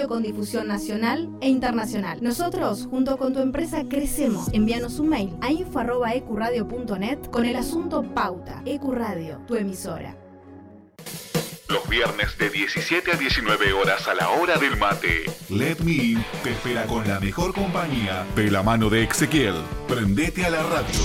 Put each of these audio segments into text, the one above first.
radio con difusión nacional e internacional. Nosotros, junto con tu empresa, crecemos. Envíanos un mail a info.ecuradio.net con el asunto Pauta. Ecuradio, tu emisora. Los viernes de 17 a 19 horas a la hora del mate. Let Me In te espera con la mejor compañía de la mano de Ezequiel. Prendete a la radio.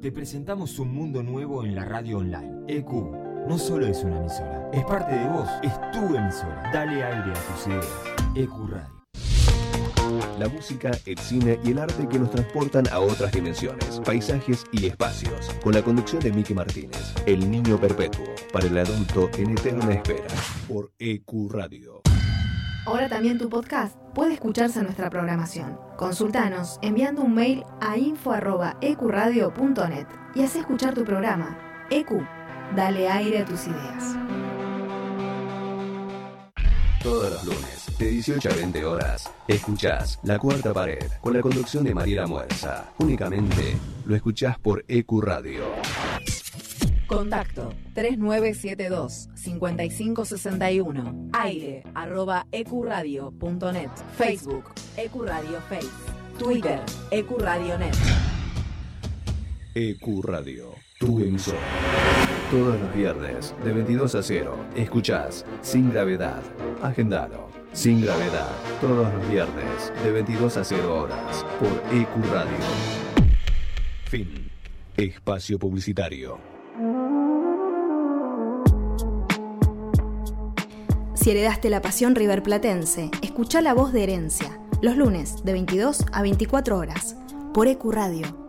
Te presentamos un mundo nuevo en la radio online. EQ no solo es una emisora, es parte de vos, es tu emisora. Dale aire a tus ideas. EQ Radio. La música, el cine y el arte que nos transportan a otras dimensiones, paisajes y espacios. Con la conducción de Miki Martínez, El Niño Perpetuo, para el adulto en eterna espera, por EQ Radio. Ahora también tu podcast puede escucharse en nuestra programación. Consultanos enviando un mail a info.ecuradio.net y haz escuchar tu programa. EQ, dale aire a tus ideas. Todos los lunes, de 18 a 20 horas, escuchás La Cuarta Pared con la conducción de Mariela Muerza. Únicamente lo escuchás por EQ Radio. Contacto 3972-5561. Aire arroba ecuradio.net. Facebook Ecuradio Face. Twitter Ecuradio.net. EQ Radio, tu emisora. Todos los viernes, de 22 a 0, escuchás Sin Gravedad. Agendalo. Sin Gravedad, todos los viernes, de 22 a 0 horas, por EQ Radio. Fin. Espacio Publicitario. Si heredaste la pasión riverplatense, escucha la voz de herencia. Los lunes, de 22 a 24 horas, por EQ Radio.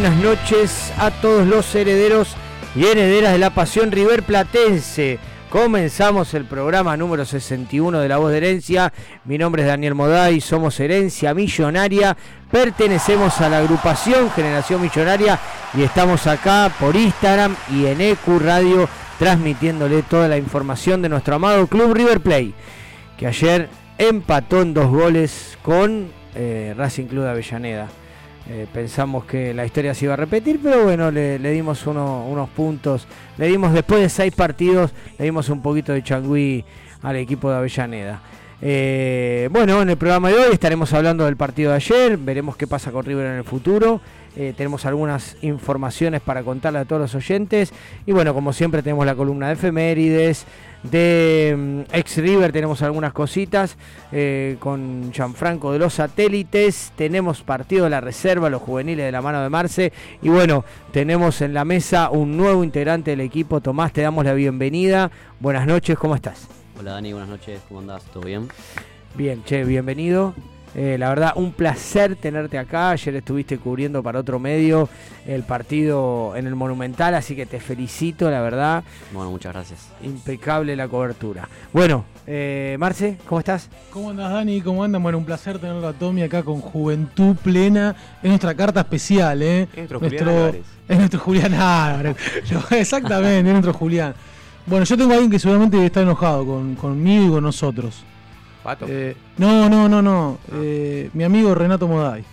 Buenas noches a todos los herederos y herederas de la pasión River Platense. Comenzamos el programa número 61 de La Voz de Herencia. Mi nombre es Daniel Moday, somos Herencia Millonaria, pertenecemos a la agrupación Generación Millonaria y estamos acá por Instagram y en EQ Radio transmitiéndole toda la información de nuestro amado club River Play, que ayer empató en dos goles con eh, Racing Club de Avellaneda. Eh, pensamos que la historia se iba a repetir, pero bueno, le, dimos unos puntos. Le dimos, después de seis partidos, le dimos un poquito de changüí al equipo de Avellaneda. Eh, bueno, en el programa de hoy estaremos hablando del partido de ayer, veremos qué pasa con River en el futuro. Eh, tenemos algunas informaciones para contarle a todos los oyentes. Y bueno, como siempre tenemos la columna de efemérides, de mm, Ex River tenemos algunas cositas eh, con Gianfranco de los satélites. Tenemos partido de la reserva, los juveniles de la mano de Marce. Y bueno, tenemos en la mesa un nuevo integrante del equipo. Tomás, te damos la bienvenida. Buenas noches, ¿cómo estás? Hola Dani, buenas noches, ¿cómo andás? ¿Todo bien? Bien, che, bienvenido. Eh, la verdad, un placer tenerte acá. Ayer estuviste cubriendo para otro medio el partido en el Monumental, así que te felicito, la verdad. Bueno, muchas gracias. Impecable la cobertura. Bueno, eh, Marce, ¿cómo estás? ¿Cómo andas, Dani? ¿Cómo andan? Bueno, un placer tenerlo a Tommy acá con Juventud Plena. Es nuestra carta especial, ¿eh? Es nuestro, Julián Álvarez. Es nuestro Julián Álvarez. Exactamente, es nuestro Julián. Bueno, yo tengo a alguien que seguramente está enojado con, conmigo y con nosotros. Eh, no, no, no, no. Ah. Eh, mi amigo Renato Moday.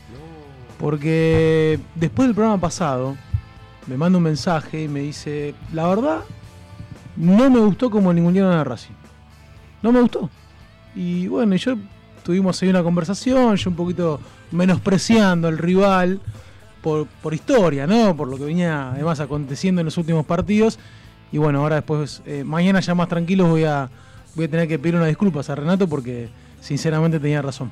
Porque después del programa pasado, me manda un mensaje y me dice, la verdad, no me gustó como ningunearon a Racing. No me gustó. Y bueno, yo tuvimos ahí una conversación, yo un poquito menospreciando al rival por, por historia, ¿no? Por lo que venía además aconteciendo en los últimos partidos. Y bueno, ahora después, eh, mañana ya más tranquilos voy a voy a tener que pedir unas disculpas a Renato porque sinceramente tenía razón.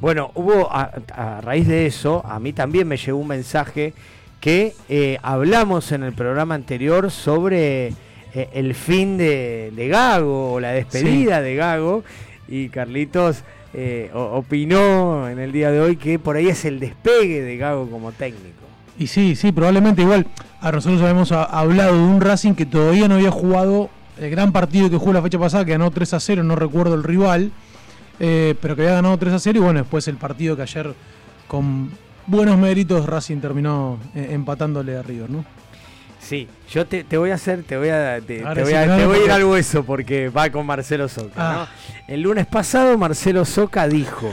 Bueno, hubo a, raíz de eso, a mí también me llegó un mensaje que eh, hablamos en el programa anterior sobre eh, el fin de, Gago o la despedida de Gago y Carlitos eh, opinó en el día de hoy que por ahí es el despegue de Gago como técnico. Y sí, sí, probablemente igual. A nosotros habíamos hablado de un Racing que todavía no había jugado el gran partido que jugó la fecha pasada, que ganó 3 a 0, no recuerdo el rival, eh, pero que había ganado 3 a 0 y bueno, después el partido que ayer con buenos méritos Racing terminó eh, empatándole a River, ¿no? Sí, yo te, voy a hacer, te voy a, te, voy, a, ir al hueso porque va con Marcelo Soca. Ah. El lunes pasado Marcelo Soca dijo,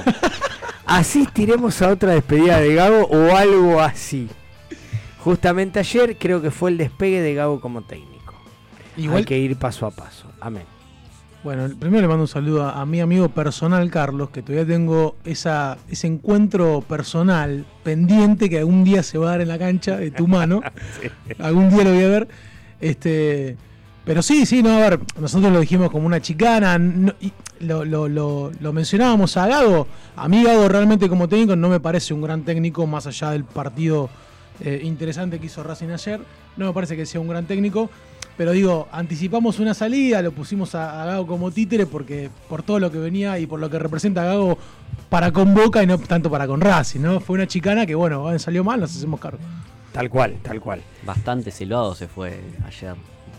asistiremos a otra despedida de Gago o algo así. Justamente ayer creo que fue el despegue de Gago como técnico. Igual... Hay que ir paso a paso. Amén. Bueno, primero le mando un saludo a, mi amigo personal Carlos, que todavía tengo esa, ese encuentro personal pendiente que algún día se va a dar en la cancha de tu mano. Algún día lo voy a ver. Este, pero sí, sí, no, a ver, nosotros lo dijimos como una chicana, lo, lo, lo, mencionábamos a Gago. A mí Gago realmente como técnico no me parece un gran técnico, más allá del partido eh, interesante que hizo Racing ayer. No me parece que sea un gran técnico. Pero digo, anticipamos una salida, lo pusimos a, Gago como títere porque por todo lo que venía y por lo que representa a Gago para con Boca y no tanto para con Racing, ¿no? Fue una chicana que, bueno, salió mal, nos hacemos cargo. Tal cual, tal cual. Bastante silbado se fue ayer.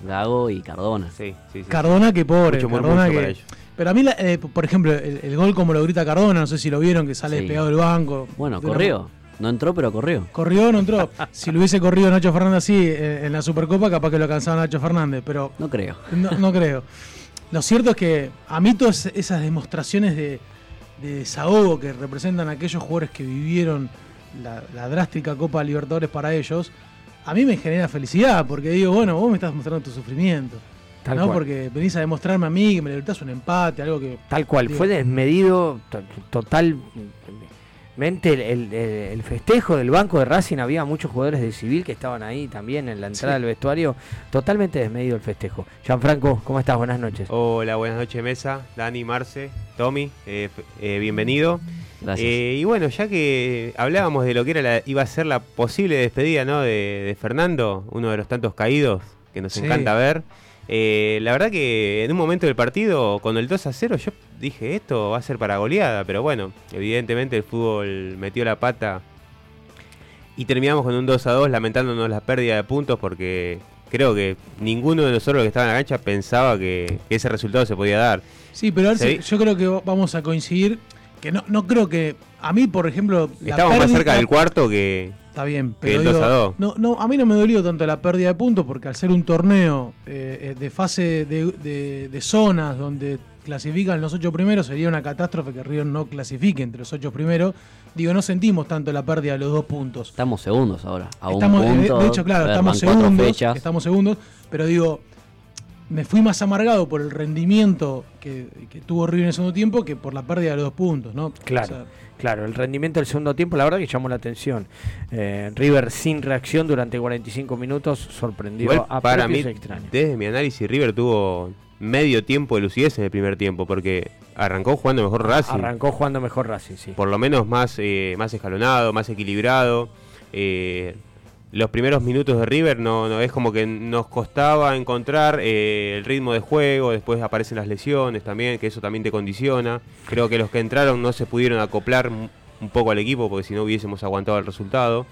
Gago y Cardona. Sí, sí, sí. Cardona, que pobre. Cardona que, pero a mí, eh, por ejemplo, el, gol como lo grita Cardona, no sé si lo vieron, que sale pegado del banco. Bueno, corrió. No entró, pero corrió. Corrió, no entró. si lo hubiese corrido Nacho Fernández así eh, en la Supercopa, capaz que lo alcanzaba Nacho Fernández, pero. No creo. No, creo. Lo cierto es que a mí todas esas demostraciones de, desahogo que representan aquellos jugadores que vivieron la, drástica Copa Libertadores para ellos, a mí me genera felicidad, porque digo, bueno, vos me estás mostrando tu sufrimiento. Tal ¿no? Porque venís a demostrarme a mí que me libertás un empate, algo que. Tal cual, fue desmedido, total el, el, festejo del banco de Racing había muchos jugadores de civil que estaban ahí también en la entrada del vestuario, totalmente desmedido el festejo. Gianfranco, ¿cómo estás? Buenas noches. Hola, buenas noches Mesa, Dani, Marce, Tommy, eh, eh, bienvenido. Gracias. Eh, y bueno, ya que hablábamos de lo que era la, iba a ser la posible despedida ¿no? de, Fernando, uno de los tantos caídos que nos encanta ver. Eh, la verdad que en un momento del partido, con el 2 a 0, yo dije, esto va a ser para goleada, pero bueno, evidentemente el fútbol metió la pata. y terminamos con un 2 a 2 lamentándonos la pérdida de puntos porque creo que ninguno de nosotros que estaba en la cancha pensaba que, ese resultado se podía dar. Sí, pero yo creo que vamos a coincidir que no, no creo que a mí, por ejemplo, estamos más cerca del cuarto que Está bien, pero No, no, a mí no me dolió tanto la pérdida de puntos porque al ser un torneo eh, eh, de fase de, de, zonas donde clasifican los ocho primeros sería una catástrofe que River no clasifique entre los ocho primeros. Digo, no sentimos tanto la pérdida de los dos puntos. Estamos segundos ahora. estamos, de, hecho, claro, estamos segundos. Estamos segundos, pero digo, me fui más amargado por el rendimiento que, tuvo River en el segundo tiempo que por la pérdida de los dos puntos, ¿no? Claro. Claro, el rendimiento del segundo tiempo, la verdad que llamó la atención. Eh, River sin reacción durante 45 minutos sorprendió a para mí, Desde mi análisis, River tuvo medio tiempo de lucidez en el primer tiempo, porque arrancó jugando mejor Racing. Arrancó jugando mejor Racing, sí. Por lo menos más, eh, más escalonado, más equilibrado. Eh, los primeros minutos de River no, no es como que nos costaba encontrar eh, el ritmo de juego, después aparecen las lesiones también, que eso también te condiciona. Creo que los que entraron no se pudieron acoplar un poco al equipo porque si no hubiésemos aguantado el resultado.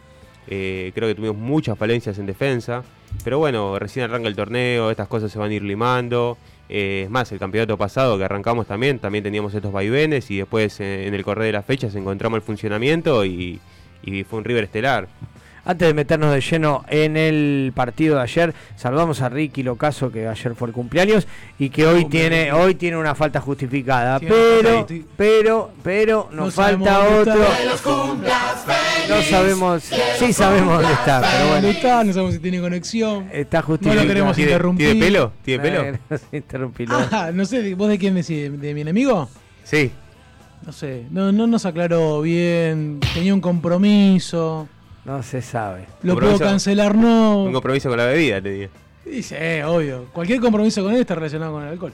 Eh, creo que tuvimos muchas falencias en defensa, pero bueno, recién arranca el torneo, estas cosas se van a ir limando. Eh, es más, el campeonato pasado que arrancamos también, también teníamos estos vaivenes y después en el correr de las fechas encontramos el funcionamiento y, y fue un River estelar. Antes de meternos de lleno en el partido de ayer, saludamos a Ricky Locaso, que ayer fue el cumpleaños y que hoy tiene hoy tiene una falta justificada. pero, pero, pero nos falta otro. No sabemos, sí sabemos dónde está, pero bueno. está, no sabemos si tiene conexión. Está justificado. No lo queremos interrumpir. ¿Tiene pelo? ¿Tiene pelo? Ah, no sé, ¿vos de quién decís? ¿De mi enemigo? Sí. No sé, no, no nos aclaró bien, tenía un compromiso. No se sabe. ¿Lo puedo cancelar? No. Un compromiso con la bebida, te digo. Dice, eh, obvio. Cualquier compromiso con él está relacionado con el alcohol.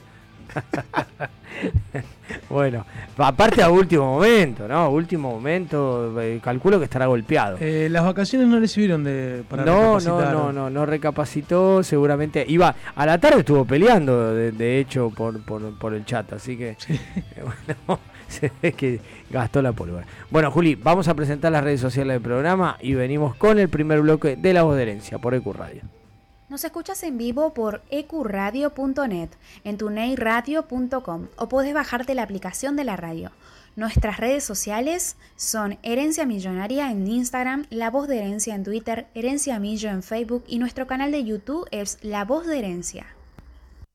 bueno, aparte a último momento, ¿no? Último momento, eh, calculo que estará golpeado. Eh, las vacaciones no le sirvieron de para no, no, no, no, no recapacitó, seguramente iba a la tarde estuvo peleando, de, hecho, por, por, el chat, así que bueno, se que gastó la pólvora. Bueno, Juli, vamos a presentar las redes sociales del programa y venimos con el primer bloque de La Voz de Herencia por EcuRadio. Nos escuchas en vivo por ecuradio.net, en tuneiradio.com o puedes bajarte la aplicación de la radio. Nuestras redes sociales son Herencia Millonaria en Instagram, La Voz de Herencia en Twitter, Herencia Millo en Facebook y nuestro canal de YouTube es La Voz de Herencia.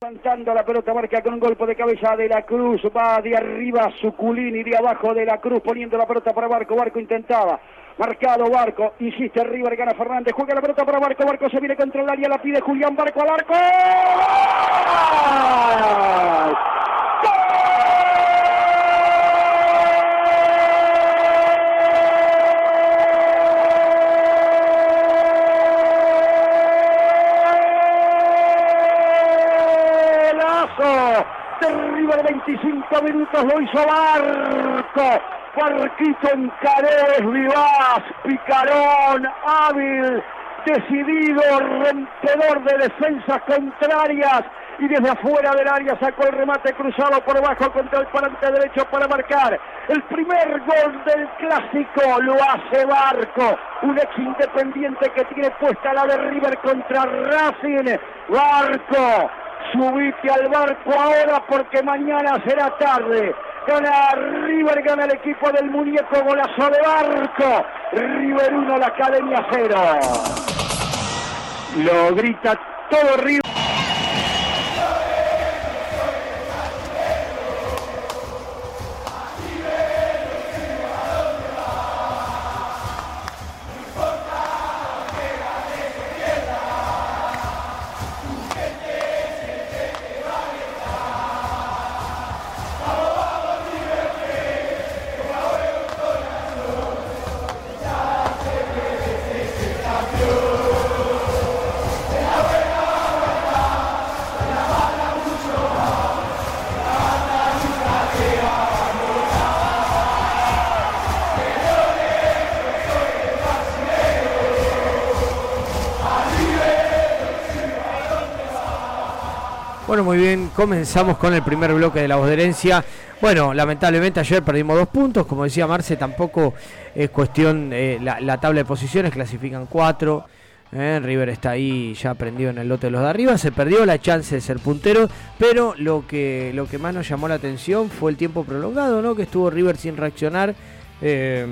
Levantando la pelota marca con un golpe de cabeza de la Cruz, va de arriba Suculini, de abajo de la Cruz, poniendo la pelota para Barco, Barco intentaba, marcado Barco, insiste River, gana Fernández, juega la pelota para Barco, Barco se viene contra el área, la pide Julián Barco al arco. River 25 minutos lo hizo Barco. Barquito en Cares, vivaz, picarón, hábil, decidido, rompedor de defensas contrarias y desde afuera del área sacó el remate cruzado por abajo contra el parante derecho para marcar. El primer gol del clásico lo hace Barco, un ex independiente que tiene puesta la de River contra Racing. Barco Subite al barco ahora porque mañana será tarde. Gana River, gana el equipo del muñeco golazo de barco. River 1, la Academia 0. Lo grita todo River. Muy bien, comenzamos con el primer bloque de la voz de herencia. Bueno, lamentablemente ayer perdimos dos puntos, como decía Marce, tampoco es cuestión, eh, la, tabla de posiciones clasifican cuatro. Eh, River está ahí ya prendido en el lote de los de arriba, se perdió la chance de ser puntero, pero lo que, lo que más nos llamó la atención fue el tiempo prolongado, ¿no? Que estuvo River sin reaccionar. Eh,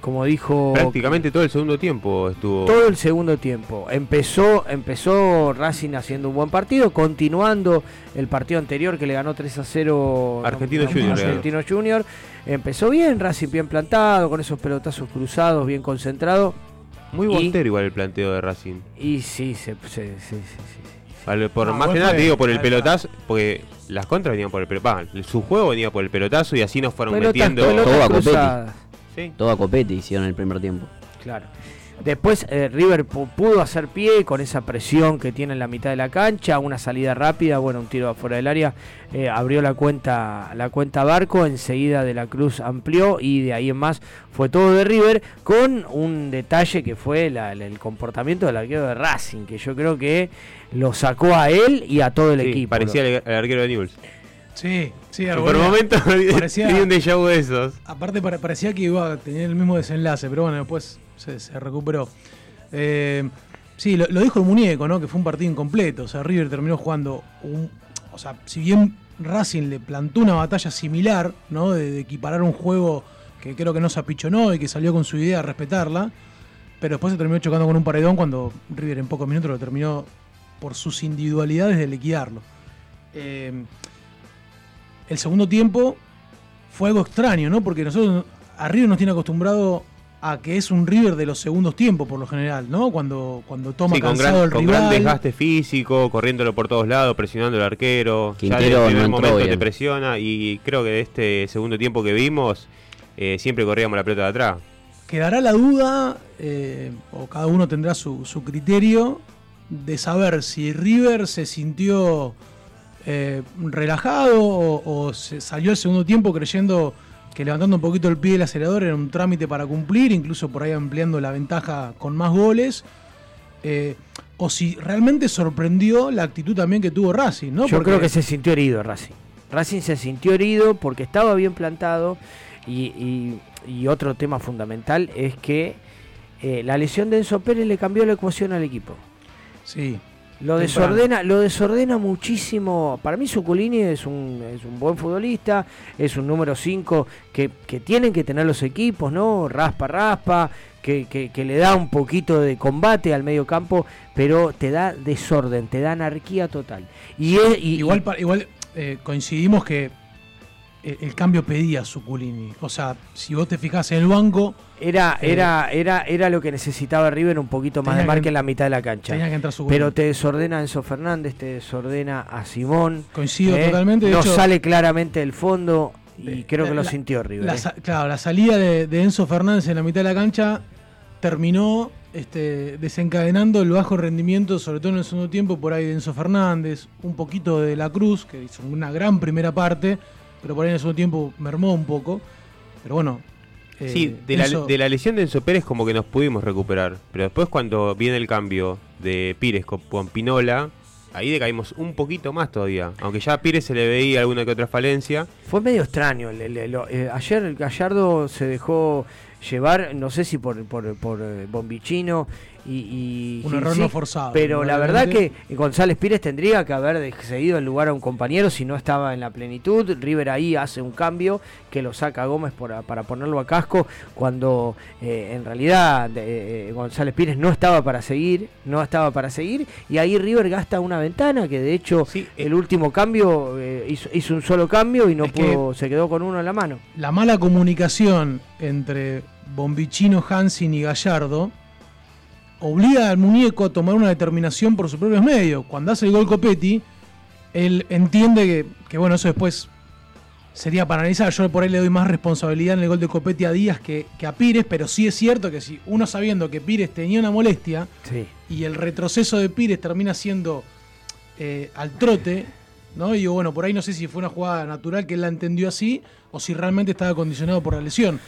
como dijo prácticamente todo el segundo tiempo estuvo. Todo el segundo tiempo. Empezó empezó Racing haciendo un buen partido continuando el partido anterior que le ganó 3 a 0 Argentino Junior Argentino Junior. Empezó bien Racing bien plantado con esos pelotazos cruzados bien concentrado. Muy voltero igual el planteo de Racing. Y sí sí sí, sí, sí, por ah, más que nada te digo por el pelotazo porque las contras venían por el pelotazo su juego venía por el pelotazo y así nos fueron metiendo todo a todo a copete hicieron el primer tiempo. Claro. Después eh, River pudo hacer pie con esa presión que tiene en la mitad de la cancha, una salida rápida, bueno, un tiro afuera del área, eh, abrió la cuenta, la cuenta Barco, enseguida de la Cruz amplió y de ahí en más fue todo de River, con un detalle que fue el comportamiento del arquero de Racing, que yo creo que lo sacó a él y a todo el equipo. Parecía el, arquero de Newell's. Sí, sí, Por un momento parecía, tenía un déjà vu de esos. Aparte parecía que iba a tener el mismo desenlace, pero bueno, después se, recuperó. Eh, sí, lo, dijo el muñeco, ¿no? Que fue un partido incompleto. O sea, River terminó jugando un. O sea, si bien Racing le plantó una batalla similar, ¿no? De, equiparar un juego que creo que no se apichonó y que salió con su idea a respetarla. Pero después se terminó chocando con un paredón cuando River en pocos minutos lo terminó por sus individualidades de liquidarlo. Eh, el segundo tiempo fue algo extraño, ¿no? Porque nosotros a River nos tiene acostumbrado a que es un River de los segundos tiempos por lo general, ¿no? Cuando, cuando toma sí, cansado el con gran desgaste físico, corriéndolo por todos lados, presionando al arquero. Quintero ya en el momento te presiona y creo que de este segundo tiempo que vimos eh, siempre corríamos la pelota de atrás. Quedará la duda, eh, o cada uno tendrá su, su criterio, de saber si River se sintió eh, relajado o, se salió el segundo tiempo creyendo que levantando un poquito el pie del acelerador era un trámite para cumplir, incluso por ahí ampliando la ventaja con más goles. Eh, o si realmente sorprendió la actitud también que tuvo Racing, ¿no? Yo creo que se sintió herido Racing. Racing se sintió herido porque estaba bien plantado y, otro tema fundamental es que eh, la lesión de Enzo Pérez le cambió la ecuación al equipo. Sí, lo desordena, lo desordena muchísimo. Para mí Suculini es un, es un buen futbolista, es un número 5 que, tienen que tener los equipos, ¿no? Raspa, raspa, que, que, le da un poquito de combate al medio campo, pero te da desorden, te da anarquía total. Y, igual, igual eh, coincidimos que el cambio pedía Suculini. O sea, si vos te fijas en el banco. Era, eh, era, era, era lo que necesitaba River un poquito más de marca en la mitad de la cancha. Pero te desordena Enzo Fernández, te desordena a Simón. Coincido ¿eh? totalmente. no sale claramente el fondo y creo que lo sintió River. ¿eh? claro, la salida de, Enzo Fernández en la mitad de la cancha terminó este, desencadenando el bajo rendimiento, sobre todo en el segundo tiempo, por ahí de Enzo Fernández, un poquito de La Cruz, que hizo una gran primera parte pero por ahí en el segundo tiempo mermó un poco. Pero bueno. sí, eh, de, la, de, la, lesión de Enzo Pérez como que nos pudimos recuperar. Pero después cuando viene el cambio de Pires con, Pinola, ahí decaímos un poquito más todavía. Aunque ya a Pires se le veía alguna que otra falencia. Fue medio extraño. Eh, ayer Gallardo se dejó llevar, no sé si por, por, por eh, Bombichino y, un error no forzado. Pero la verdad que González Pires tendría que haber cedido el lugar a un compañero si no estaba en la plenitud. River ahí hace un cambio que lo saca Gómez para ponerlo a casco cuando eh, en realidad eh, González Pires no estaba para seguir, no estaba para seguir y ahí River gasta una ventana que de hecho el último cambio hizo, un solo cambio y no pudo, se quedó con uno en la mano. La mala comunicación entre Bombichino, Hansin y Gallardo, obliga al muñeco a tomar una determinación por sus propios medios. Cuando hace el gol Copetti, él entiende que, bueno, eso después sería para analizar. Yo por ahí le doy más responsabilidad en el gol de Copetti a Díaz que, a Pires, pero sí es cierto que si uno sabiendo que Pires tenía una molestia y el retroceso de Pires termina siendo eh, al trote, ¿no? Y bueno, por ahí no sé si fue una jugada natural que él la entendió así o si realmente estaba condicionado por la lesión.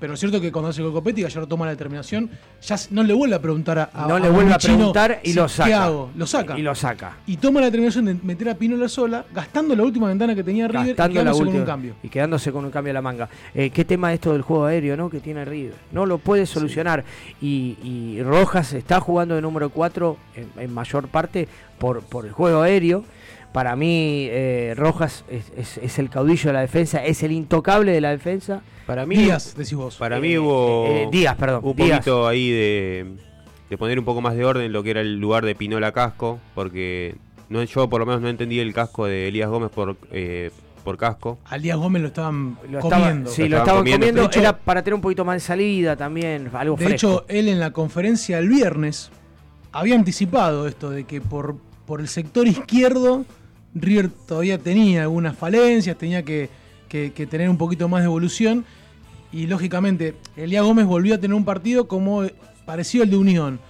Pero es cierto que cuando hace el Copetti, Gallardo toma la determinación, ya no le vuelve a preguntar a. No le vuelve a preguntar y lo saca. ¿Qué hago? Lo saca. Y lo saca. Y toma la determinación de meter a Pinola sola, gastando la última ventana que tenía River y quedándose con un cambio. Y quedándose con un cambio a la manga. Eh, ¿Qué tema esto del juego aéreo, no? Que tiene River. No lo puede solucionar. Y, Rojas está jugando de número 4 en, mayor parte por, por el juego aéreo. Para mí, eh, Rojas es, el caudillo de la defensa, es el intocable de la defensa. Para mí, Díaz, decís vos. Para mí hubo eh, Díaz, perdón, un poquito ahí de, poner un poco más de orden en lo que era el lugar de Pinola Casco, porque no, yo por lo menos no entendí el casco de Elías Gómez por, eh, por casco. A Elías Gómez lo estaban comiendo. sí, lo estaban, comiendo. era para tener un poquito más de salida también, algo De hecho, él en la conferencia el viernes había anticipado esto de que por, por el sector izquierdo River todavía tenía algunas falencias, tenía que, tener un poquito más de evolución. Y lógicamente, Elías Gómez volvió a tener un partido como parecido al de Unión,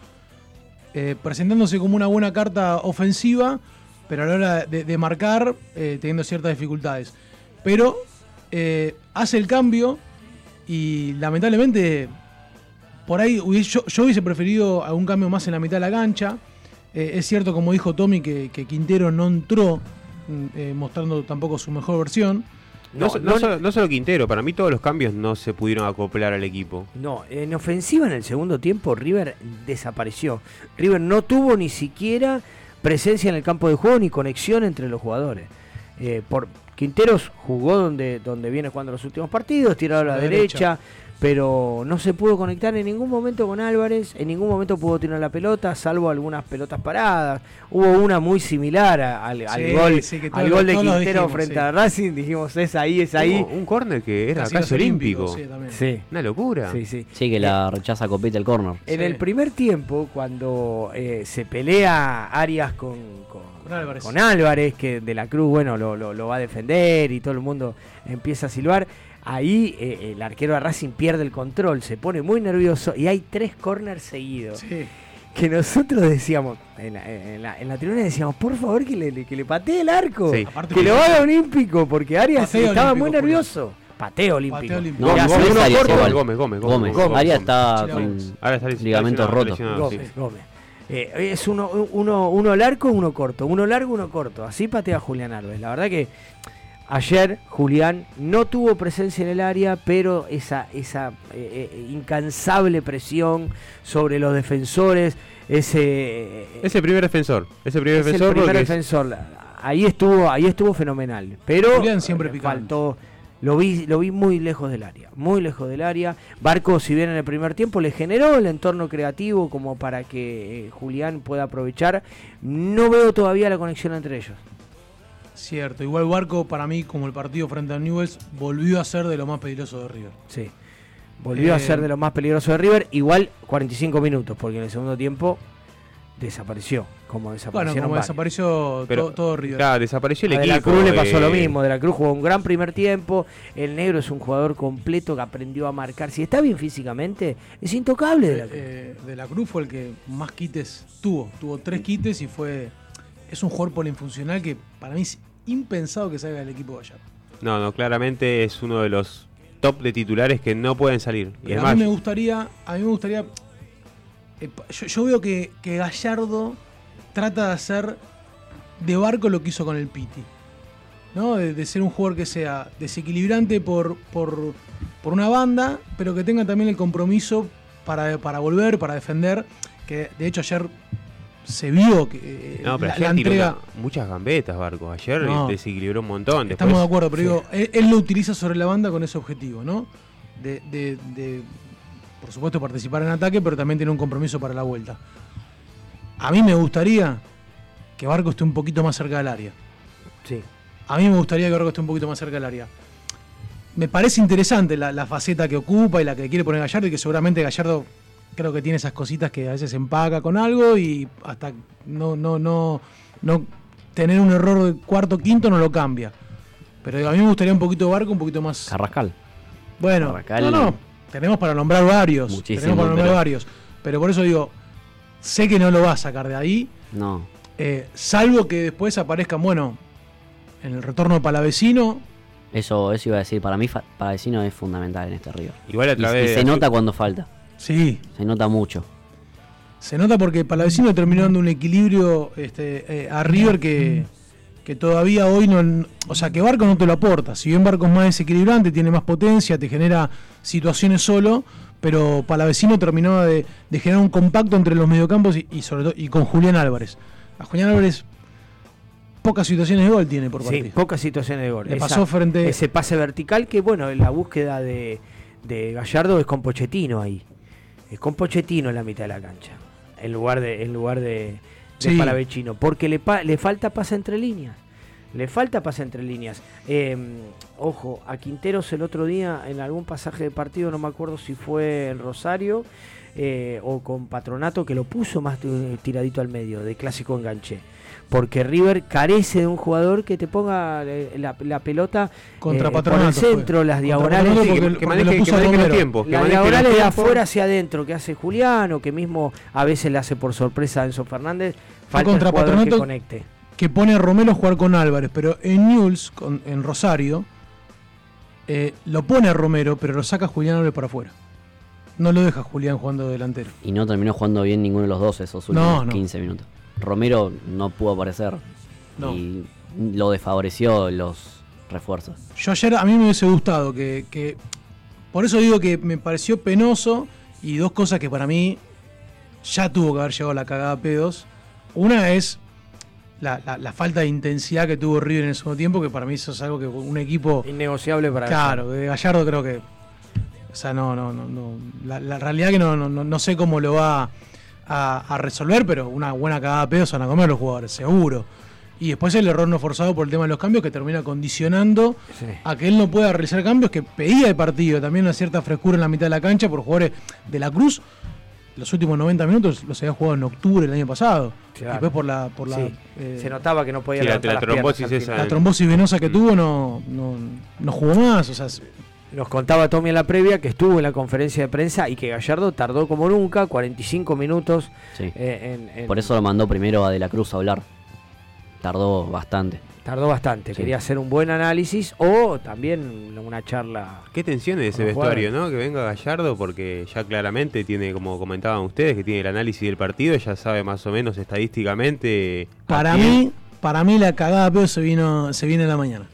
eh, presentándose como una buena carta ofensiva, pero a la hora de, marcar, eh, teniendo ciertas dificultades. Pero eh, hace el cambio y lamentablemente, por ahí yo, yo hubiese preferido algún cambio más en la mitad de la cancha. Eh, es cierto, como dijo Tommy, que, Quintero no entró mm, eh, mostrando tampoco su mejor versión. No, solo, Quintero, para mí todos los cambios no se pudieron acoplar al equipo. No, en ofensiva en el segundo tiempo River desapareció. River no tuvo ni siquiera presencia en el campo de juego ni conexión entre los jugadores. Eh, por Quinteros jugó donde, donde viene jugando los últimos partidos, tirado a la, derecha pero no se pudo conectar en ningún momento con Álvarez, en ningún momento pudo tirar la pelota, salvo algunas pelotas paradas. Hubo una muy similar al, gol, al gol de Quintero frente a Racing, dijimos, es ahí, es ahí. un córner que era casi, olímpico. Sí, Una locura. Sí, sí. Sí, que la rechaza Copete el córner. En el primer tiempo, cuando eh, se pelea Arias con, con, Álvarez. que de la Cruz, bueno, lo, lo va a defender y todo el mundo empieza a silbar ahí eh, el arquero de Racing pierde el control, se pone muy nervioso y hay tres corners seguidos. Que nosotros decíamos, en la, en, tribuna decíamos, por favor que le, que le patee el arco, que lo haga olímpico, porque Arias estaba muy nervioso. Pateo olímpico. olímpico. No, Gómez, Gómez, Gómez, Gómez, Arias está con ligamento roto. Gómez, Gómez. Eh, es uno, uno, uno largo, uno corto. Uno largo, uno corto. Así patea Julián Alves. La verdad que Ayer Julián no tuvo presencia en el área, pero esa, esa eh, eh, incansable presión sobre los defensores, ese... Ese primer defensor, ese primer defensor. primer defensor. Ahí estuvo, ahí estuvo fenomenal. Pero Julián siempre faltó. Lo vi, lo vi muy lejos del área, muy lejos del área. Barco, si bien en el primer tiempo le generó el entorno creativo como para que eh, Julián pueda aprovechar, no veo todavía la conexión entre ellos. Cierto, igual Barco para mí, como el partido frente a Newells, volvió a ser de lo más peligroso de River. Sí, volvió a ser eh, de lo más peligroso de River, igual 45 minutos, porque en el segundo tiempo desapareció, como desapareció. Bueno, como desapareció todo, River. Claro, desapareció el equipo. De la Cruz le pasó lo eh, mismo, De la Cruz jugó un gran primer tiempo, el negro es un jugador completo que aprendió a marcar. Si está bien físicamente, es intocable De la Cruz. Eh, de la Cruz fue el que más quites tuvo, tuvo tres quites y fue... Es un jugador polinfuncional que para mí impensado que salga del equipo de No, no, claramente es uno de los top de titulares que no pueden salir. Y a mí me gustaría, a mí me gustaría, eh, yo, veo que, Gallardo trata de hacer de barco lo que hizo con el Piti. ¿no? De, ser un jugador que sea desequilibrante por, por, por, una banda, pero que tenga también el compromiso para, para volver, para defender. Que de hecho ayer se vio que eh, no, pero la, entrega... muchas gambetas, Barco. Ayer desequilibró un montón. Estamos de acuerdo, pero digo, él, lo utiliza sobre la banda con ese objetivo, ¿no? De, de, por supuesto, participar en ataque, pero también tiene un compromiso para la vuelta. A mí me gustaría que Barco esté un poquito más cerca del área. Sí. A mí me gustaría que Barco esté un poquito más cerca del área. Me parece interesante la, la faceta que ocupa y la que quiere poner Gallardo y que seguramente Gallardo creo que tiene esas cositas que a veces empaca con algo y hasta no, no, no, no tener un error de cuarto quinto no lo cambia. Pero a mí me gustaría un poquito de barco, un poquito más. Carrascal. Bueno, no, no, tenemos para nombrar varios. tenemos para nombrar varios. Pero por eso digo, sé que no lo va a sacar de ahí. No. Eh, salvo que después aparezcan, bueno, en el retorno de Palavecino, Eso, eso iba a decir, para mí para vecino es fundamental en este río. Igual a través y, se nota cuando falta. Sí. Se nota mucho. Se nota porque Palavecino terminó dando un equilibrio este, eh, a River que, que todavía hoy no. O sea, que Barco no te lo aporta. Si bien Barco es más desequilibrante, tiene más potencia, te genera situaciones solo, pero Palavecino terminaba de, generar un compacto entre los mediocampos y, sobre todo y con Julián Álvarez. A Julián Álvarez pocas situaciones de gol tiene por partido. Sí, pocas situaciones de gol. Le pasó frente ese pase vertical que bueno, la búsqueda de, de Gallardo es con Pochettino ahí. Es con Pochettino en la mitad de la cancha en lugar de, en lugar de, Palavecino, porque le, le falta pase entre líneas. Le falta pase entre líneas. Em, ojo, a Quinteros el otro día en algún pasaje de partido, no me acuerdo si fue en Rosario eh, o con Patronato, que lo puso más tiradito al medio, de clásico enganche porque River carece de un jugador que te ponga eh, la, pelota contra eh, por el centro, las diagonales que, maneje, los tiempos. Las diagonales de afuera hacia adentro que hace Julián o que mismo a veces le hace por sorpresa a Enzo Fernández. Falta contra el que conecte. Que pone a Romero a jugar con Álvarez, pero en Newell's, en Rosario, eh, lo pone a Romero, pero lo saca Julián Álvarez para afuera. No lo deja Julián jugando delantero. Y no terminó jugando bien ninguno de los dos esos últimos 15 minutos. Romero no pudo aparecer. Y lo desfavoreció los refuerzos. Yo ayer a mí me hubiese gustado que, Por eso digo que me pareció penoso y dos cosas que para mí ya tuvo que haber llegado a la cagada pedos. Una es la, falta de intensidad que tuvo River en el segundo tiempo, que para mí eso es algo que un equipo. Innegociable para Claro, de Gallardo creo que. O sea, no, no, no. no la, la realidad que no, no, no sé cómo lo va a, resolver, pero una buena cagada de pedos van a comer los jugadores, seguro. Y después el error no forzado por el tema de los cambios que termina condicionando a que él no pueda realizar cambios que pedía de partido. También una cierta frescura en la mitad de la cancha por jugadores de la Cruz. Los últimos 90 minutos los había jugado en octubre del año pasado. Después por la. Por la eh, Se notaba que no podía la, trombosis La trombosis venosa que tuvo no, no, no jugó más. O sea, nos contaba Tommy en la previa que estuvo en la conferencia de prensa y que Gallardo tardó como nunca, 45 minutos. Eh, Por eso lo mandó primero a De la Cruz a hablar. Tardó bastante. Tardó bastante. Quería hacer un buen análisis o también una charla. Qué tensión ese vestuario, ¿no? Que venga Gallardo porque ya claramente tiene, como comentaban ustedes, que tiene el análisis del partido, ya sabe más o menos estadísticamente. Para mí, para mí la cagada peor se vino, se viene en la mañana.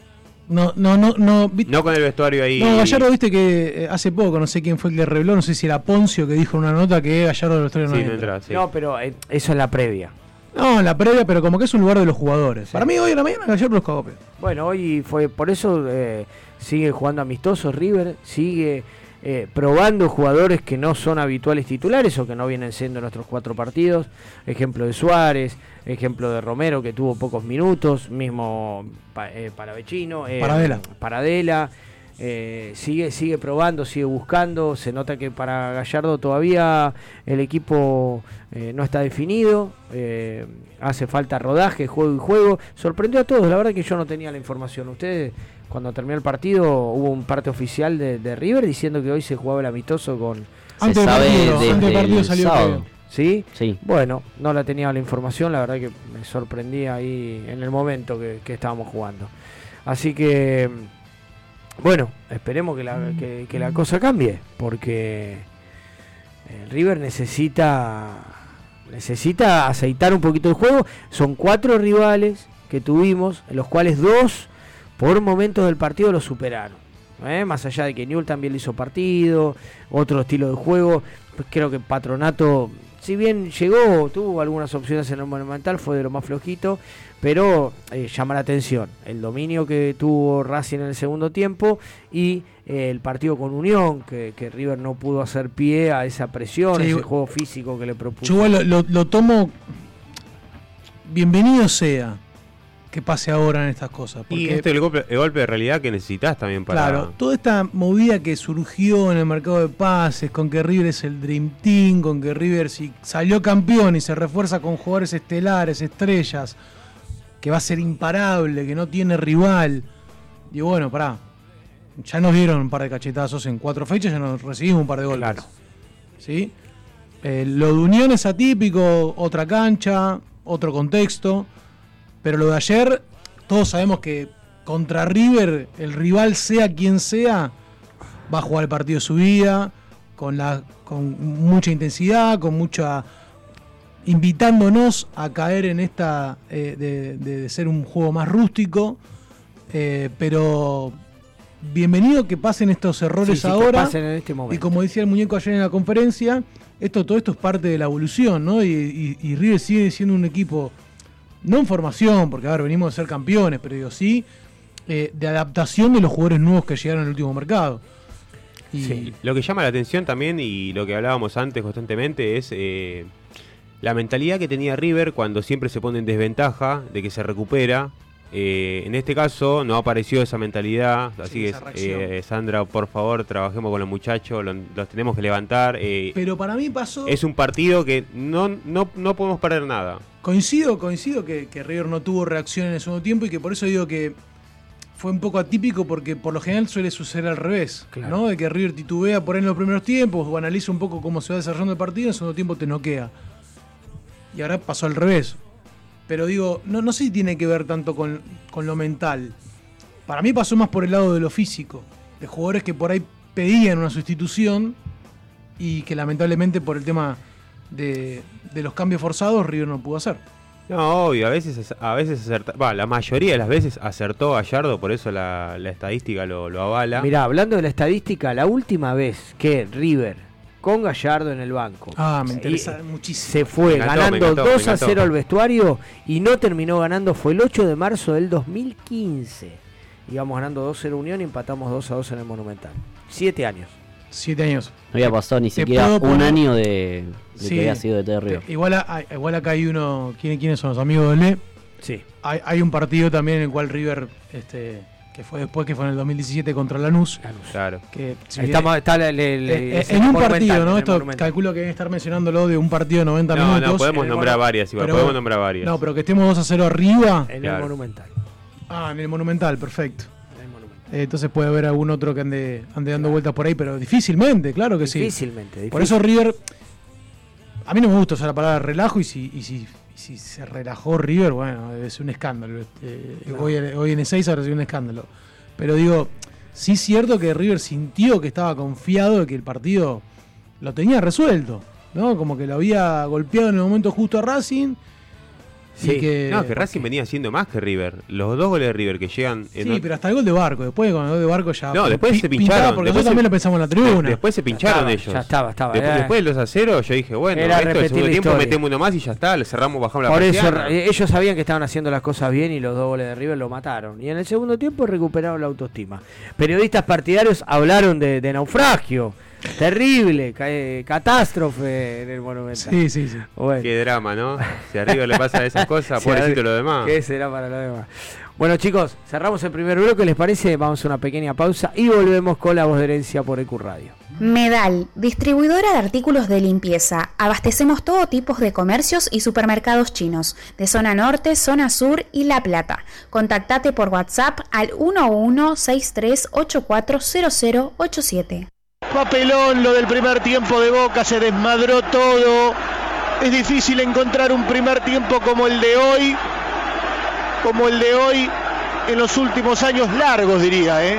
No, no, no, no. No con el vestuario ahí. No, Gallardo, viste que eh, hace poco, no sé quién fue el que reveló, no sé si era Poncio que dijo en una nota que Gallardo del vestuario no, entra. No, pero eh, eso es la previa. No, en la previa, pero como que es un lugar de los jugadores. Para mí hoy en la mañana Gallardo los cagó Bueno, hoy fue, por eso eh, sigue jugando amistoso River, sigue probando jugadores que no son habituales titulares o que no vienen siendo nuestros cuatro partidos. Ejemplo de Suárez, ejemplo de Romero que tuvo pocos minutos, mismo eh, Paravecino, eh, Paradela. Paradela eh, sigue, sigue probando, sigue buscando. Se nota que para Gallardo todavía el equipo eh, no está definido. hace falta rodaje, juego y juego. Sorprendió a todos, la verdad que yo no tenía la información. Ustedes, cuando terminó el partido, hubo un parte oficial de, River diciendo que hoy se jugaba el amistoso con. Antes se sabe partido, partido salió ¿Sí? Sí. Bueno, no la tenía la información, la verdad que me sorprendía ahí en el momento que, estábamos jugando. Así que, bueno, esperemos que la, que, la cosa cambie, porque el River necesita, necesita aceitar un poquito el juego. Son cuatro rivales que tuvimos, en los cuales dos por momentos del partido lo superaron. ¿eh? Más allá de que Newell también le hizo partido, otro estilo de juego, pues creo que Patronato si bien llegó, tuvo algunas opciones en el Monumental, fue de lo más flojito, pero eh, llama la atención el dominio que tuvo Racing en el segundo tiempo y eh, el partido con Unión, que, River no pudo hacer pie a esa presión, ese juego físico que le propuso. Yo lo tomo, bienvenido sea, que pase ahora en estas cosas. y este es el golpe, de realidad que necesitas también para. Claro, toda esta movida que surgió en el mercado de pases, con que River es el Dream Team, con que River si salió campeón y se refuerza con jugadores estelares, estrellas, que va a ser imparable, que no tiene rival. Y bueno, pará. Ya nos dieron un par de cachetazos en cuatro fechas, ya nos recibimos un par de goles. Claro. ¿Sí? Eh, lo de Unión es atípico, otra cancha, otro contexto. Pero lo de ayer, todos sabemos que contra River, el rival sea quien sea, va a jugar el partido de su vida, con, la, con mucha intensidad, con mucha invitándonos a caer en esta eh, de, ser un juego más rústico, eh, pero bienvenido que pasen estos errores ahora. pasen en este momento. Y como decía el muñeco ayer en la conferencia, esto, todo esto es parte de la evolución, ¿no? Y, y, River sigue siendo un equipo, no en formación, porque a ver, venimos a ser campeones, pero digo, sí, eh, de adaptación de los jugadores nuevos que llegaron al último mercado. Y... lo que llama la atención también, y lo que hablábamos antes constantemente, es la mentalidad que tenía River cuando siempre se pone en desventaja de que se recupera. Eh, en este caso no apareció esa mentalidad, así que eh, Sandra, por favor, trabajemos con los muchachos, los, tenemos que levantar. Eh, Pero para mí pasó... Es un partido que no, no, no podemos perder nada. Coincido, coincido que, River no tuvo reacción en el segundo tiempo y que por eso digo que fue un poco atípico porque por lo general suele suceder al revés, ¿no? De que River titubea por ahí en los primeros tiempos o analiza un poco cómo se va desarrollando el partido y en el segundo tiempo te noquea y ahora pasó al revés. Pero digo, no, no sé si tiene que ver tanto con, lo mental. Para mí pasó más por el lado de lo físico, de jugadores que por ahí pedían una sustitución y que lamentablemente por el tema de, los cambios forzados River no pudo hacer. No, obvio, a veces, a veces acertó, va, la mayoría de las veces acertó Gallardo, por eso la, estadística lo, lo avala. Mirá, hablando de la estadística, la última vez que River con Gallardo en el banco. Ah, me interesa muchísimo. Se fue ganando 2 a 0 al vestuario y no terminó ganando, fue el 8 de marzo del 2015. Íbamos ganando 2-0 Unión y empatamos 2 a 2 en el Monumental. Siete años. Siete años. No había pasado ni siquiera un año de, que había sido de Terrio. Igual, igual acá hay uno. ¿Quiénes son los amigos de Le? Sí. Hay, hay un partido también en el cual River este, que fue después, que fue en el 2017 contra Lanús. Claro. Que, Estamos, está eh, en un partido, ¿no? Esto calculo que deben estar mencionándolo de un partido de 90 minutos. No, podemos nombrar varias, igual, podemos nombrar varias. No, pero que estemos 2 a 0 arriba. En el Monumental. Ah, en el Monumental, perfecto. Eh, entonces puede haber algún otro que ande, ande dando vueltas por ahí, pero difícilmente, claro que sí. Difícilmente. Por eso River. A mí no me gusta usar la palabra relajo y si, y si si se relajó River, bueno, es un escándalo. Este, hoy, hoy, en E6 ahora sido un escándalo. Pero digo, sí es cierto que River sintió que estaba confiado de que el partido lo tenía resuelto. ¿no? Como que lo había golpeado en el momento justo a Racing Sí. Que, no, que Racing venía haciendo más que River. Los dos goles de River que llegan. sí, pero hasta el gol de Barco. Después con el gol de Barco ya. No, después se pincharon. Porque nosotros también lo pensamos en la tribuna. Después se pincharon ellos. Ya estaba, estaba. Después, del 2 a 0, yo dije, bueno, esto el segundo tiempo metemos uno más y ya está. Le cerramos, bajamos la Por eso eh, ellos sabían que estaban haciendo las cosas bien y los dos goles de River lo mataron. Y en el segundo tiempo recuperaron la autoestima. Periodistas partidarios hablaron de, de naufragio. Terrible, eh, catástrofe en el Monumental. Sí, sí, sí. Qué drama, ¿no? Si arriba le pasa esas cosas, pobrecito lo demás. ¿Qué será para lo demás? Bueno, chicos, cerramos el primer bloque, ¿les parece? Vamos a una pequeña pausa y volvemos con la voz de herencia por EQ Radio. Medal, distribuidora de artículos de limpieza. Abastecemos todo tipo de comercios y supermercados chinos, de zona norte, zona sur y La Plata. Contactate por WhatsApp al 1163840087. Papelón, lo del primer tiempo de Boca, se desmadró todo. Es difícil encontrar un primer tiempo como el de hoy, como el de hoy en los últimos años largos, diría, ¿eh?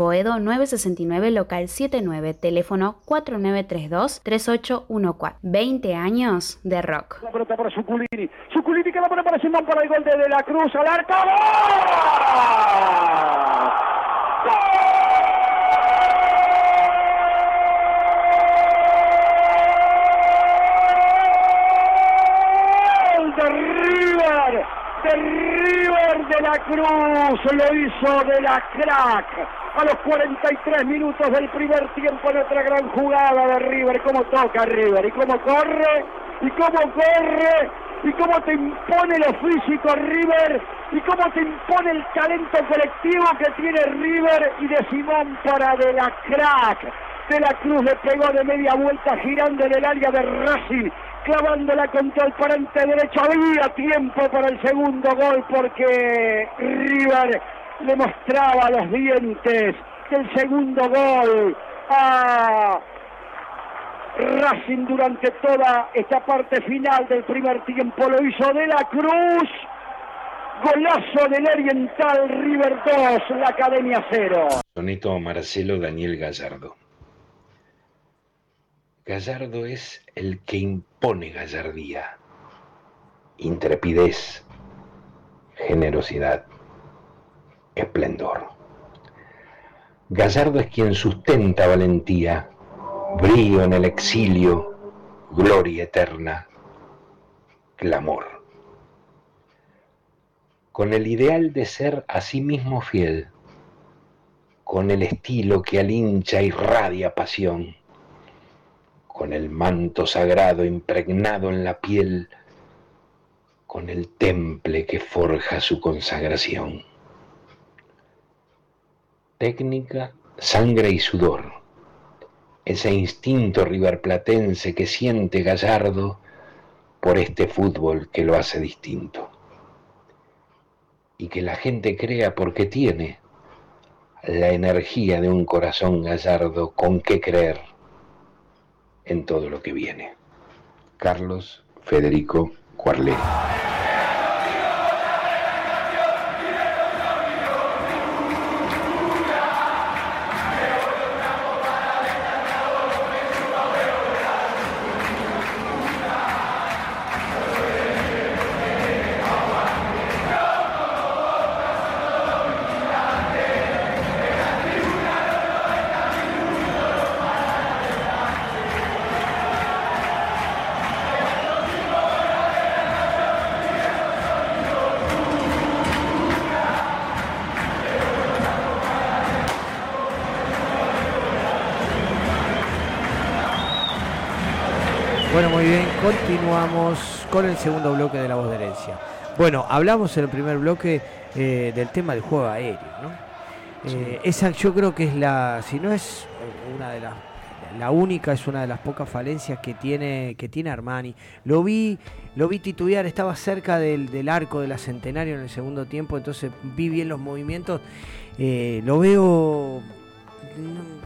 Boedo 969, local 79, teléfono 4932-3814. 20 años de rock. La pelota para Suculini. Suculini que la pone para Simón para el gol de, de la Cruz al arco. ¡Gol! ¡Gol! de River! De la Cruz lo hizo de la crack a los 43 minutos del primer tiempo en otra gran jugada de River. Cómo toca River y cómo corre y cómo corre y cómo te impone lo físico River y cómo te impone el talento colectivo que tiene River y de Simón para de la crack. De la Cruz le pegó de media vuelta girando en el área de Racing, clavándola contra el parante derecho. Había tiempo para el segundo gol porque River le mostraba los dientes del segundo gol a Racing durante toda esta parte final del primer tiempo lo hizo de la Cruz. Golazo del Oriental River 2, la Academia 0. Soneto Marcelo Daniel Gallardo. Gallardo es el que impone gallardía, intrepidez, generosidad, esplendor. Gallardo es quien sustenta valentía, brío en el exilio, gloria eterna, clamor. Con el ideal de ser a sí mismo fiel, con el estilo que al hincha irradia pasión, con el manto sagrado impregnado en la piel, con el temple que forja su consagración. Técnica, sangre y sudor ese instinto riverplatense que siente Gallardo por este fútbol que lo hace distinto. Y que la gente crea porque tiene la energía de un corazón gallardo con que creer en todo lo que viene. Carlos Federico Cuarlé. Con el segundo bloque de la voz de herencia. Bueno, hablamos en el primer bloque eh, del tema del juego aéreo, ¿no? Eh, esa yo creo que es la, si no es una de las, la única, es una de las pocas falencias que tiene, que tiene Armani. Lo vi, lo vi titubear, estaba cerca del, arco de la Centenario en el segundo tiempo, entonces vi bien los movimientos. Eh, lo veo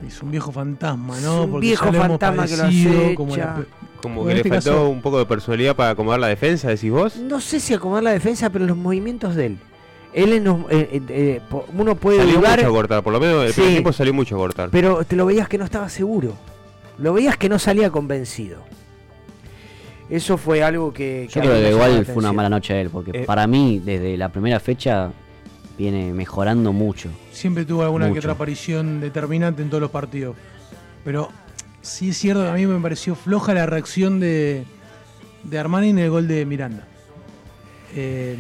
es un viejo fantasma, ¿no? un viejo fantasma que lo hace. Como, que le este faltó un poco de personalidad para acomodar la defensa, decís vos. No sé si acomodar la defensa, pero los movimientos de él. Él eh, eh, eh, uno puede salió mucho a cortar, por lo menos el primer tiempo salió mucho a cortar. Pero te lo veías que no estaba seguro. Lo veías que no salía convencido. Eso fue algo que. Yo creo que igual fue una mala noche de él, porque para mí, desde la primera fecha, viene mejorando mucho. Siempre tuvo alguna que otra aparición determinante en todos los partidos. Pero sí es cierto que a mí me pareció floja la reacción de, de Armani en el gol de Miranda. Eh,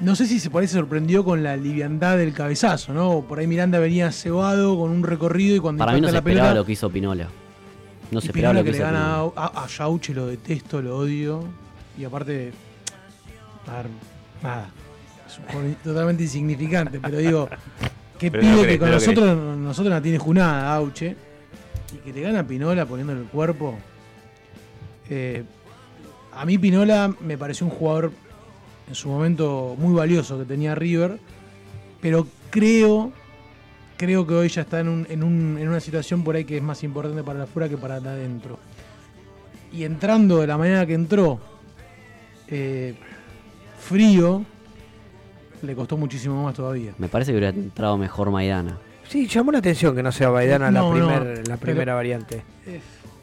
no sé si se se sorprendió con la liviandad del cabezazo, ¿no? Por ahí Miranda venía cebado con un recorrido y cuando Para mí no se esperaba lo que hizo Pinola. No se esperaba lo que, le gana a, a Yauche lo detesto, lo odio. Y aparte, a ver, nada totalmente insignificante, pero digo, que pide que con nosotros, nosotros la tiene junada, Auche, y que le gana Pinola poniéndole el cuerpo. Eh, a mí Pinola me pareció un jugador en su momento muy valioso que tenía River, pero creo, creo que hoy ya está en, en, una situación por ahí que es más importante para la afuera que para adentro. Y entrando de la manera que entró, eh, frío, le costó muchísimo más todavía. Me parece que hubiera entrado mejor Maidana. Sí, llamó la atención que no sea Maidana la, la primera variante. Eh,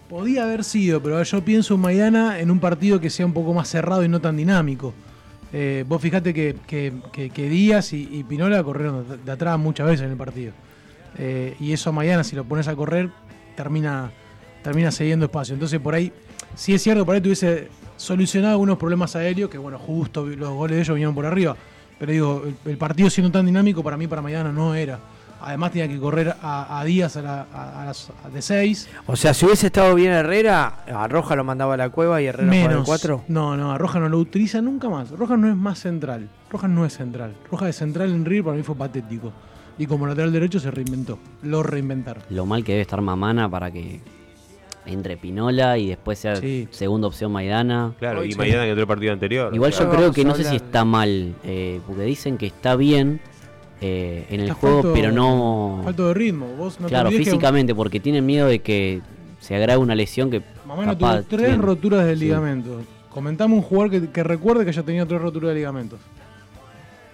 podía haber sido, pero yo pienso en Maidana en un partido que sea un poco más cerrado y no tan dinámico. Eh, vos fijate que, que, Díaz y, Pinola corrieron de, atrás muchas veces en el partido. Eh, y eso a Maidana, si lo pones a correr, termina, termina cediendo espacio. Entonces por ahí, sí es cierto, por ahí tuviese solucionado algunos problemas aéreos, que bueno, justo los goles de ellos vinieron por arriba pero digo, el, partido siendo tan dinámico, para mí, para mañana no era. Además tenía que correr a, Díaz a, las de 6. O sea, si hubiese estado bien Herrera, a Roja lo mandaba a la cueva y Herrera Menos. el 4. No, no, a Roja no lo utiliza nunca más. Roja no es más central. Roja no es central. Roja de central en River para mí fue patético. Y como lateral derecho se reinventó. Lo reinventaron. Lo mal que debe estar Mamana para que entre Pinola y después sea segunda opción Maidana. Claro, y Maidana que entró el partido anterior. Igual yo creo que no sé si está mal, eh, porque dicen que está bien eh, en el juego, pero no. Falto de ritmo. claro, físicamente, porque tienen miedo de que se agrave una lesión que. Mamá tuvo tres roturas de ligamentos. Comentamos un jugador que, que recuerde que haya tenido tres roturas de ligamentos.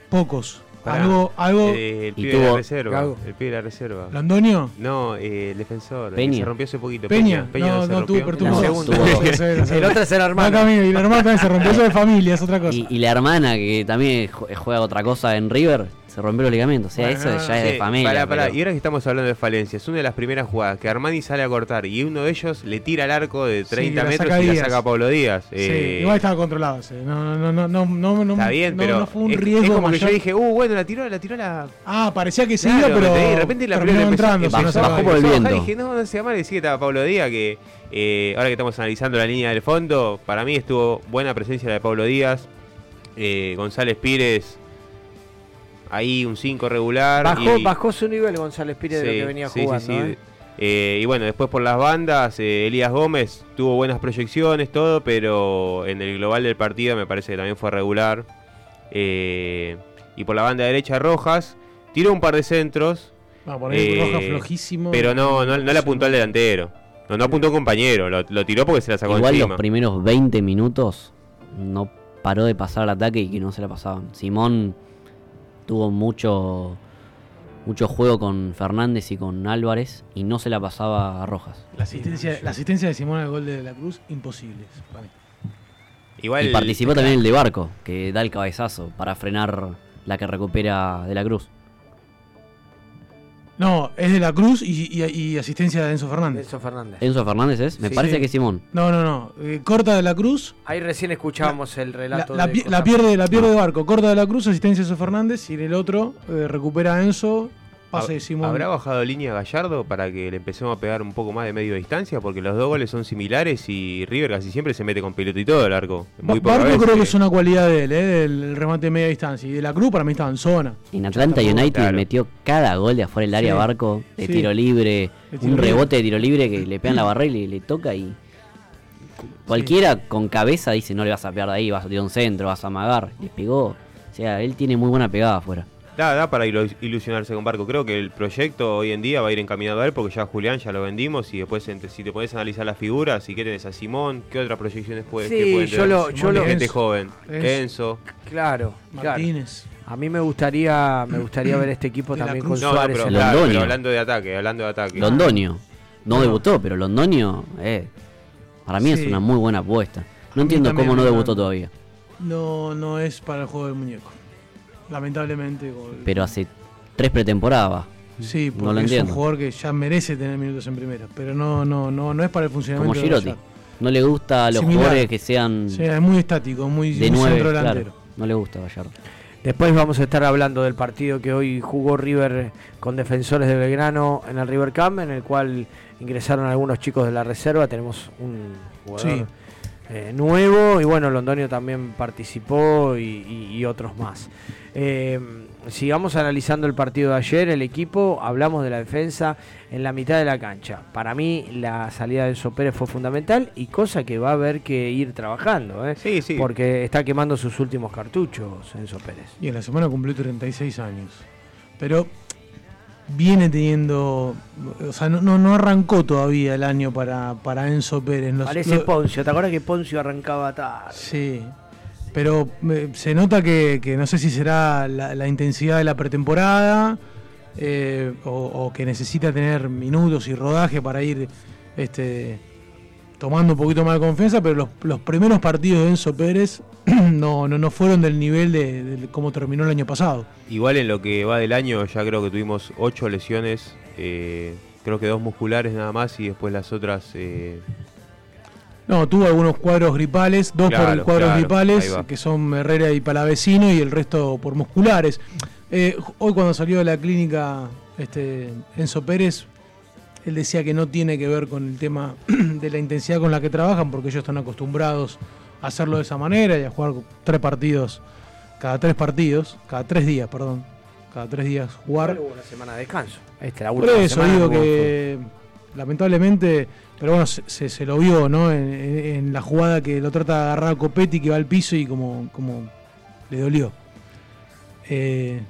Pocos algo, algo. Eh, el pibe de la reserva. El pibe de la reserva. ¿Landonio? No, eh, el defensor. Peña. Se rompió hace poquito. Peña. Peña, no, no, tuvo, pero tuvo. El otro es el hermano. y la hermana también se rompió. Eso de familia, es otra cosa. Y, y la hermana, que también juega otra cosa en River, se rompió los ligamentos. O sea, eso ya es de familia. Pará, pará. Y ahora que estamos hablando de falencias, una de las primeras jugadas que Armani sale a cortar y uno de ellos le tira al arco de 30 metros y la saca a Pablo Díaz. Sí, eh, igual estaba controlado. No, no, no, no, no, no, Está bien, pero no fue un riesgo. Es como que yo dije, uh, bueno, la tiró, la tiró la. Ah, parecía que se iba, pero. De repente la pelota entrando. Bajó, bajó por el viento. dije, no, no se llama, decía que estaba Pablo Díaz, que eh, ahora que estamos analizando la línea del fondo, para mí estuvo buena presencia la de Pablo Díaz. Eh, González Pires ahí un 5 regular. Bajó, bajó su nivel González Pires de lo que venía jugando. ¿eh? Eh, y bueno, después por las bandas, eh, Elías Gómez tuvo buenas proyecciones, todo, pero en el global del partido me parece que también fue regular. y por la banda derecha, Rojas tiró un par de centros. Ah, por ahí Rojas flojísimo. Pero no, no, le apuntó al delantero. No, no apuntó compañero, lo, tiró porque se la sacó Igual los primeros 20 minutos no paró de pasar al ataque y que no se la pasaban. Simón tuvo mucho mucho juego con Fernández y con Álvarez y no se la pasaba a Rojas. La asistencia, la asistencia de Simón al gol de la Cruz, imposible para mí. Igual y participó también el de Barco, que da el cabezazo para frenar la que recupera de la Cruz. No, es de la Cruz y, asistencia de Enzo Fernández. Enzo Fernández. Enzo Fernández es, me parece que es Simón. No, no, no. Eh, corta de la Cruz. Ahí recién escuchábamos el relato. La, de la pierde, la pierde de barco. Corta de la Cruz, asistencia de Enzo Fernández y en el otro eh, recupera Enzo ¿Habrá bajado línea Gallardo para que le empecemos a pegar un poco más de medio distancia? Porque los dos goles son similares y River casi siempre se mete con piloto y todo el arco. Muy Barco creo que es una cualidad de él, ¿eh? el remate de media distancia. Y de la Cruz para mí estaba en zona. En Atlanta United metió cada gol de afuera del área Barco, de tiro libre, un rebote de tiro libre que le pegan la barra y le, toca y cualquiera con cabeza dice no le vas a pegar de ahí, vas a tirar un centro, vas a amagar. Le pegó. O sea, él tiene muy buena pegada afuera. Da, da para ilusionarse con Barco. Creo que el proyecto hoy en día va a ir encaminado a él porque ya Julián ya lo vendimos y después si te podés analizar las figuras, si quieres a Simón, ¿qué otras proyecciones puedes sí, yo Lo, yo lo, gente joven. Enzo. Claro, Martínez. A mí me gustaría me gustaría ver este equipo también con Suárez. pero, hablando de ataque, hablando de ataque. Londonio. No, debutó, pero Londonio eh, para mí es una muy buena apuesta. No entiendo cómo no debutó todavía. No, no es para el juego del muñeco lamentablemente. Pero hace tres pretemporadas. Sí, porque es un jugador que ya merece tener minutos en primera, pero no no no no es para el funcionamiento. Como Girotti. No le gusta a los jugadores que sean. Sí, es muy estático, muy, de centro delantero. no le gusta Gallardo. Después vamos a estar hablando del partido que hoy jugó River con defensores de Belgrano en el River Camp, en el cual ingresaron algunos chicos de la reserva. Tenemos un jugador eh, nuevo y bueno, Londonio también participó y otros más. Eh, sigamos analizando el partido de ayer, el equipo, hablamos de la defensa en la mitad de la cancha. Para mí la salida de Enzo Pérez fue fundamental y cosa que va a haber que ir trabajando, ¿eh? sí, sí. porque está quemando sus últimos cartuchos Enzo Pérez. Y en la semana cumplió 36 años. Pero viene teniendo, o sea, no, no, arrancó todavía el año para, para Enzo Pérez. Parece Poncio, ¿te acuerdas que Poncio arrancaba tarde? Sí, pero eh, se nota que, no sé si será la, intensidad de la pretemporada eh, o, que necesita tener minutos y rodaje para ir este, tomando un poquito más de confianza, pero los, primeros partidos de Enzo Pérez no, no, no fueron del nivel de, cómo terminó el año pasado. Igual en lo que va del año ya creo que tuvimos ocho lesiones, eh, creo que dos musculares nada más y después las otras no, tuvo algunos cuadros gripales, dos por cuadros gripales, que son Herrera y Palavecino, y el resto por musculares. Eh, hoy cuando salió de la clínica Este, Enzo Pérez, él decía que no tiene que ver con el tema de la intensidad con la que trabajan, porque ellos están acostumbrados a hacerlo de esa manera y a jugar tres partidos, cada tres partidos, cada tres días, perdón, cada tres días jugar. una semana de descanso. Este, la Por eso digo que lamentablemente, pero bueno, se, se, lo vio, ¿no? En, la jugada que lo trata de agarrar a Copetti, que va al piso y como, como le dolió. Eh,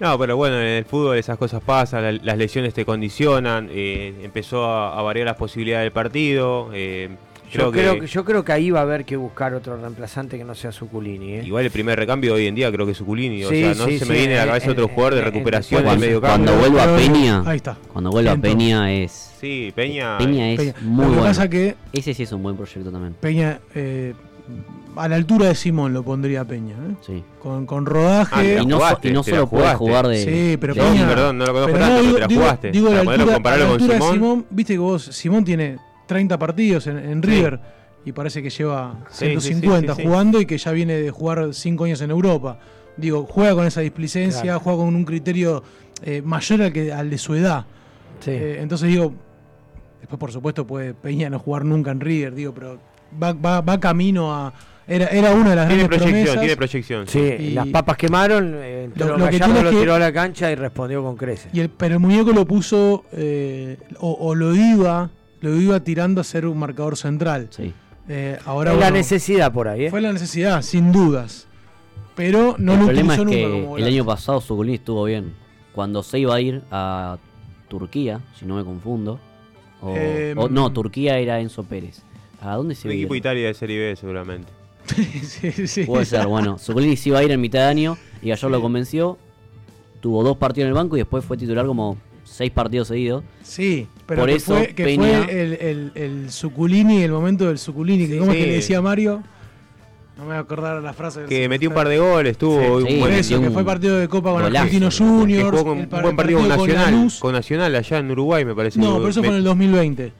no, pero bueno, en el fútbol esas cosas pasan, las lesiones te condicionan, eh, empezó a, variar las posibilidades del partido. Eh, yo, creo que, yo creo que ahí va a haber que buscar otro reemplazante que no sea Suculini. ¿eh? Igual el primer recambio hoy en día creo que es Suculini. o sea, no se me viene a la cabeza otro jugador de recuperación en el medio campo. Cuando vuelva a Peña, ahí está. Cuando vuelva a Peña es. Sí, Peña. Peña es muy bueno. que Ese sí es un buen proyecto también. Peña, eh, a la altura de Simón lo pondría Peña. ¿eh? Sí. Con, con rodaje. Ah, y, no, y, no, solo puede jugar de. Sí, pero Peña. Perdón, no lo conozco tanto, digo, pero te la jugaste. Digo, la altura, a la altura de Simón. Viste que vos, Simón tiene 30 partidos en, en River y parece que lleva 150 jugando y que ya viene de jugar 5 años en Europa. Digo, juega con esa displicencia, juega con un criterio eh, mayor al, que, al de su edad. Eh, entonces digo, después por supuesto puede Peña no jugar nunca en River, digo, pero va, va, va camino a, era, era una de las tiene grandes proyección, Tiene proyección. Sí, las papas quemaron, eh, lo, lo, que lo tiró a la cancha y respondió con creces. Y el, pero el muñeco lo puso, eh, o, o, lo iba, lo iba tirando a ser un marcador central. Sí. Eh, ahora, la necesidad por ahí. ¿eh? Fue la necesidad, sin dudas. Pero no el lo problema es que el año pasado Suculini estuvo bien. Cuando se iba a ir a Turquía, si no me confundo. O, no, Turquía era Enzo Pérez. ¿A dónde se iba? equipo Italia de Serie B, seguramente. sí, sí, Puede ser, bueno. Suculini se iba a ir en mitad de año y ayer lo convenció. Tuvo dos partidos en el banco y después fue titular como seis partidos seguidos. Sí, pero que fue, que fue el, el, el Suculini, el momento del Suculini, que como es que le decía Mario. No me voy a acordar la frase. Que metió un par de goles, tuvo. Sí, por eso, que fue partido de Copa con Argentino Juniors. un buen partido con Nacional, con, Nacional allá en Uruguay, me parece. No, pero eso fue en el 2020.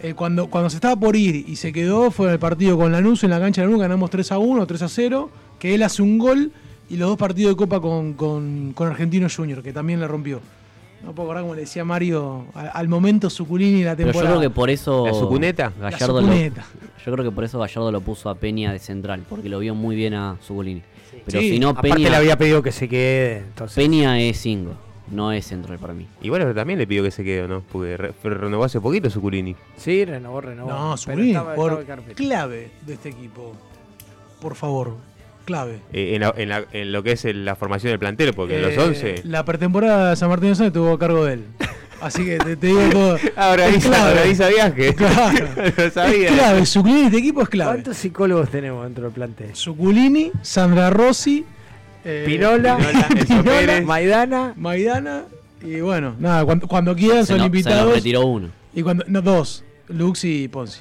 Eh, cuando, cuando se estaba por ir y se quedó, fue en el partido con Lanús en la cancha de Lanús, ganamos 3 a 1, 3 a 0, que él hace un gol y los dos partidos de Copa con, con, con Argentino Junior, que también la rompió. No puedo acordar como le decía Mario, al, momento Suculini la temporada. Pero yo creo que por eso. ¿La Sucuneta? Gallardo Lo, yo creo que por eso Gallardo lo puso a Peña de central, porque lo vio muy bien a Suculini. Pero si no, Peña. le había pedido que se quede. Peña es single, no es central para mí. Y bueno, también le pidió que se quede, ¿no? Porque renovó hace poquito Suculini. Sí, renovó, renovó. No, Suculini, por clave de este equipo. Por favor, clave. Eh, en, lo que es la formación del plantel, porque en los 11. Eh, la pretemporada de San Martín de tuvo a cargo de él. Así que te, digo todo. ahora, sabías que. Claro. lo sabía. Es clave, Suculini, este equipo es clave. ¿Cuántos psicólogos tenemos dentro del plantel? Suculini, Sandra Rossi, eh, Pinola Maidana. Maidana. Y bueno, nada, cuando, cuando quieran son invitados. Se retiró uno. Y cuando, no, dos, Lux y Ponzi.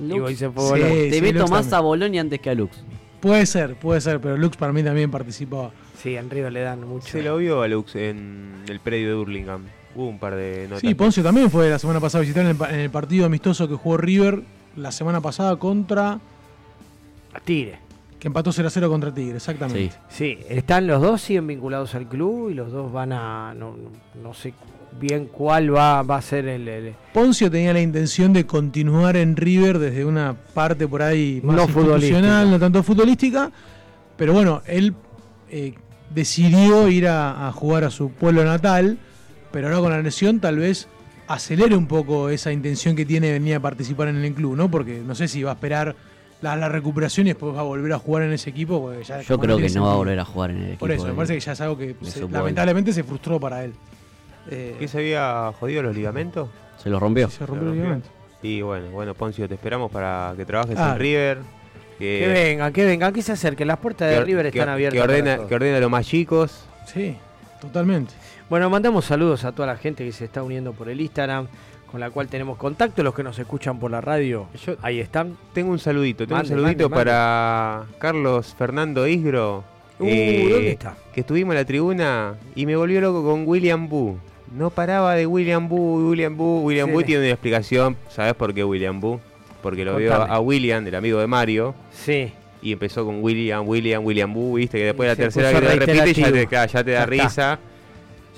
Lux, se fue te meto más a Bolonia antes que a Lux. Puede ser, puede ser, pero Lux para mí también participó. Sí, en Río le dan mucho. Se lo vio a Lux en el predio de Hurlingham. Hubo un par de notas. Sí, Poncio también fue la semana pasada a visitar en el, partido amistoso que jugó River la semana pasada contra. Tigre. Que empató 0 a 0 contra Tigre, exactamente. Sí. están los dos, siguen vinculados al club y los dos van a. No, no sé bien cuál va, va a ser el, Poncio tenía la intención de continuar en River desde una parte por ahí más no institucional, no tanto futbolística, pero bueno, él eh, decidió ir a, jugar a su pueblo natal, pero ahora con la lesión tal vez acelere un poco esa intención que tiene de venir a participar en el club, ¿no? Porque no sé si va a esperar la, recuperación y después va a volver a jugar en ese equipo. Yo creo que no va a volver a jugar en el equipo. Por eso, me parece que ya es algo que lamentablemente se frustró para él. Eh, ¿Qué se había jodido los ligamentos? Se los rompió. Se rompió los ligamentos. Y bueno, bueno, Poncio, te esperamos para que trabajes en River. Que, que, vengan, que vengan, que se acerquen. Las puertas de River están abiertas. Que ordena, que ordena a los más chicos. Sí, totalmente. Bueno, mandamos saludos a toda la gente que se está uniendo por el Instagram, con la cual tenemos contacto. Los que nos escuchan por la radio, ahí están. Tengo un saludito, tengo un saludito para Carlos Fernando Isgro. Uh, ¿dónde eh, está? Que estuvimos en la tribuna y me volvió loco con William Boo. No paraba de William Boo, William Boo. William Boo tiene una explicación. ¿Sabes por qué William Boo? Porque lo vio a William, el amigo de Mario. Sí. Y empezó con William, William, William Boo, viste, que después de la tercera vez repite ya te, ya te da risa.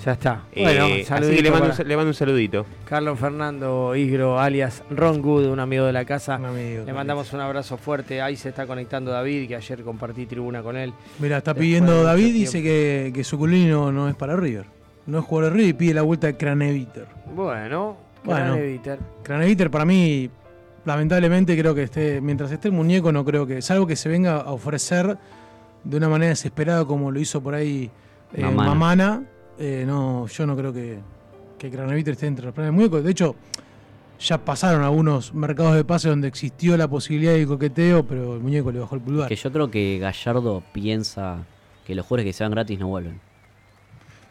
Ya está. Eh, bueno, así que le mando, un, le mando, un, saludito. Carlos Fernando Igro, alias Ron Good, un amigo de la casa. le mandamos un abrazo fuerte. Ahí se está conectando David, que ayer compartí tribuna con él. Mira, está pidiendo David, dice que, que su no, no es para River. No es jugador de River y pide la vuelta de Craneviter. Bueno, Craneviter. Bueno, Craneviter para mí, lamentablemente creo que esté, mientras esté el muñeco, no creo que, salvo que se venga a ofrecer de una manera desesperada como lo hizo por ahí eh, Mamana eh, no, yo no creo que, que Craneviter esté entre los planes muñecos. De hecho, ya pasaron algunos mercados de pase donde existió la posibilidad de coqueteo, pero el muñeco le bajó el pulgar. Que yo creo que Gallardo piensa que los jugadores que sean gratis no vuelven.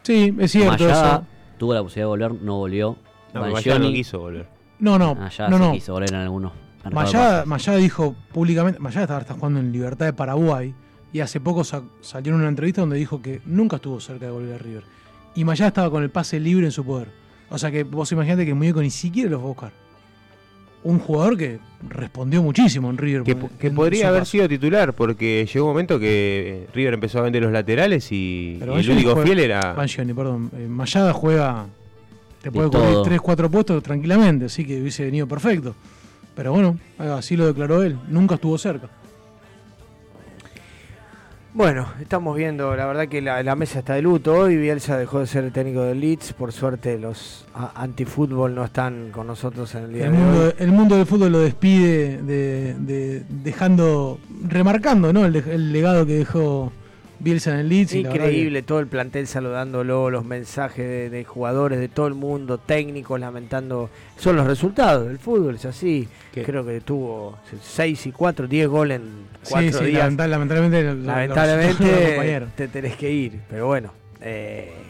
Sí, es cierto eso. Tuvo la posibilidad de volver, no volvió. No, Mayada no quiso volver. No, no. Mayada no, no. no. quiso volver en algunos. Mayada, dijo públicamente, Mayada está jugando en Libertad de Paraguay y hace poco salió en una entrevista donde dijo que nunca estuvo cerca de volver a River y Mayada estaba con el pase libre en su poder. O sea que vos imaginate que el muñeco ni siquiera lo fue a buscar. Un jugador que respondió muchísimo en River. Que, podría haber sido titular, porque llegó un momento que River empezó a vender los laterales y, el único fiel era. Perdón. Eh, Mayada juega. Te puede cubrir 3, 4 puestos tranquilamente, así que hubiese venido perfecto. Pero bueno, así lo declaró él. Nunca estuvo cerca. Bueno, estamos viendo, la verdad que la, mesa está de luto. Hoy Bielsa dejó de ser el técnico del Leeds. Por suerte los antifútbol no están con nosotros en el día el de mundo, hoy. El mundo del fútbol lo despide de, dejando, remarcando ¿no? el legado que dejó Bielsa en el Leeds. Increíble, todo el plantel saludándolo, los mensajes de, jugadores de todo el mundo, técnicos lamentando. Son los resultados del fútbol, es así. Creo que tuvo 6 y 4, 10 goles en 4 días. lamentablemente, lamentablemente te tenés que ir, pero bueno. Eh,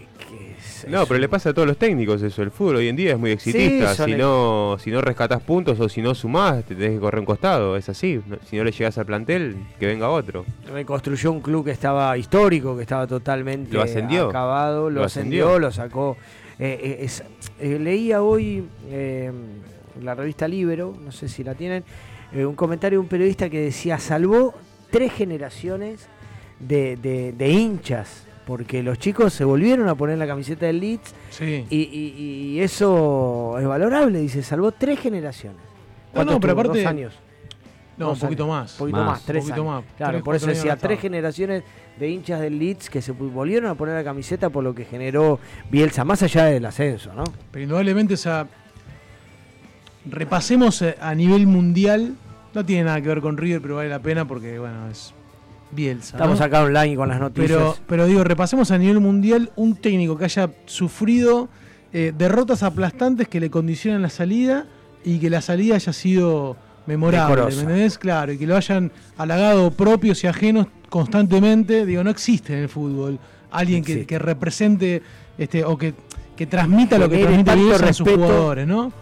no, pero le pasa a todos los técnicos eso. El fútbol hoy en día es muy exitista. si, no, si no rescatas puntos o si no sumás, te tenés que correr un costado. Es así. Si no le llegas al plantel, que venga otro. Reconstruyó un club que estaba histórico, que estaba totalmente ¿Lo ascendió? acabado. Lo, ascendió, lo sacó. Eh, eh, eh, leía hoy la revista Libero, no sé si la tienen, un comentario de un periodista que decía: salvó tres generaciones de hinchas porque los chicos se volvieron a poner la camiseta del Leeds y, eso es valorable, dice, salvó tres generaciones. No, no, pero aparte... Dos años. No, un poquito más. Un poquito más, tres años. Claro, por eso decía, tres generaciones de hinchas del Leeds que se volvieron a poner la camiseta por lo que generó Bielsa, más allá del ascenso, ¿no? Pero indudablemente, o sea, repasemos eh, a nivel mundial, no tiene nada que ver con River, pero vale la pena porque, bueno, es Bielsa. Estamos acá online con las noticias. Pero, pero digo, repasemos a nivel mundial un técnico que haya sufrido eh, derrotas aplastantes que le condicionan la salida y que la salida haya sido memorable. ¿Me entendés? Claro, y que lo hayan halagado propios y ajenos constantemente. Digo, no existe en el fútbol alguien que, represente este, o que, que transmita lo que transmite Bielsa a sus jugadores, ¿no?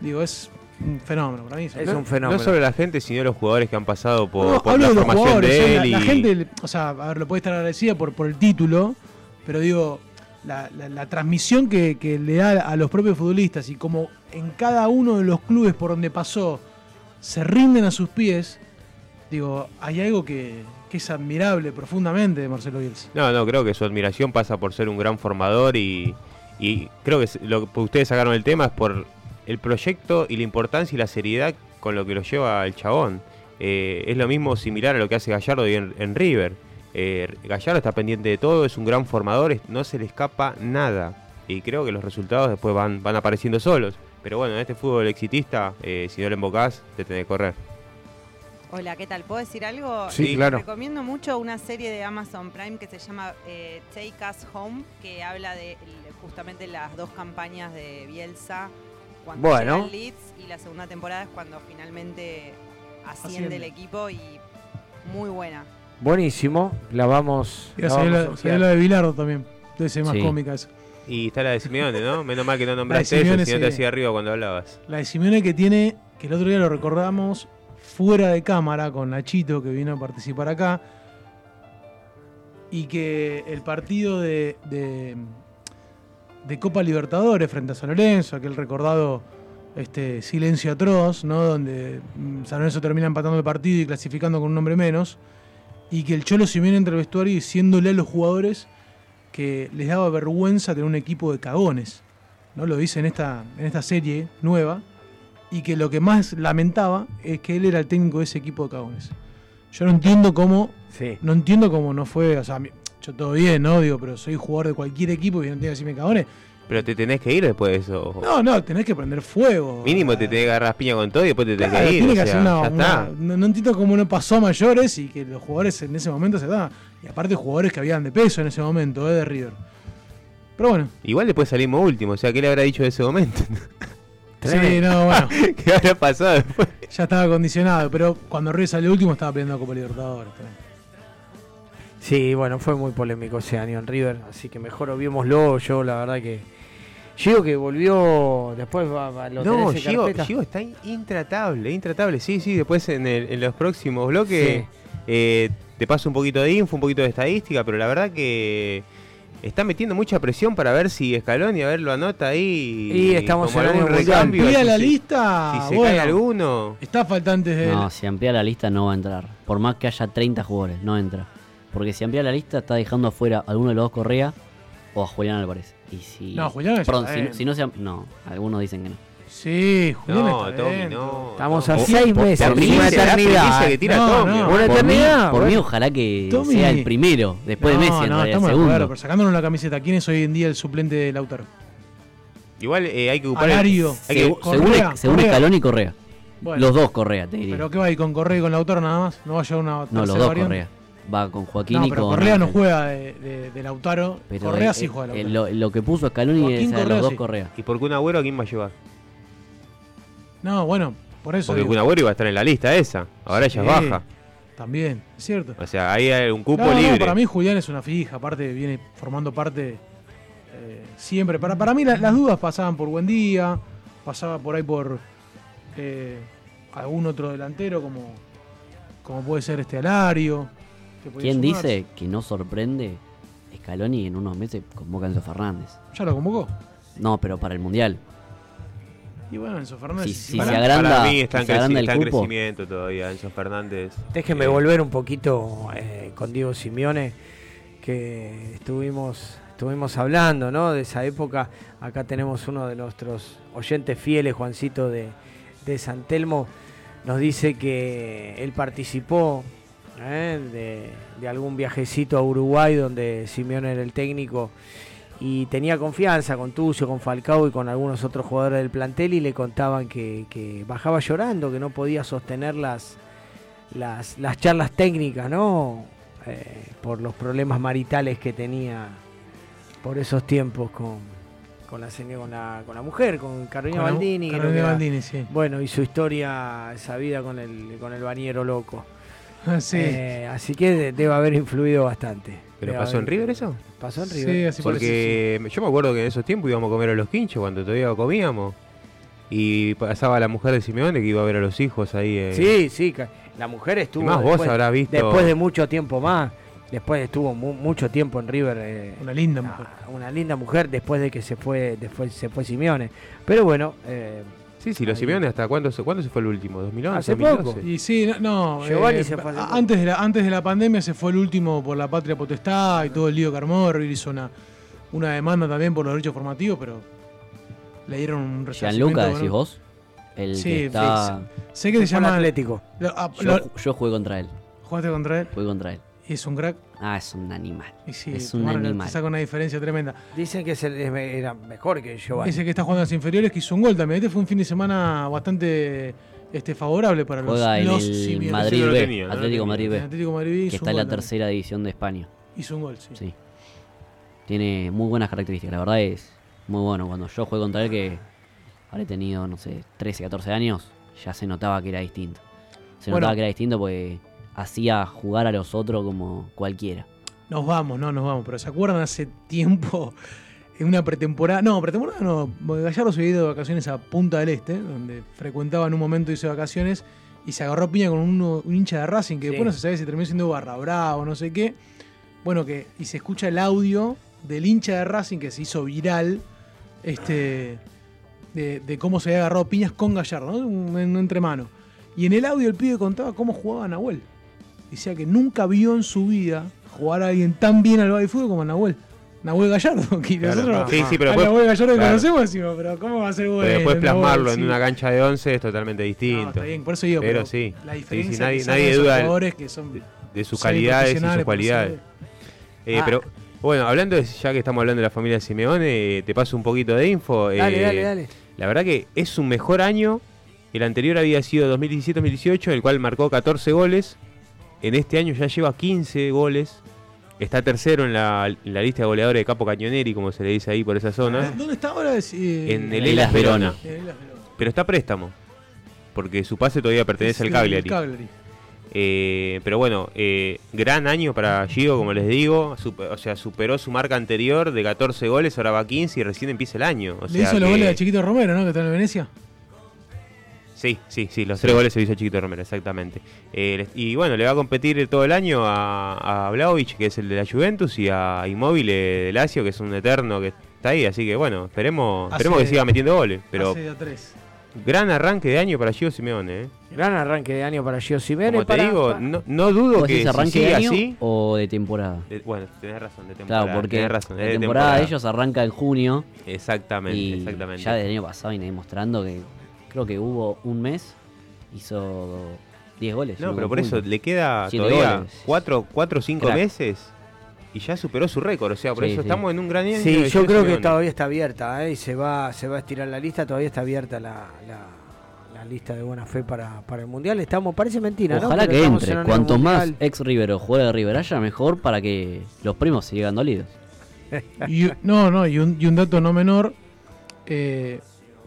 Digo, es un fenómeno para mí. Es un fenómeno. No solo la gente, sino los jugadores que han pasado por, la formación de él. La, gente, o sea, a ver, lo puede estar agradecida por, por el título, pero digo, la, transmisión que, le da a los propios futbolistas y como en cada uno de los clubes por donde pasó se rinden a sus pies, digo, hay algo que, es admirable profundamente de Marcelo Bielsa. No, no, creo que su admiración pasa por ser un gran formador y, y creo que lo que ustedes sacaron el tema es por el proyecto y la importancia y la seriedad con lo que lo lleva el chabón. Eh, es lo mismo similar a lo que hace Gallardo en, River. Eh, Gallardo está pendiente de todo, es un gran formador, no se le escapa nada. Y creo que los resultados después van, van apareciendo solos. Pero bueno, en este fútbol exitista, eh, si no le embocás, te tenés que correr. Hola, ¿qué tal? ¿Puedo decir algo? Sí, claro. Recomiendo mucho una serie de Amazon Prime que se llama Take Us Home, que habla de justamente las dos campañas de Bielsa cuando bueno. llega Leeds y la segunda temporada es cuando finalmente asciende, el equipo y muy buena. Buenísimo, la vamos. Y la, la de Bilardo también, debe ser más cómica esa. Y está la de Simeone, ¿no? Menos mal que no nombraste eso, si no te hacía arriba cuando hablabas. La de Simeone que tiene, que el otro día lo recordamos, fuera de cámara con Nachito que vino a participar acá. Y que el partido de de Copa Libertadores frente a San Lorenzo, aquel recordado este, silencio atroz, ¿no? donde mm, San Lorenzo termina empatando el partido y clasificando con un nombre menos, y que el Cholo Simeone entra al vestuario diciéndole a los jugadores que les daba vergüenza tener un equipo de cagones. ¿no? Lo dice en esta, en esta serie nueva. Y que lo que más lamentaba es que él era el técnico de ese equipo de cagones. Yo no entiendo cómo. No entiendo cómo no fue. O sea, yo todo bien, ¿no? Digo, pero soy jugador de cualquier equipo y no tengo que decirme cagones. Pero te tenés que ir después de eso. No, no, tenés que prender fuego. Mínimo te tenés que agarrar piña con todo y después te tenés que ir. Tiene que no, no, entiendo cómo no pasó a mayores y que los jugadores en ese momento se dan. Y aparte jugadores que habían de peso en ese momento, ¿eh? de River. Pero bueno. Igual después salimos último, o sea, ¿qué le habrá dicho de ese momento? sí, no, bueno. ¿Qué habrá pasado después? Ya estaba condicionado, pero cuando River salió último estaba peleando Copa Libertadores. Sí, bueno, fue muy polémico ese año en River, así que mejor obviémoslo. Yo, la verdad que Gio que volvió después a, lo No, Gio, Gio, está intratable, intratable. Sí, sí, después en, en los próximos bloques eh, te paso un poquito de info, un poquito de estadística, pero la verdad que está metiendo mucha presión para ver si Scaloni a ver lo anota ahí y estamos en algún recambio. Si amplía la lista, si se cae alguno. Está faltante de No, si amplía la lista no va a entrar. Por más que haya 30 jugadores, no entra. Porque si amplía la lista está dejando afuera a alguno de los dos Correa o a Julián Álvarez. Y si, no, Julián perdón, si, no se, no, algunos dicen que no. Sí, Julián no, Tommy, no. Estamos a seis meses, una eternidad. Que tira Tommy. una eternidad. Por mí, ojalá que sea el primero, después de Messi, en no, realidad, estamos segundo. pero sacándonos la camiseta, ¿quién es hoy en día el suplente de Lautaro? Igual eh, hay que ocupar Alario. El, hay que, Correa, según, Escalón y Correa. Los dos Correa, te diría. ¿Pero qué va ahí con Correa y con Lautaro nada más? ¿No va a llevar una No, los dos Correa va con Joaquín no, y pero Correa no juega de, de, Lautaro. Correa sí juega de Lautaro. Lo, que puso Scaloni es a los dos Correa. ¿Y por qué un Agüero a quién va a llevar? No, bueno, por eso. Porque un Agüero iba a estar en la lista esa. Ahora ella es baja. También, es cierto. O sea, ahí hay un cupo libre. No, para mí Julián es una fija, aparte viene formando parte eh, siempre. Para, para mí las dudas pasaban por Buen Día, pasaba por ahí por eh, algún otro delantero como, como puede ser este Alario. ¿Quién dice que no sorprende Scaloni en unos meses convoca a Enzo Fernández? ¿Ya lo convocó? No, pero para el Mundial. Y bueno, Enzo Fernández. Si, para, se agranda, mí está, en, crecimiento todavía Enzo Fernández. Déjenme eh, volver un poquito eh, con Diego Simeone, que estuvimos, estuvimos hablando ¿no? de esa época. Acá tenemos uno de nuestros oyentes fieles, Juancito de, de San Telmo. Nos dice que él participó ¿eh? de, algún viajecito a Uruguay donde Simeone era el técnico y tenía confianza con Tucio, con Falcao y con algunos otros jugadores del plantel y le contaban que, bajaba llorando, que no podía sostener las, las, charlas técnicas, ¿no? Eh, por los problemas maritales que tenía por esos tiempos con, con la, con la, con la mujer, con Carolina Baldini. Bueno, y su historia, esa vida con el, con el bañero loco. Sí. Eh, así que debe haber influido bastante. ¿Pero pasó en River eso? Pasó en River. Sí, así Porque yo me acuerdo que en esos tiempos íbamos a comer a los quinchos cuando todavía comíamos. Y pasaba la mujer de Simeone que iba a ver a los hijos ahí. Eh. Sí, sí, la mujer estuvo. más después, vos habrás visto. Después de mucho tiempo más. Después estuvo mucho tiempo en River. Eh, una linda mujer. Una linda mujer después de que se fue, después se fue Simeone. Pero bueno, eh, Sí, sí, los Simeone hasta cuándo se, ¿cuándo se fue el último? ¿2011? Hace poco. Y sí, no, Giovanni eh, se fue antes, de la, antes de la pandemia se fue el último por la patria potestad y todo el lío que armó. hizo una, una demanda también por los derechos formativos, pero le dieron un. ¿Gianluca decís vos? El sí, que está... sé que se, llama Atlético. Ah, yo, yo jugué contra él. ¿Jugaste contra él? Jugué contra él. ¿Y es un crack? Ah, es un animal. sí, es un animal. saca una diferencia tremenda. Dicen que era mejor que Giovanni. Dice que está jugando a las inferiores, que hizo un gol también. Este fue un fin de semana bastante este, favorable para los, Juega en los el Madrid B, Atlético Madrid B. Atlético Madrid que está en la tercera división de España. Hizo un gol, sí. Sí. Tiene muy buenas características. La verdad es muy bueno. Cuando yo jugué contra él, que habré tenido, no sé, 13, 14 años, ya se notaba que era distinto. Se notaba que era distinto porque hacía jugar a los otros como cualquiera. Nos vamos, no, nos vamos, pero ¿se acuerdan hace tiempo en una pretemporada? No, pretemporada no, Gallardo se había ido de vacaciones a Punta del Este, donde frecuentaba en un momento hizo vacaciones y se agarró piña con un, hincha de Racing que después no se sabe si terminó siendo barra bravo, no sé qué. Bueno, que y se escucha el audio del hincha de Racing que se hizo viral este de, cómo se había agarrado piñas con Gallardo, ¿no? Un, entremano. Y en el audio el pibe contaba cómo jugaba Nahuel decía que nunca vio en su vida jugar a alguien tan bien al baile fútbol como a Nahuel. Nahuel Gallardo. nosotros sí, sí, pero a Nahuel Gallardo claro. conocemos, decimos, pero ¿cómo va a ser bueno? Pero después plasmarlo en una cancha de 11 es totalmente distinto. está bien, por eso digo, pero, sí, la diferencia sí, nadie, nadie duda que son, de, sus calidades y sus cualidades. Eh, ah. Pero bueno, hablando de, ya que estamos hablando de la familia Simeone, te paso un poquito de info. Dale, dale, dale. La verdad que es un mejor año. El anterior había sido 2017-2018, el cual marcó 14 goles. En este año ya lleva 15 goles. Está tercero en la, lista de goleadores de Capo Cañoneri, como se le dice ahí por esa zona. ¿Dónde está ahora? en el Elas Verona. Pero está préstamo. Porque su pase todavía pertenece al Cagliari. Eh, pero bueno, eh, gran año para Gio, como les digo. o sea, superó su marca anterior de 14 goles, ahora va 15 y recién empieza el año. Le hizo los goles a Chiquito Romero, ¿no? Que está en Venecia. Sí, sí, sí, los tres goles se hizo Chiquito Romero, exactamente. Eh, y bueno, le va a competir todo el año a, a que es el de la Juventus, y a Immobile de Lazio, que es un eterno que está ahí. Así que bueno, esperemos, esperemos que siga metiendo goles. Pero gran arranque de año para Gio Simeone. ¿eh? Gran arranque de año para Gio Simeone. Como te digo, no, dudo que si arranque de año así, o de temporada. bueno, tenés razón, de temporada. Claro, porque razón, la temporada, de ellos arranca en junio. Exactamente, y exactamente. Ya del año pasado viene demostrando que creo que hubo un mes, hizo 10 goles. No, pero por eso le queda todavía 4 o 5 meses y ya superó su récord. O sea, por eso estamos en un gran año. Sí, yo creo que todavía está abierta ¿eh? y se va, se va a estirar la lista. Todavía está abierta la, la, lista de buena fe para, para, el mundial. Estamos, parece mentira, Ojalá que entre. Cuanto más ex River o juega de River haya, mejor para que los primos sigan dolidos. y, no, no, y un, y un dato no menor. Eh,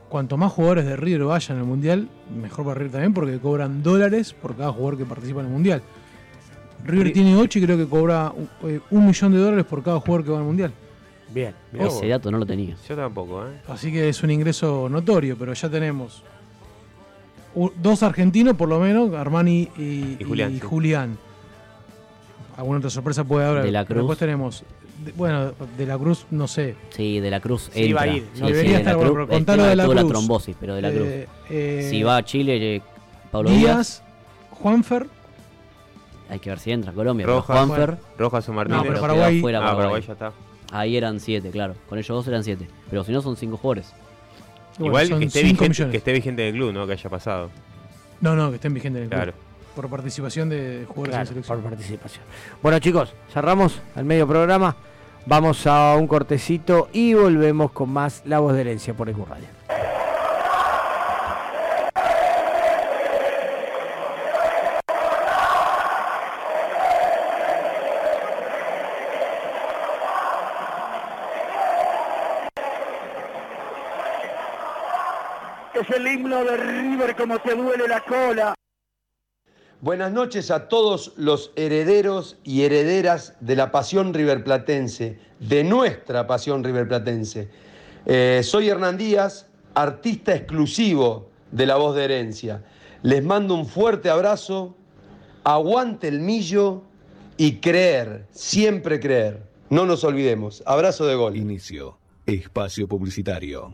cuanto más jugadores de River vayan al mundial, mejor para River también, porque cobran dólares por cada jugador que participa en el mundial. River tiene 8 y creo que cobra eh, un millón de dólares por cada jugador que va al mundial. Bien. Ese dato no lo tenía. Yo tampoco, ¿eh? Así que es un ingreso notorio, pero ya tenemos dos argentinos, por lo menos, Armani y, Julián. Alguna otra sorpresa puede haber. De la Cruz. Después tenemos. Bueno, de la Cruz, no sé. Sí, de la Cruz. Sí, va a ir. debería estar, contalo de la Cruz. la trombosis, pero de la Cruz. Eh, si va a Chile, eh, Pablo Díaz. Díaz Juanfer hay que ver si entra Colombia. Rojas, Juanfer. Rojas o Martínez. No, pero Paraguay. Fuera, ah, Paraguay. ya está. Ahí eran siete, claro. Con ellos dos eran siete. Pero si no, son cinco jugadores. Igual que esté, vigente, que esté vigente en el club, ¿no? Que haya pasado. No, no, que estén vigentes en el club. Claro. Por participación de jugadores de selección. Por participación. Bueno, chicos, cerramos el medio programa. Vamos a un cortecito y volvemos con más La Voz de Herencia por el Radio. es el himno de River como te duele la cola. Buenas noches a todos los herederos y herederas de la pasión riverplatense, de nuestra pasión riverplatense. Eh, soy Hernán Díaz, artista exclusivo de La Voz de Herencia. Les mando un fuerte abrazo, aguante el millo y creer, siempre creer. No nos olvidemos. Abrazo de gol. Inicio. Espacio Publicitario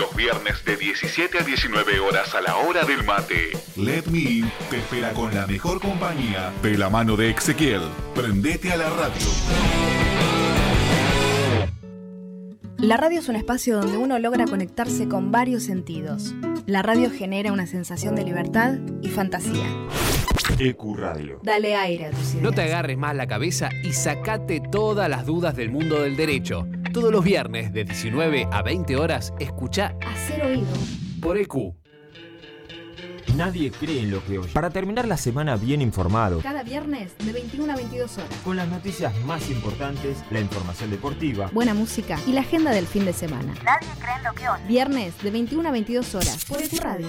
Los viernes de 17 a 19 horas a la hora del mate. Let Me In te espera con la mejor compañía de la mano de Ezequiel. Prendete a la radio. La radio es un espacio donde uno logra conectarse con varios sentidos. La radio genera una sensación de libertad y fantasía. EQ Radio. Dale aire a tu ideas. No te agarres más la cabeza y sacate todas las dudas del mundo del derecho. Todos los viernes de 19 a 20 horas, escucha Hacer Oído por EQ. Nadie cree en lo que oye. Para terminar la semana bien informado. Cada viernes de 21 a 22 horas. Con las noticias más importantes, la información deportiva. Buena música y la agenda del fin de semana. Nadie cree en lo que oye. Viernes de 21 a 22 horas por EQ Radio.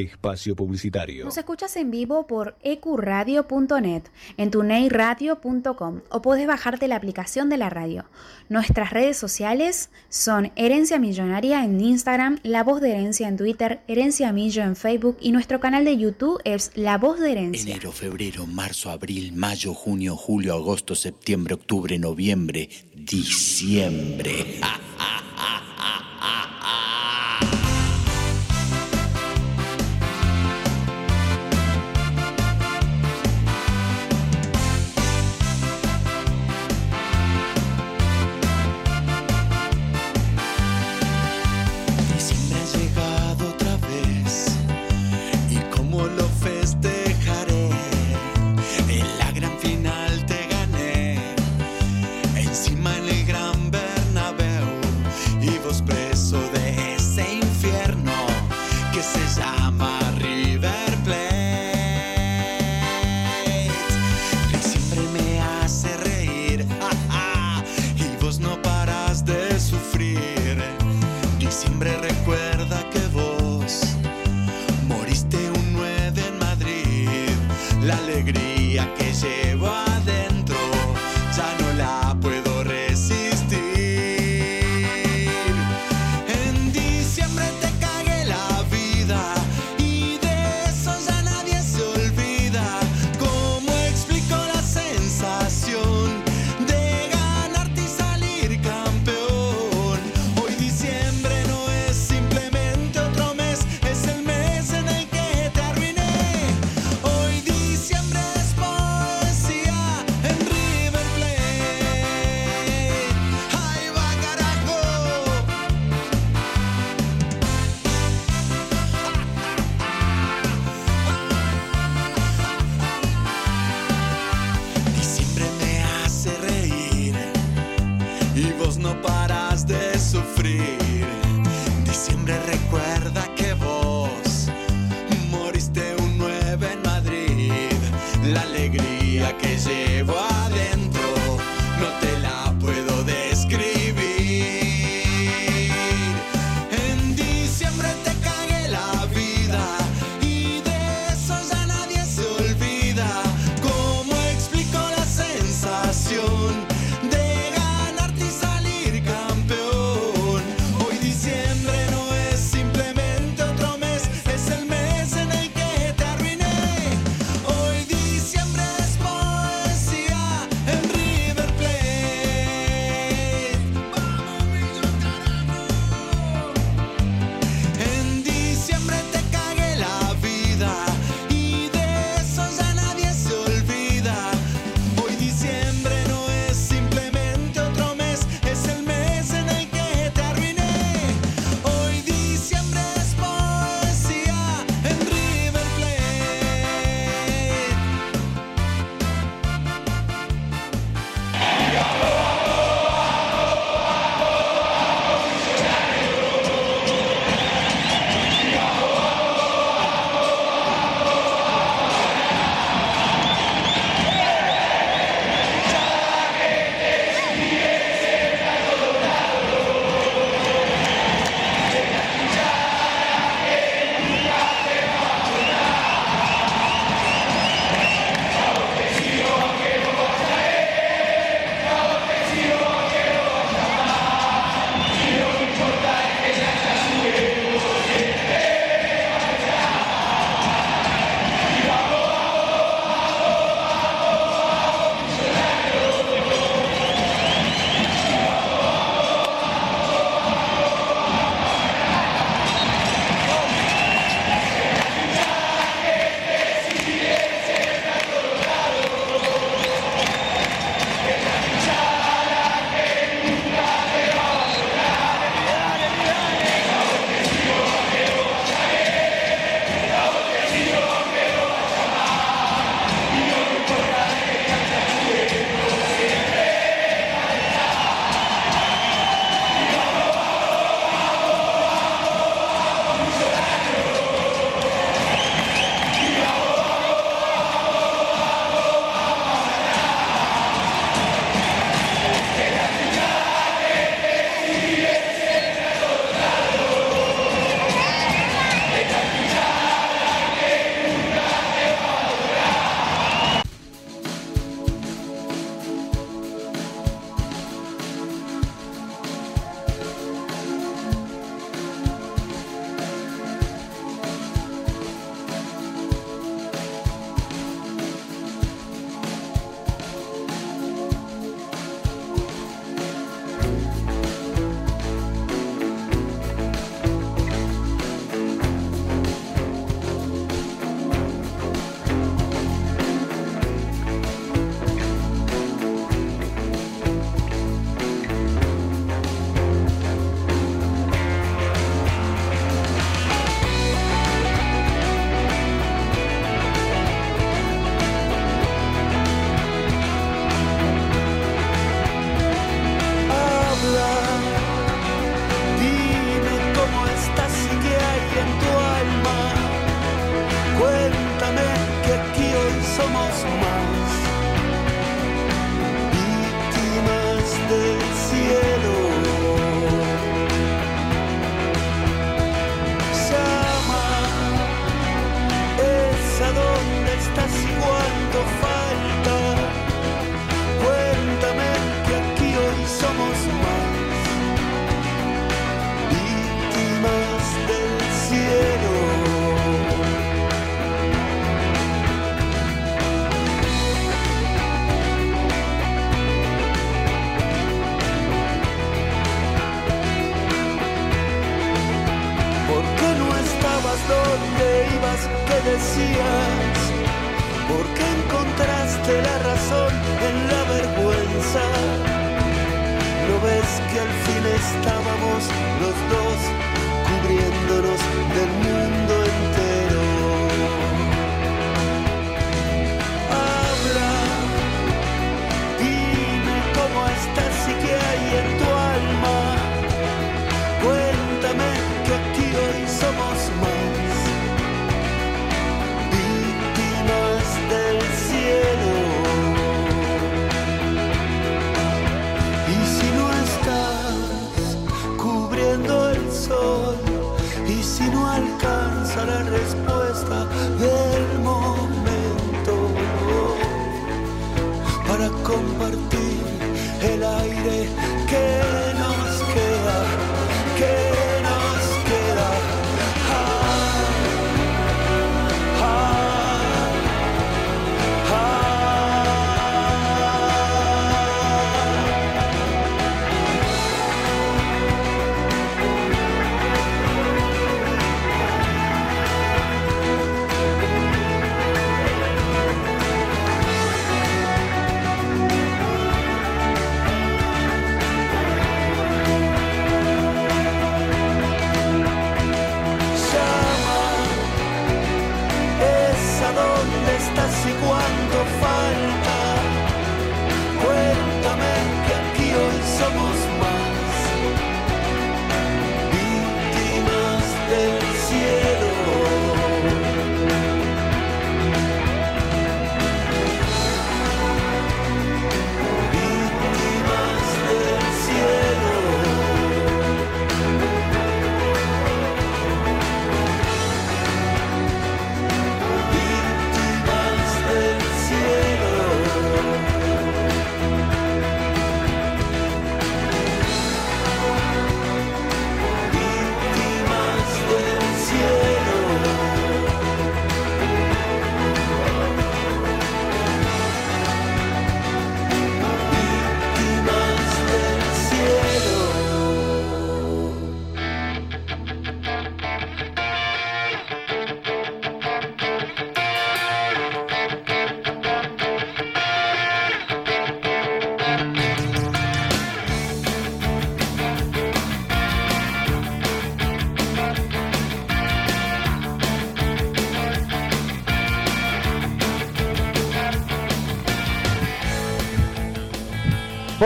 Espacio publicitario. Nos escuchas en vivo por ecuradio.net, en tuneiradio.com o puedes bajarte la aplicación de la radio. Nuestras redes sociales son Herencia Millonaria en Instagram, La Voz de Herencia en Twitter, Herencia Millo en Facebook y nuestro canal de YouTube es La Voz de Herencia. Enero, febrero, marzo, abril, mayo, junio, julio, agosto, septiembre, octubre, noviembre, diciembre. Hoy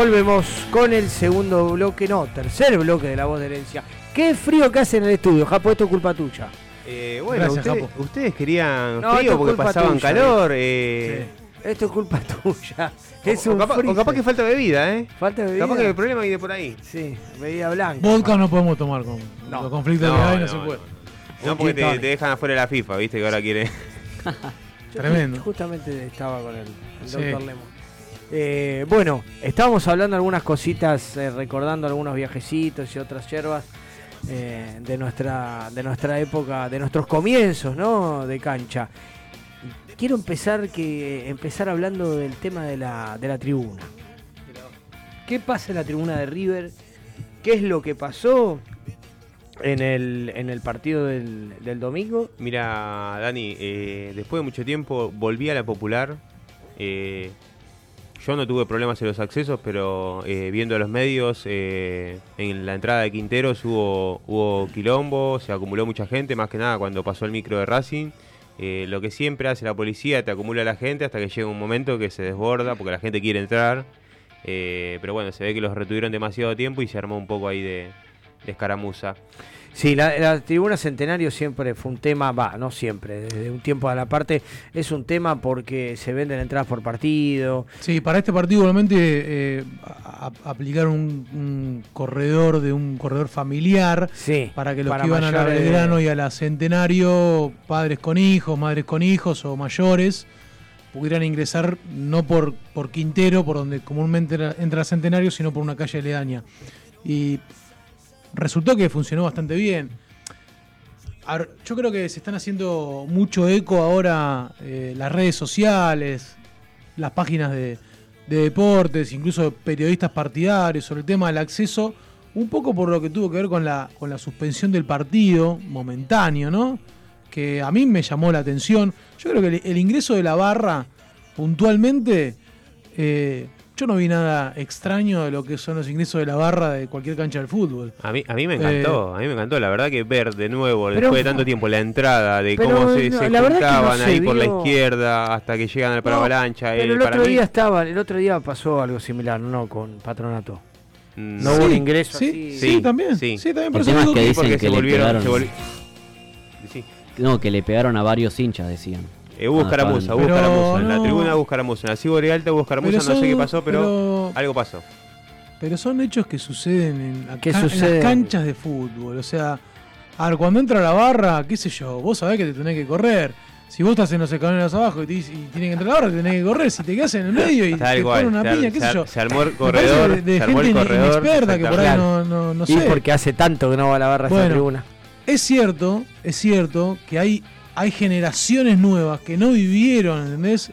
Volvemos con el segundo bloque, no, tercer bloque de la voz de herencia. Qué frío que hace en el estudio, Japo, esto es culpa tuya. Eh, bueno, Gracias, ustedes, querían No, frío porque pasaban tuya, calor. eh. eh, Esto es culpa tuya. Es o, un capaz, o capaz que falta bebida, ¿eh? Falta bebida. Capaz que el problema viene por ahí. Sí, bebida blanca. Vodka no podemos tomar con los conflictos No, que hay, no, no, se puede. No, porque te, te dejan afuera de la FIFA, ¿viste? Que ahora quiere. Tremendo. Justamente estaba con el, el Sí. doctor Lemo. Eh, bueno, estábamos hablando algunas cositas, eh, recordando algunos viajecitos y otras hierbas eh, de nuestra de nuestra época, de nuestros comienzos, ¿no? De cancha. Quiero empezar que empezar hablando del tema de la, de la tribuna. ¿Qué pasa en la tribuna de River? ¿Qué es lo que pasó en el, en el partido del, del domingo? Mira, Dani, después de mucho tiempo volví a la popular. Yo no tuve problemas en los accesos, pero eh, viendo los medios, eh, en la entrada de Quinteros hubo, hubo quilombo, se acumuló mucha gente, más que nada cuando pasó el micro de Racing. Eh, lo que siempre hace la policía, te acumula la gente hasta que llega un momento que se desborda porque la gente quiere entrar. Eh, pero bueno, se ve que los retuvieron demasiado tiempo y se armó un poco ahí de, de escaramuza. Sí, la, la tribuna centenario siempre fue un tema, va, no siempre, desde un tiempo a la parte, es un tema porque se venden entradas por partido. Sí, para este partido igualmente eh, a- aplicar un, un corredor de un corredor familiar para que los para que iban a la Belgrano y a la Centenario, padres con hijos, madres con hijos o mayores, pudieran ingresar no por, por Quintero, por donde comúnmente era- entra Centenario, sino por una calle aledaña. Y resultó que funcionó bastante bien. Yo creo que se están haciendo mucho eco ahora eh, las redes sociales, las páginas de, de deportes, incluso periodistas partidarios sobre el tema del acceso, un poco por lo que tuvo que ver con la, con la suspensión del partido, momentáneo, ¿no? que a mí me llamó la atención. Yo creo que el, ingreso de la barra puntualmente, eh, yo no vi nada extraño de lo que son los ingresos de la barra de cualquier cancha del fútbol. A mí, a mí me encantó, a mí me encantó. La verdad que ver de nuevo, después de tanto tiempo, la entrada, de cómo se, se juntaban ahí por la izquierda hasta que llegan al no, avalancha. Pero el otro día estaba, el otro día pasó algo similar, ¿no? Con Patronato. Mm. No hubo un ingreso sí, Sí, también. Sí, también. Tema es que dicen que, le pegaron. No, que le pegaron a varios hinchas, decían. Eh, hubo escaramuza, hubo escaramuza. En la tribuna hubo escaramuza. En la Cibo Alta hubo escaramuza, no sé qué pasó, pero, algo pasó. Pero son hechos que suceden en, las canchas de fútbol. O sea, a ver, cuando entra la barra, qué sé yo, vos sabés que te tenés que correr. Si vos estás en los escalones abajo y, te, y tienen que entrar la barra, te tenés que correr. Si te quedas en el medio y te ponen una piña, qué sé yo. Se armó el corredor. De, se armó el corredor. Inexperta que por ahí no, no, no sé. Y porque hace tanto que no va a la barra esa tribuna. Es cierto, es cierto que hay hay generaciones nuevas que no vivieron, ¿entendés?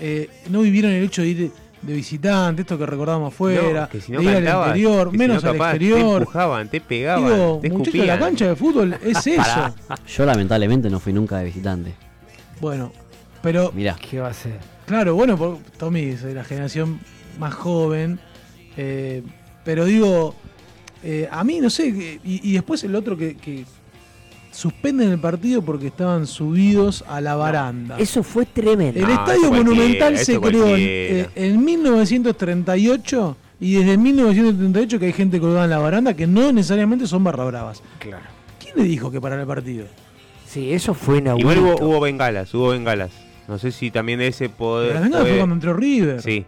Eh, no vivieron el hecho de ir de visitante, esto que recordábamos afuera, de ir al interior, menos al exterior. Te empujaban, te pegaban, te muchachos, la cancha de fútbol es eso. Yo lamentablemente no fui nunca de visitante. Bueno, pero... Mirá. ¿Qué va a ser? Claro, bueno, Tommy es de la generación más joven, eh, pero digo, eh, a mí no sé, y, después el otro que suspenden el partido porque estaban subidos a la baranda. eso fue tremendo. El Estadio Monumental se creó en, 1938 y desde 1938 que hay gente colgada en la baranda que no necesariamente son barra bravas. Claro. ¿Quién le dijo que para el partido? Sí, eso fue inaudito. Igual hubo, bengalas, hubo bengalas. No sé si también ese poder. La bengala fue cuando entró River. Sí.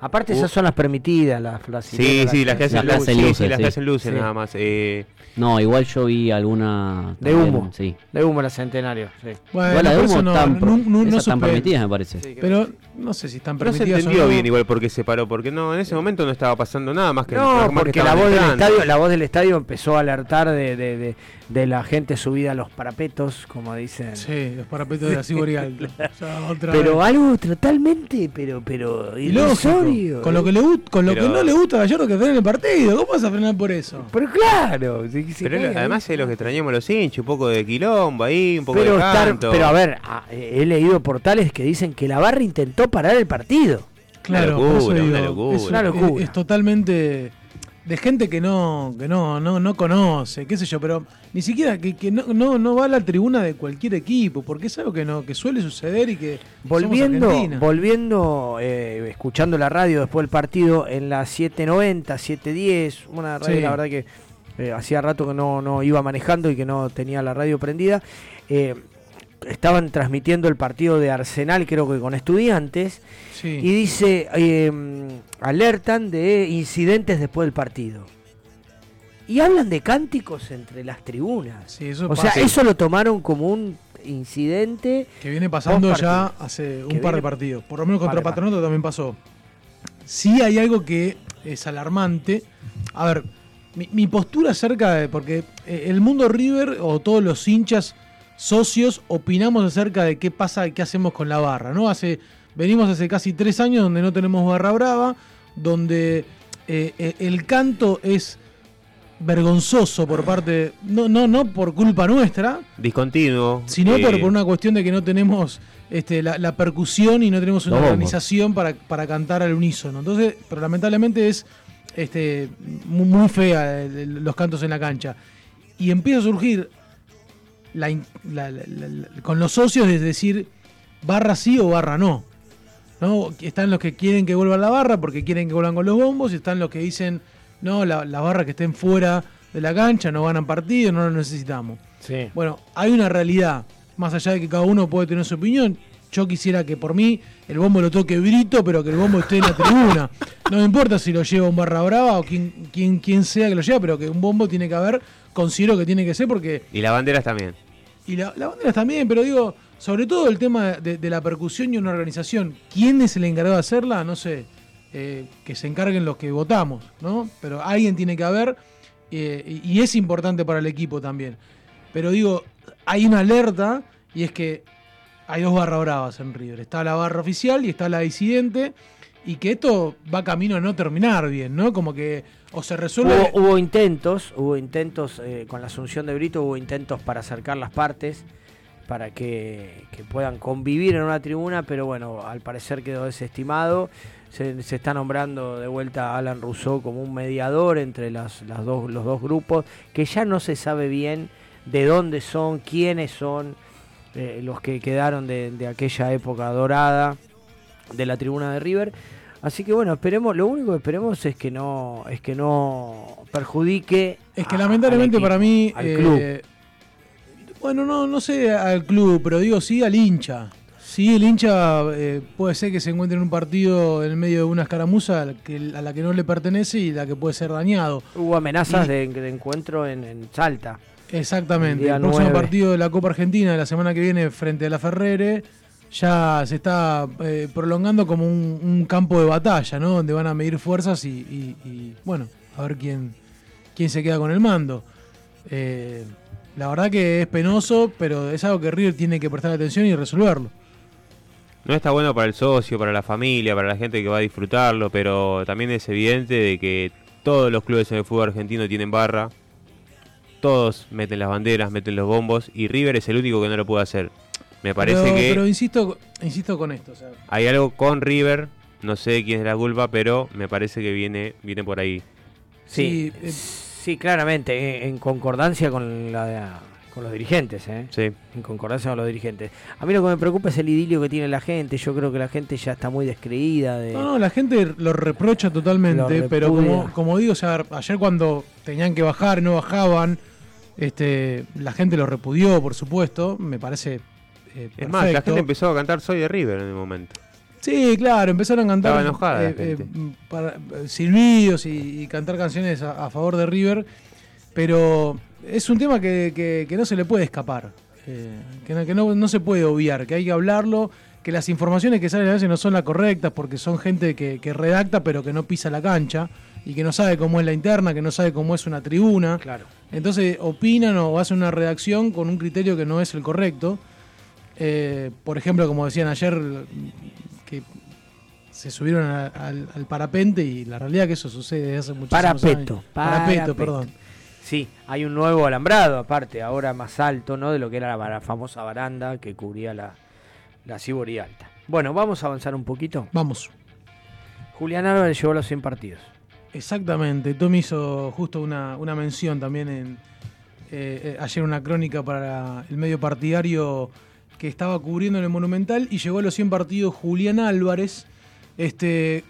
Aparte, esas son las permitidas, las, Sí, sí, las que hacen luces, las que hacen luces nada más. Eh, no, igual yo vi alguna. De humo. Sí. De humo la centenario. Sí. Bueno, igual la de humo no, están, no, no, no están permitidas, me parece. pero no sé si están permitidas. No se entendió bien igual por qué se paró, porque no, en ese momento no estaba pasando nada más que. No, porque la voz del estadio, la voz del estadio empezó a alertar de, de, de, de, la gente subida a los parapetos, como dicen. Sí, los parapetos de la Siborial. pero algo totalmente, pero, pero ilusorio. Con lo que le con lo que no le gusta a Gallardo que frene el partido. ¿Cómo vas a frenar por eso? Pero claro. pero además es lo que extrañamos los hinchas, un poco de quilombo ahí, un poco de canto. pero a ver, he leído portales que dicen que la barra intentó parar el partido. Claro, una locura, Es, totalmente de gente que no que no, no, no conoce, qué sé yo, pero ni siquiera que, que no, no, no, va a la tribuna de cualquier equipo, porque es algo que no que suele suceder y que volviendo volviendo eh, escuchando la radio después del partido en la 790, 710, una radio la verdad que eh, hacía rato que no, no iba manejando y que no tenía la radio prendida. Eh, estaban transmitiendo el partido de Arsenal, creo que con estudiantes, y dice, em, alertan de incidentes después del partido. Y hablan de cánticos entre las tribunas. o sea, eso lo tomaron como un incidente. Que viene pasando ya hace un par de partidos. Por lo menos contra Patronato también pasó. Sí hay algo que es alarmante. A ver, mi, mi postura acerca de. Porque eh, el mundo River o todos los hinchas socios opinamos acerca de qué pasa, qué hacemos con la barra, ¿no? Hace, venimos hace casi tres años donde no tenemos barra brava, donde eh, eh, el canto es vergonzoso por parte, no, no, no por culpa nuestra. Discontinuo. Sino por, eh, una cuestión de que no tenemos este, la, percusión y no tenemos una organización para, para, cantar al unísono. Entonces, pero lamentablemente es este, muy fea los cantos en la cancha. Y empieza a surgir con los socios es decir barra sí o barra no. ¿no? Están los que quieren que vuelva la barra porque quieren que vuelvan con los bombos y están los que dicen no, la, barra que estén fuera de la cancha, no ganan partido, no lo necesitamos. Bueno, hay una realidad, más allá de que cada uno puede tener su opinión. Yo quisiera que por mí el bombo lo toque Brito, pero que el bombo esté en la tribuna. No me importa si lo lleva un barra brava o quien, quien, quien sea que lo lleva, pero que un bombo tiene que haber, considero que tiene que ser porque... Y las banderas también. Y la, la bandera también, pero digo, sobre todo el tema de, la percusión y una organización. ¿Quién es el encargado de hacerla? No sé. Eh, que se encarguen los que votamos, ¿no? Pero alguien tiene que haber eh, y es importante para el equipo también. Pero digo, hay una alerta y es que hay dos barras bravas en River. Está la barra oficial y está la disidente y que esto va camino a no terminar bien, ¿no? Como que o se resuelve... Hubo, intentos, hubo intentos eh, con la asunción de Brito, hubo intentos para acercar las partes. para que, puedan convivir en una tribuna, pero bueno, al parecer quedó desestimado. Se, está nombrando de vuelta a Alan Rousseau como un mediador entre las, dos, los dos grupos, que ya no se sabe bien de dónde son, quiénes son eh, los que quedaron de, de aquella época dorada de la tribuna de River. Así que bueno, esperemos, lo único que esperemos es que no, es que no perjudique. Es que lamentablemente para mí, eh, bueno, no, no sé al club, pero digo sí al hincha. Sí, el hincha eh, puede ser que se encuentre en un partido en medio de una escaramuza a la que, no le pertenece y la que puede ser dañado. Hubo amenazas de, encuentro en, Salta. Exactamente. El, próximo partido de la Copa Argentina de la semana que viene frente a la Ferrere ya se está eh, prolongando como un, campo de batalla, ¿no? Donde van a medir fuerzas y, bueno, a ver quién, quién se queda con el mando. Eh, la verdad que es penoso, pero es algo que River tiene que prestar atención y resolverlo. No está bueno para el socio, para la familia, para la gente que va a disfrutarlo, pero también es evidente de que todos los clubes en el fútbol argentino tienen barra, todos meten las banderas, meten los bombos y River es el único que no lo puede hacer. Me parece que. Pero insisto, insisto con esto. Hay algo con River, no sé quién es la culpa, pero me parece que viene, viene por ahí. Sí, sí, eh, claramente, en, concordancia con la con los dirigentes, ¿eh? Sí. En concordancia con los dirigentes. A mí lo que me preocupa es el idilio que tiene la gente. Yo creo que la gente ya está muy descreída. De... No, la gente lo reprocha totalmente, pero como, como digo, o sea, ayer cuando tenían que bajar, no bajaban, este, la gente lo repudió, por supuesto. Me parece eh, es más, la gente empezó a cantar Soy de River en el momento. Sí, claro, empezaron a cantar. Estaba enojada. Eh, eh, silbidos y, cantar canciones a, favor de River. Pero es un tema que, no se le puede escapar. que, no, se puede obviar, que hay que hablarlo. Que las informaciones que salen a veces no son las correctas porque son gente que, que redacta pero que no pisa la cancha y que no sabe cómo es la interna, que no sabe cómo es una tribuna. Claro. Entonces opinan o hacen una redacción con un criterio que no es el correcto. Eh, por ejemplo, como decían ayer, que se subieron al, parapente y la realidad que eso sucede desde hace muchos Parapeto, Parapeto, perdón. Sí, hay un nuevo alambrado aparte, ahora más alto, ¿no? De lo que era la, famosa baranda que cubría la, la Cibori Alta. Bueno, vamos a avanzar un poquito. Vamos. Julián Álvarez llevó los 100 partidos. Exactamente, Tommy hizo justo una, mención también en eh, eh, ayer una crónica para el medio partidario que estaba cubriendo en el Monumental y llegó a los 100 partidos Julián Álvarez. Este,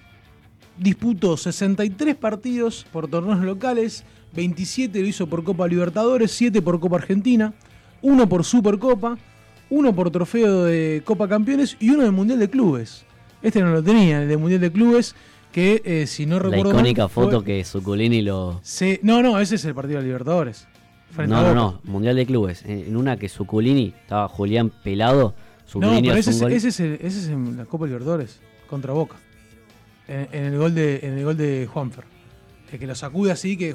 disputó 63 partidos por torneos locales, 27 lo hizo por Copa Libertadores, 7 por Copa Argentina, 1 por Supercopa, 1 por Trofeo de Copa Campeones y uno del Mundial de Clubes. Este no lo tenía, el de Mundial de Clubes, que eh, si no recuerdo. La icónica foto que Suculini lo. Sí, no, no, ese es el partido de Libertadores. No, no, no, Mundial de Clubes. En una que Suculini estaba Julián pelado. no, pero ese, es, ese, es ese es en la Copa Libertadores, contra Boca. En, el gol de, en el gol de Juanfer. El que lo sacude así, que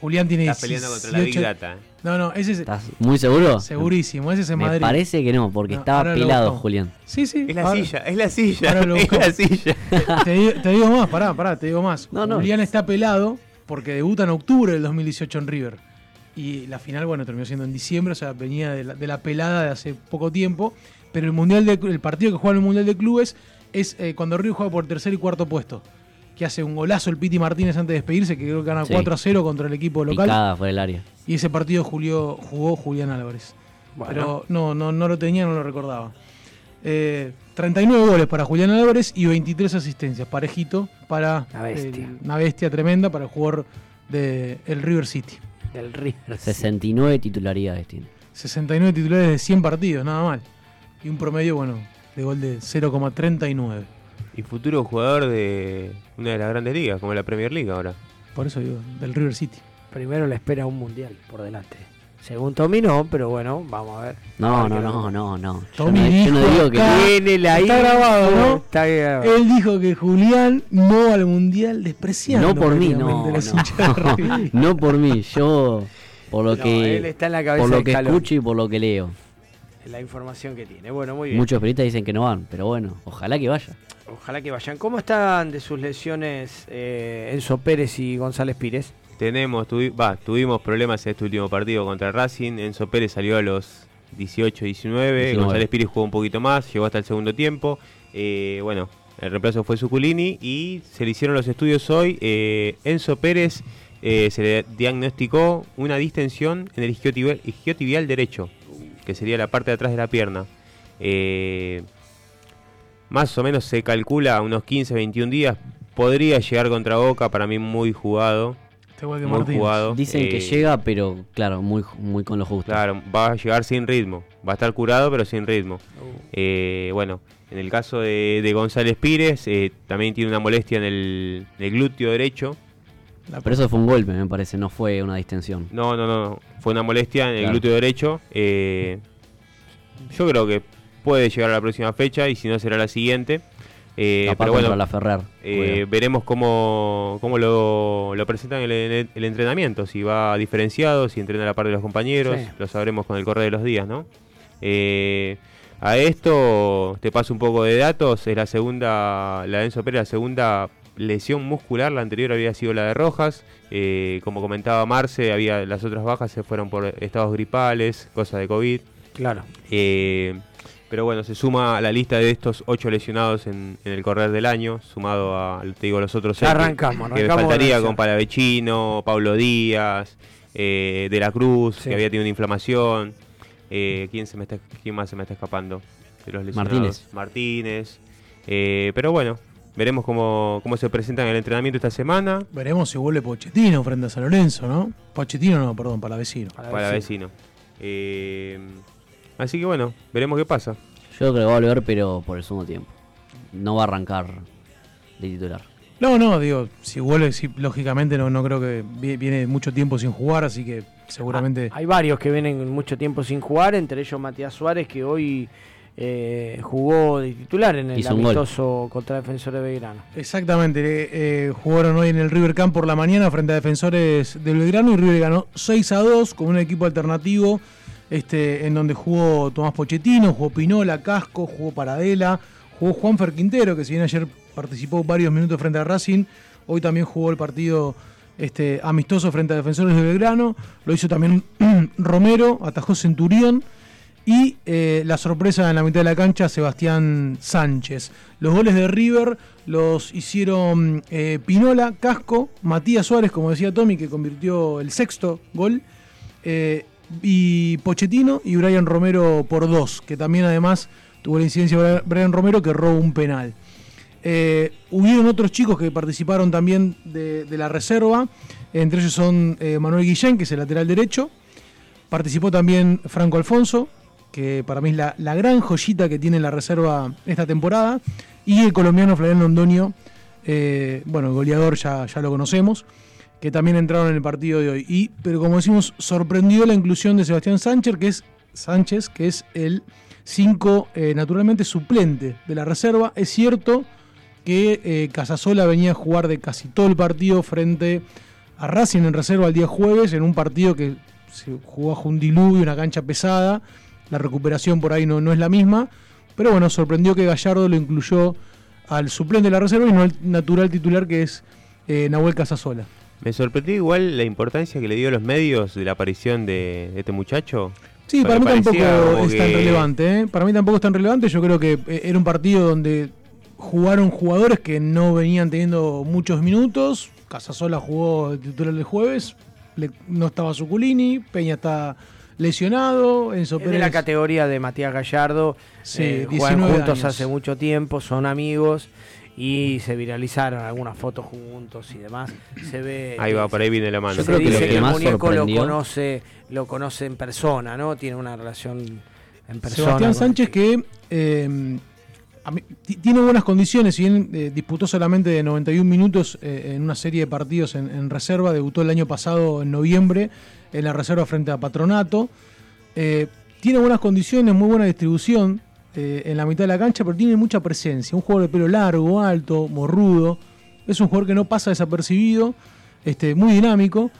Julián tiene. Estás peleando contra la Big Data. ¿eh? No, no, ese es. ¿Estás muy seguro? Segurísimo, ese es en Me parece que no, porque estaba pelado Julián. Sí, sí. Es la silla, es la silla. Es la silla. te, digo, más, pará, pará, te digo más. Julián está pelado porque debuta en octubre del 2018 en River y la final, bueno, terminó siendo en diciembre, o sea, venía de la, pelada de hace poco tiempo, pero el mundial de, el partido que juega en el Mundial de Clubes es eh, cuando Río juega por tercer y cuarto puesto, que hace un golazo el Piti Martínez antes de despedirse, que creo que gana 4 a 0 contra el equipo local. Picada el área. Y ese partido Julio, jugó Julián Álvarez. Pero no, no, no lo tenía, no lo recordaba. 39 eh, goles para Julián Álvarez y 23 asistencias, parejito para una bestia tremenda para el jugador del el River City. El River. 69 titularidades tiene. 69 titulares de 100 partidos, nada mal. Y un promedio, bueno, de gol de 0,39. Y futuro jugador de una de las grandes ligas, como la Premier League ahora. Por eso digo, del River City. Primero le espera un mundial por delante. Según Tommy no, pero bueno, vamos a ver. No, no, no, no, no. Tommy yo no, digo que tiene la Está grabado, ¿no? Está grabado. Él dijo que Julián no al mundial despreciando. No por mí, no. No, no, por mí, yo por lo que él está en la cabeza por lo que escucho y por lo que leo. La información que tiene. Bueno, muy bien. Muchos periodistas dicen que no van, pero bueno, ojalá que vaya. Ojalá que vayan. ¿Cómo están de sus lesiones eh, Enzo Pérez y González Pires? Tenemos, tuvimos problemas en este último partido contra Racing. Enzo Pérez salió a los 18-19. González Pires jugó un poquito más, llegó hasta el segundo tiempo. Eh, bueno, el reemplazo fue Suculini y se le hicieron los estudios hoy. Eh, Enzo Pérez eh, se le diagnosticó una distensión en el isquiotibial, derecho, que sería la parte de atrás de la pierna. más o menos se calcula unos 15-21 días. Podría llegar contra Boca, para mí muy jugado. Muy jugado. Dicen que llega, pero claro, muy, muy con lo justo. Claro, va a llegar sin ritmo. Va a estar curado, pero sin ritmo. Uh. bueno, en el caso de, González Pires, eh, también tiene una molestia en el, glúteo derecho. Pero eso fue un golpe, me parece, no fue una distensión. No, no, no, fue una molestia en el glúteo derecho. Eh, yo creo que puede llegar a la próxima fecha y si no será la siguiente. Eh, pero bueno, la Ferrer, eh, veremos cómo, cómo lo, presentan en el, entrenamiento, si va diferenciado, si entrena a la par de los compañeros, lo sabremos con el correr de los días, ¿no? Eh, a esto te paso un poco de datos. Es la segunda, la Enzo Pérez, la segunda lesión muscular. La anterior había sido la de Rojas. Eh, como comentaba Marce, había las otras bajas se fueron por estados gripales, cosas de COVID. Claro. Eh, pero bueno, se suma a la lista de estos ocho lesionados en, el correr del año, sumado a, te digo, los otros seis. Arrancamos, que, faltaría con Palavecino, Pablo Díaz, eh, De la Cruz, que había tenido una inflamación. Eh, ¿quién, se me está, ¿Quién más se me está escapando? De los Martínez. Martínez. Eh, pero bueno, veremos cómo, cómo se presenta en el entrenamiento esta semana. Veremos si vuelve Pochettino frente a San Lorenzo, ¿no? Pochettino no, perdón, para vecino. Para, vecino. Eh, así que bueno, veremos qué pasa. Yo creo que va a volver, pero por el segundo tiempo. No va a arrancar de titular. No, no, digo, si vuelve, sí, lógicamente no, no creo que viene mucho tiempo sin jugar, así que seguramente. hay varios que vienen mucho tiempo sin jugar, entre ellos Matías Suárez, que hoy eh, jugó de titular en el amistoso contra Defensores de Belgrano. Exactamente, eh, eh, jugaron hoy en el River Camp por la mañana frente a Defensores del Belgrano y River ganó 6 a 2 con un equipo alternativo. Este, en donde jugó Tomás Pochettino, jugó Pinola, Casco, jugó Paradela, jugó Juan Ferquintero, que si bien ayer participó varios minutos frente a Racing, hoy también jugó el partido este, amistoso frente a Defensores de Belgrano, lo hizo también Romero, atajó Centurión y eh, la sorpresa en la mitad de la cancha, Sebastián Sánchez. Los goles de River los hicieron eh, Pinola, Casco, Matías Suárez, como decía Tommy, que convirtió el sexto gol, eh, y Pochettino y Brian Romero por dos, que también además tuvo la incidencia de Brian Romero que robó un penal. Eh, hubieron otros chicos que participaron también de, la reserva, entre ellos son eh, Manuel Guillén, que es el lateral derecho, participó también Franco Alfonso, que para mí es la, gran joyita que tiene la reserva esta temporada, y el colombiano Flaviano Andonio, eh, bueno, el goleador ya, ya lo conocemos, que también entraron en el partido de hoy. Y, pero como decimos, sorprendió la inclusión de Sebastián Sánchez, que es, Sánchez, que es el 5 naturalmente suplente de la reserva. Es cierto que eh, Casasola venía a jugar de casi todo el partido frente a Racing en reserva el día jueves, en un partido que se jugó bajo un diluvio, una cancha pesada. La recuperación por ahí no, no es la misma. Pero bueno, sorprendió que Gallardo lo incluyó al suplente de la reserva y no al natural titular que es eh, Nahuel Casasola. Me sorprendió igual la importancia que le dio a los medios de la aparición de este muchacho. Sí, para, mí tampoco es tan relevante. ¿eh? Para mí tampoco es tan relevante. Yo creo que era un partido donde jugaron jugadores que no venían teniendo muchos minutos. Casasola jugó el titular el jueves, no estaba Zuculini, Peña está lesionado, Enzo Pérez. de la categoría de Matías Gallardo, sí, eh, juegan juntos hace mucho tiempo, son amigos y se viralizaron algunas fotos juntos y demás. Se ve. Ahí va, por ahí viene la mano. Yo creo que, que, el muñeco lo conoce, lo conoce en persona, ¿no? Tiene una relación en persona. Sebastián Sánchez que eh, tiene buenas condiciones, si bien eh, disputó solamente de 91 minutos eh, en una serie de partidos en, reserva, debutó el año pasado en noviembre en la reserva frente a Patronato. Eh, tiene buenas condiciones, muy buena distribución en la mitad de la cancha, pero tiene mucha presencia. Un jugador de pelo largo, alto, morrudo. Es un jugador que no pasa desapercibido, este, muy dinámico.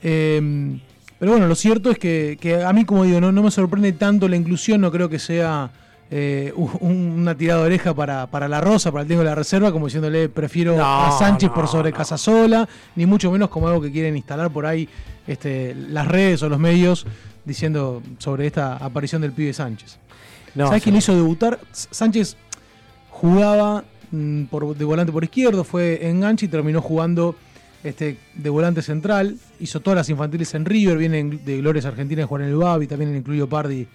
pero bueno, lo cierto es que, a mí, como digo, no, no me sorprende tanto la inclusión, no creo que sea eh, una tirada de oreja para, para la Rosa, para el técnico de la reserva, como diciéndole prefiero a Sánchez por sobre Casasola, ni mucho menos como algo que quieren instalar por ahí este, las redes o los medios diciendo sobre esta aparición del pibe Sánchez. ¿Sabes quién hizo debutar? Sánchez jugaba mm, por, de volante por izquierdo, fue enganche y terminó jugando este, de volante central. Hizo todas las infantiles en River, viene de Glorias Argentinas, jugar en el Babi, también incluyó Pardi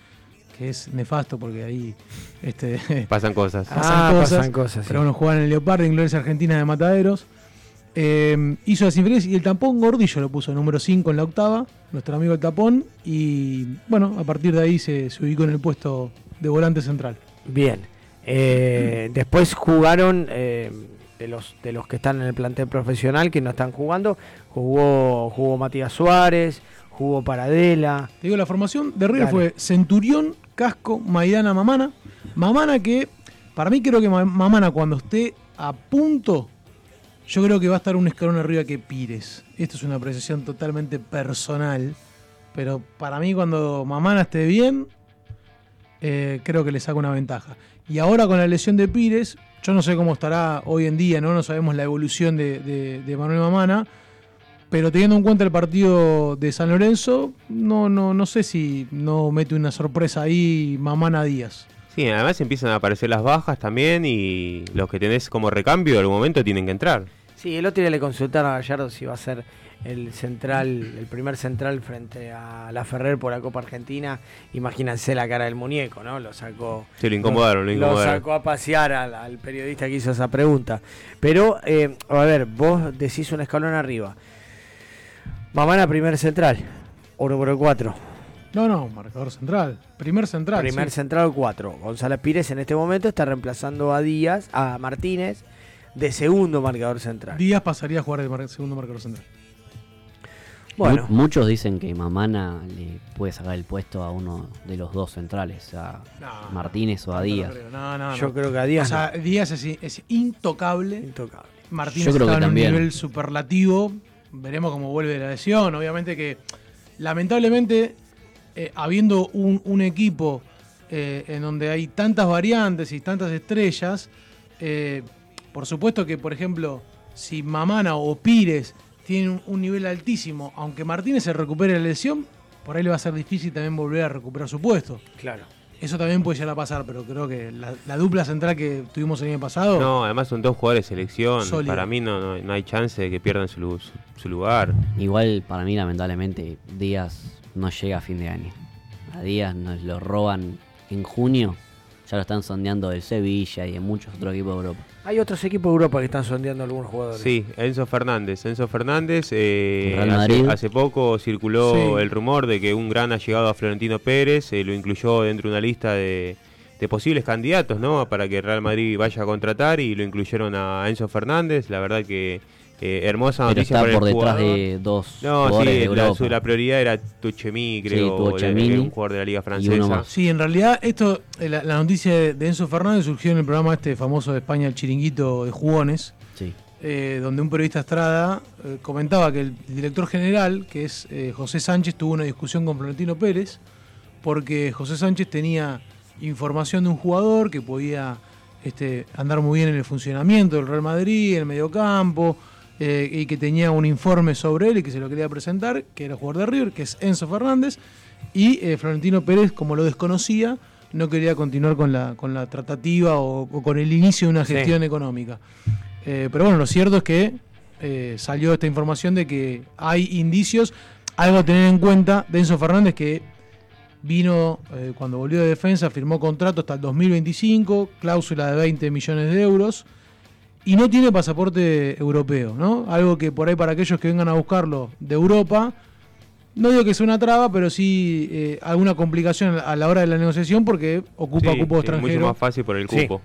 que es nefasto porque ahí este, pasan cosas. pasan, ah, cosas pasan Pero bueno, juegan en el Leopardo, en Glorias Argentina de Mataderos. Eh, hizo las inferiores y el tapón Gordillo lo puso número 5 en la octava, nuestro amigo el tapón. Y bueno, a partir de ahí se, ubicó en el puesto de volante central. Bien. Eh, después jugaron eh, de los de los que están en el plantel profesional que no están jugando. Jugó, jugó Matías Suárez, jugó Paradela. digo, la formación de River fue Centurión, Casco, Maidana, Mamana. Mamana que, para mí creo que Mamana cuando esté a punto, yo creo que va a estar un escalón arriba que Pires. Esto es una apreciación totalmente personal, pero para mí cuando Mamana esté bien, eh, creo que le saca una ventaja. Y ahora con la lesión de Pires, yo no sé cómo estará hoy en día, no, no sabemos la evolución de, de Manuel Mamana pero teniendo en cuenta el partido de San Lorenzo, no, no, no sé si no mete una sorpresa ahí Mamana Díaz. Sí, además empiezan a aparecer las bajas también y los que tenés como recambio en algún momento tienen que entrar. Sí, el otro día le consultaron a Gallardo si va a ser el central, el primer central frente a la Ferrer por la Copa Argentina. Imagínense la cara del muñeco, ¿no? Lo sacó. Sí, lo incomodaron, lo, incomodaron. Sacó a pasear al, periodista que hizo esa pregunta. Pero, eh, a ver, vos decís un escalón arriba. Mamana, primer central. O número 4. No, no, marcador central. Primer central. Primer central 4. González Pires en este momento está reemplazando a Díaz, a Martínez, de segundo marcador central. Díaz pasaría a jugar de segundo marcador central. Bueno. muchos dicen que Mamana le puede sacar el puesto a uno de los dos centrales, a Martínez o a Díaz. No, no, Yo creo que a Díaz. O sea, Díaz es, intocable. Intocable. Martínez está en un nivel superlativo veremos cómo vuelve la lesión. Obviamente que, lamentablemente, eh, habiendo un, equipo eh, en donde hay tantas variantes y tantas estrellas, eh, por supuesto que, por ejemplo, si Mamana o Pires tienen un, nivel altísimo, aunque Martínez se recupere la lesión, por ahí le va a ser difícil también volver a recuperar su puesto. Claro. Eso también puede llegar a pasar, pero creo que la, dupla central que tuvimos el año pasado. No, además son dos jugadores de selección. Para mí no, no, hay chance de que pierdan su, su, lugar. Igual, para mí, lamentablemente, Díaz no llega a fin de año. A Díaz nos lo roban en junio ya lo están sondeando del Sevilla y en muchos otros equipos de Europa. Hay otros equipos de Europa que están sondeando algunos jugadores. Sí, Enzo Fernández. Enzo Fernández, eh, hace, poco circuló el rumor de que un gran ha llegado a Florentino Pérez, eh, lo incluyó dentro de una lista de, de posibles candidatos, ¿no? Para que Real Madrid vaya a contratar y lo incluyeron a Enzo Fernández. La verdad que eh, hermosa noticia está por detrás de dos no, sí, la, prioridad era Tuchemi, creo, sí, un jugador de la liga francesa. Sí, en realidad esto, eh, la, noticia de Enzo Fernández surgió en el programa este famoso de España, el chiringuito de jugones, eh, donde un periodista Estrada comentaba que el director general, que es José Sánchez, tuvo una discusión con Florentino Pérez, porque José Sánchez tenía información de un jugador que podía este, andar muy bien en el funcionamiento del Real Madrid, en el mediocampo, eh, y que tenía un informe sobre él y que se lo quería presentar, que era jugador de River, que es Enzo Fernández, y eh, Florentino Pérez, como lo desconocía, no quería continuar con la, con la tratativa o, con el inicio de una gestión económica. Eh, pero bueno, lo cierto es que salió esta información de que hay indicios, algo a tener en cuenta de Enzo Fernández que vino cuando volvió de defensa, firmó contrato hasta el 2025, cláusula de 20 millones de euros y no tiene pasaporte europeo, ¿no? Algo que por ahí para aquellos que vengan a buscarlo de Europa, no digo que sea una traba, pero sí eh, alguna complicación a la hora de la negociación porque ocupa cupo sí, extranjero. Es mucho más fácil por el cupo.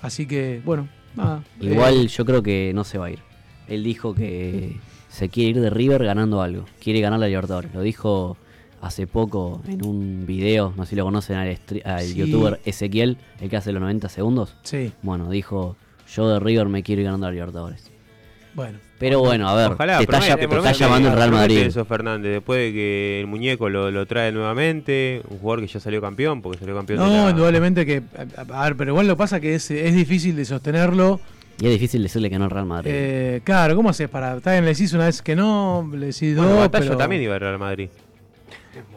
Así que, bueno, nada. Igual yo creo que no se va a ir. Él dijo que se quiere ir de River ganando algo. Quiere ganar la Libertadores. Lo dijo hace poco en un video, no sé si lo conocen al, al youtuber Ezequiel, el que hace los 90 segundos. Sí. Bueno, dijo yo de River me quiero ir ganando a Libertadores. Bueno. Pero bueno, a ver, Ojalá, te está, promete, te promete, está llamando el Real Madrid. Eso Fernández, después de que el muñeco lo, lo trae nuevamente, un jugador que ya salió campeón, porque salió campeón de No, la- indudablemente que. A, a ver, pero igual lo pasa que es, es difícil de sostenerlo. Y es difícil decirle que no al Real Madrid. Eh, claro, ¿cómo haces para.? Está bien, le decís una vez que no, le decís Bueno, dos. Batalla pero... también iba a Real Madrid.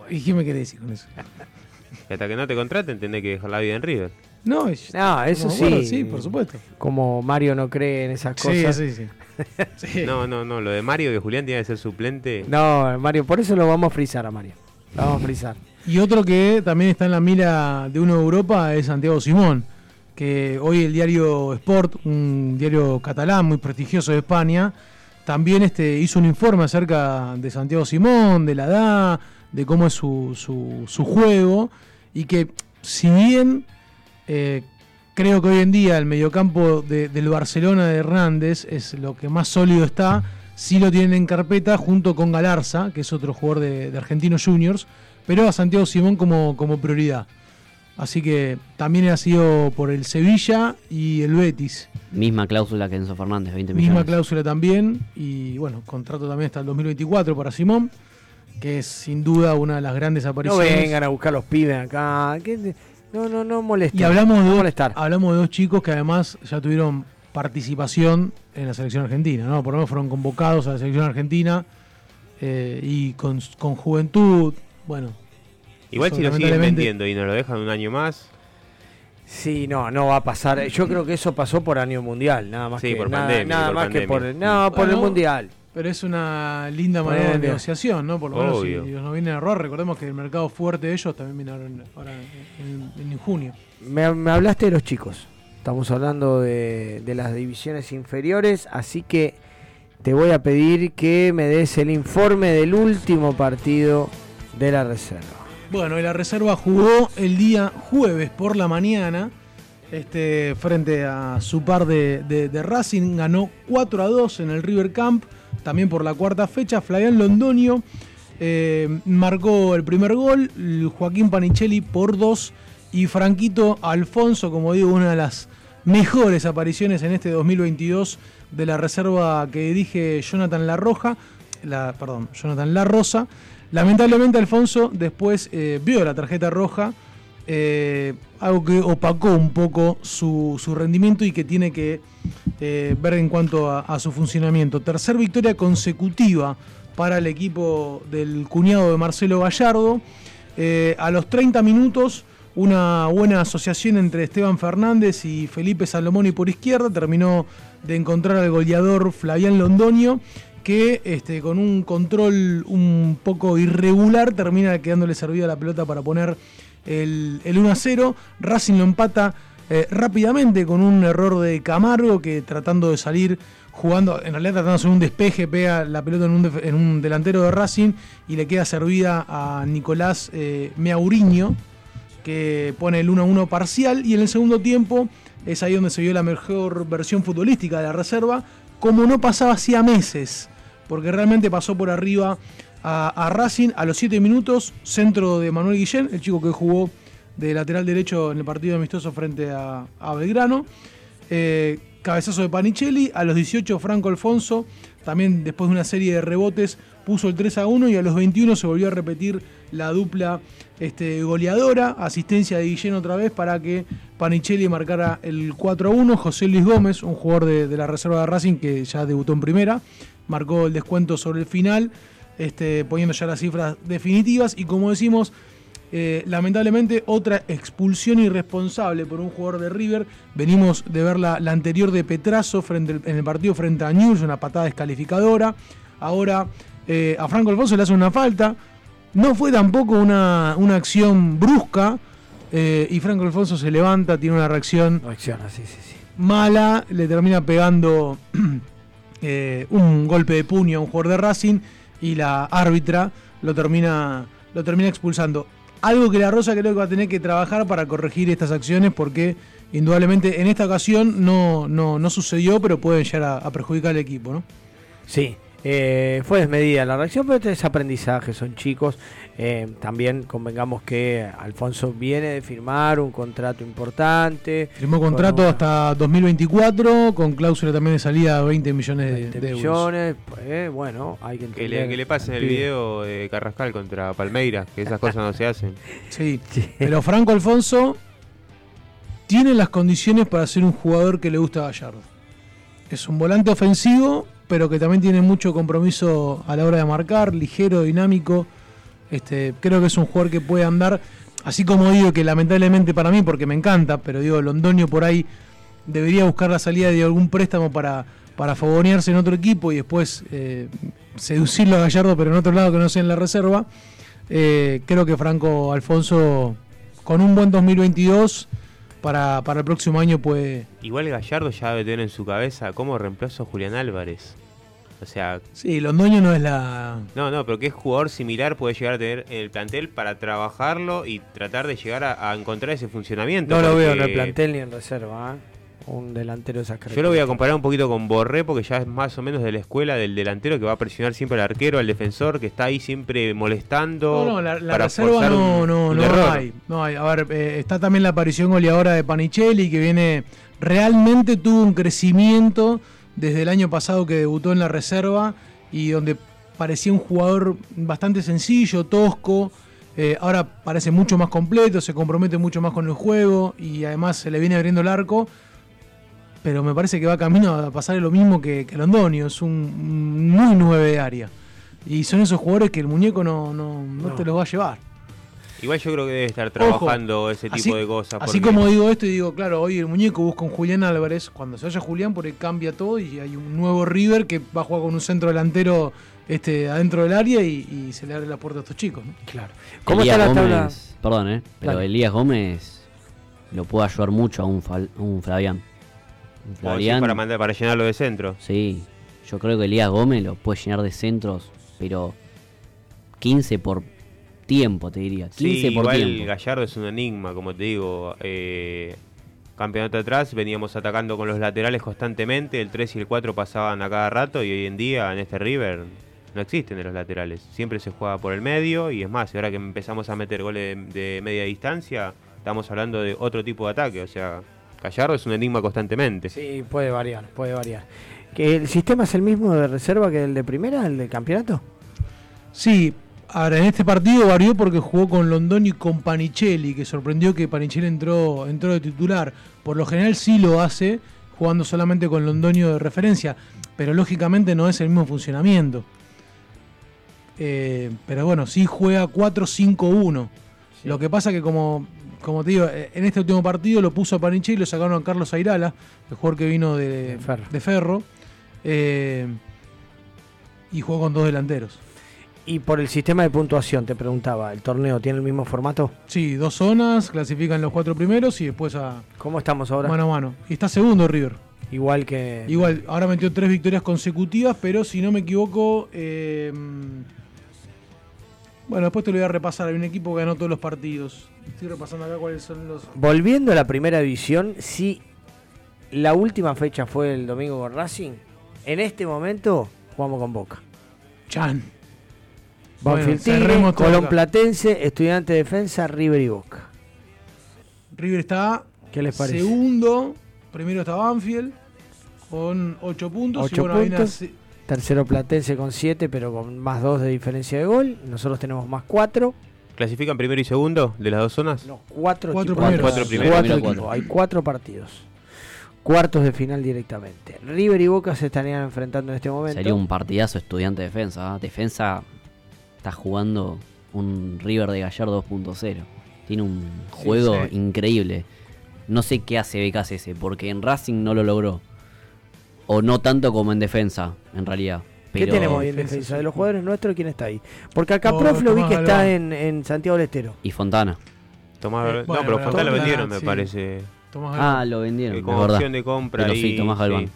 ¿Y qué me querés decir con eso? Hasta que no te contraten, tenés que dejar la vida en River. No, es- No, eso como, sí. bueno, sí, por supuesto. Como Mario no cree en esas Sí, cosas. sí, sí. Sí. No, no, no. Lo de Mario, que Julián tiene que ser suplente. No, Mario, por eso lo vamos a frizar a Mario. Lo vamos a frizar. Y otro que también está en la mira de uno de Europa es Santiago Simón, que hoy el diario Sport, un diario catalán muy prestigioso de España, también este, hizo un informe acerca de Santiago Simón, de la edad, de cómo es su, su, su juego, y que si bien eh, creo que hoy en día el mediocampo de- del Barcelona de Hernández es lo que más sólido está, sí lo tienen en carpeta junto con Galarza, que es otro jugador de, de Argentinos Juniors, pero a Santiago Simón como, como prioridad. Así que también ha sido por el Sevilla y el Betis. Misma cláusula que Enzo Fernández, 20 millones. Misma cláusula también. Y bueno, contrato también hasta el 2024 para Simón, que es sin duda una de las grandes No apariciones. vengan a buscar los pibes acá. ¿Qué te- No, no, no molesten. Y hablamos de, no molestar. hablamos de dos chicos que además ya tuvieron participación en la selección argentina, ¿no? Por lo menos fueron convocados a la selección argentina eh, y con, con juventud, bueno. Igual si lo siguen vendiendo y nos lo dejan un año más. Sí, no, no va a pasar. Yo creo que eso pasó por año mundial, nada más Sí, que por nada, pandemia, nada por más que por no, por el mundial. Pero es una linda manera el de negociación, ¿no? Por lo menos si Obvio. Dios no viene a error, recordemos que el mercado fuerte de ellos también viene ahora en, ahora en- en junio. Me, me hablaste de los chicos. Estamos hablando de, de las divisiones inferiores, así que te voy a pedir que me des el informe del último partido de la reserva. Bueno, y la reserva jugó el día jueves por la mañana este, frente a su par de, de- de Racing. Ganó 4 a 2 en el River Camp, también por la cuarta fecha. Flavián Londonio eh, marcó el primer gol, Joaquín Panichelli por 2 y Franquito Alfonso, como digo, una de las mejores apariciones en este 2022 de la reserva que dirige Jonathan La Roja, la, perdón, Jonathan La Rosa. Lamentablemente Alfonso después eh, vio la tarjeta roja, eh, algo que opacó un poco su, su rendimiento y que tiene que eh, ver en cuanto a, su funcionamiento. Tercer victoria consecutiva para el equipo del cuñado de Marcelo Gallardo. Eh, a los 30 minutos, una buena asociación entre Esteban Fernández y Felipe Salomón y por izquierda terminó de encontrar al goleador Flavián Londonio que este, con un control un poco irregular termina quedándole servida la pelota para poner el, el 1 a 0. Racing lo empata eh, rápidamente con un error de Camargo que tratando de salir jugando, en realidad tratando de hacer un despeje, pega la pelota en un, en un delantero de Racing y le queda servida a Nicolás eh, Meauriño que pone el 1 a 1 parcial y en el segundo tiempo es ahí donde se vio la mejor versión futbolística de la reserva, como no pasaba hacía meses, porque realmente pasó por arriba a, Racing a los 7 minutos, centro de Manuel Guillén, el chico que jugó de lateral derecho en el partido amistoso frente a, Belgrano. Eh, cabezazo de Panichelli, a los 18 Franco Alfonso, también después de una serie de rebotes puso el 3 a 1 y a los 21 se volvió a repetir la dupla este, goleadora, asistencia de Guillén otra vez para que Panichelli marcara el 4 a 1, José Luis Gómez, un jugador de la reserva de Racing que ya debutó en primera, marcó el descuento sobre el final, este, poniendo ya las cifras definitivas y como decimos, eh, lamentablemente, otra expulsión irresponsable por un jugador de River. Venimos de ver la, la anterior de Petrazo frente, en el partido frente a News, una patada descalificadora. Ahora eh, a Franco Alfonso le hace una falta. No fue tampoco una, una acción brusca. eh, y Franco Alfonso se levanta, tiene una reacción Reacciona, sí, sí, sí. mala, le termina pegando un golpe de puño a un jugador de Racing y la árbitra lo termina, lo termina expulsando. Algo que la Rosa creo que va a tener que trabajar para corregir estas acciones porque indudablemente en esta ocasión no, no, no sucedió, pero pueden llegar a, perjudicar al equipo, ¿no? Sí. Eh, fue desmedida la reacción, pero este es aprendizaje, son chicos. Eh, también convengamos que Alfonso viene de firmar un contrato importante. Firmó contrato hasta 2024 con cláusula también de salida de 20 millones de, millones, pues, bueno, hay que entender. Que le, pasen el video de Carrascal contra Palmeiras, que esas cosas no se hacen. Sí, pero Franco Alfonso tiene las condiciones para ser un jugador que le gusta a Gallardo. Es un volante ofensivo pero que también tiene mucho compromiso a la hora de marcar, ligero, dinámico. Este, creo que es un jugador que puede andar, así como digo que lamentablemente para mí, porque me encanta, pero digo, Londoño por ahí debería buscar la salida de algún préstamo para, para favonearse en otro equipo y después eh, seducirlo a Gallardo, pero en otro lado que no sea en la reserva. Eh, creo que Franco Alfonso, con un buen 2022, para, para el próximo año puede... Igual Gallardo ya debe tener en su cabeza cómo reemplazo a Julián Álvarez. O sea... Sí, Londoño no es la... No, no, pero qué jugador similar puede llegar a tener en el plantel para trabajarlo y tratar de llegar a, encontrar ese funcionamiento. No lo veo en el plantel ni en reserva. ¿eh? un delantero de esas Yo lo voy a comparar un poquito con Borré porque ya es más o menos de la escuela del delantero que va a presionar siempre al arquero, al defensor, que está ahí siempre molestando. No, no, la, reserva no, no, no, hay, no hay. A ver, eh, está también la aparición goleadora de Panicelli que viene, realmente tuvo un crecimiento desde el año pasado que debutó en la reserva y donde parecía un jugador bastante sencillo, tosco. Eh, ahora parece mucho más completo, se compromete mucho más con el juego y además se le viene abriendo el arco pero me parece que va camino a pasar lo mismo que, que Londonio, es un muy nueve de área. Y son esos jugadores que el muñeco no, no, no, te los va a llevar. Igual yo creo que debe estar trabajando ese tipo de cosas. Así como digo esto y digo, claro, hoy el muñeco busca un Julián Álvarez, cuando se vaya Julián porque cambia todo y hay un nuevo River que va a jugar con un centro delantero este, adentro del área y, se le abre la puerta a estos chicos. ¿no? Claro. ¿Cómo está la tabla? Perdón, ¿eh? pero Elías Gómez lo puede ayudar mucho a un, a un Fabián para, mandar, para llenarlo de centro. Sí, yo creo que Elías Gómez lo puede llenar de centros, pero 15 por tiempo, te diría. 15 sí, por igual Gallardo es un enigma, como te digo. Eh, campeonato atrás, veníamos atacando con los laterales constantemente, el 3 y el 4 pasaban a cada rato y hoy en día en este River no existen de los laterales. Siempre se juega por el medio y es más, ahora que empezamos a meter goles de media distancia, estamos hablando de otro tipo de ataque, o sea, Gallardo es un enigma constantemente. Sí, puede variar, puede variar. ¿Que ¿El sistema es el mismo de reserva que el de primera, el de campeonato? Sí, ahora en este partido varió porque jugó con Londoni y con Panicelli, que sorprendió que Panicelli entró, entró de titular. Por lo general sí lo hace, jugando solamente con Londonio de referencia, pero lógicamente no es el mismo funcionamiento. Eh, pero bueno, sí juega 4-5-1. Lo que pasa que como como te digo, eh, en este último partido lo puso a Paniche y lo sacaron a Carlos Airala, el jugador que vino de, Ferro. Eh, y jugó con dos delanteros. Y por el sistema de puntuación, te preguntaba, ¿el torneo tiene el mismo formato? Sí, dos zonas, clasifican los cuatro primeros y después a. ¿Cómo estamos ahora? Mano a mano. Y está segundo River. Igual que. Igual, ahora metió tres victorias consecutivas, pero si no me equivoco. Eh, bueno, después te lo voy a repasar. Hay un equipo que ganó todos los partidos. Estoy repasando acá cuáles son los. Volviendo a la primera división, si la última fecha fue el domingo con Racing, en este momento jugamos con Boca. Chan. Banfield Colón Platense, Estudiante de Defensa, River y Boca. River está ¿Qué les parece? segundo. Primero está Banfield con 8 puntos. 8 puntos. Tercero Platense con 7, pero con más 2 de diferencia de gol. Nosotros tenemos más 4. ¿Clasifican primero y segundo de las dos zonas? No, cuatro, cuatro primeros. Hay cuatro partidos. Cuartos de final directamente. River y Boca se estarían enfrentando en este momento. Sería un partidazo estudiante defensa. ¿ah? Defensa está jugando un River de Gallardo 2.0. Tiene un juego increíble. No sé qué hace BKCS, porque en Racing no lo logró. O no tanto como en defensa, en realidad. ¿Qué tenemos ahí en defensa? De los jugadores nuestros, ¿quién está ahí? Porque acá Prof lo vi que está en, Santiago del Estero. Y Fontana. Tomás, no, pero Fontana lo vendieron, me parece. ah, lo vendieron. Con opción de compra. Pero sí, Tomás Galván.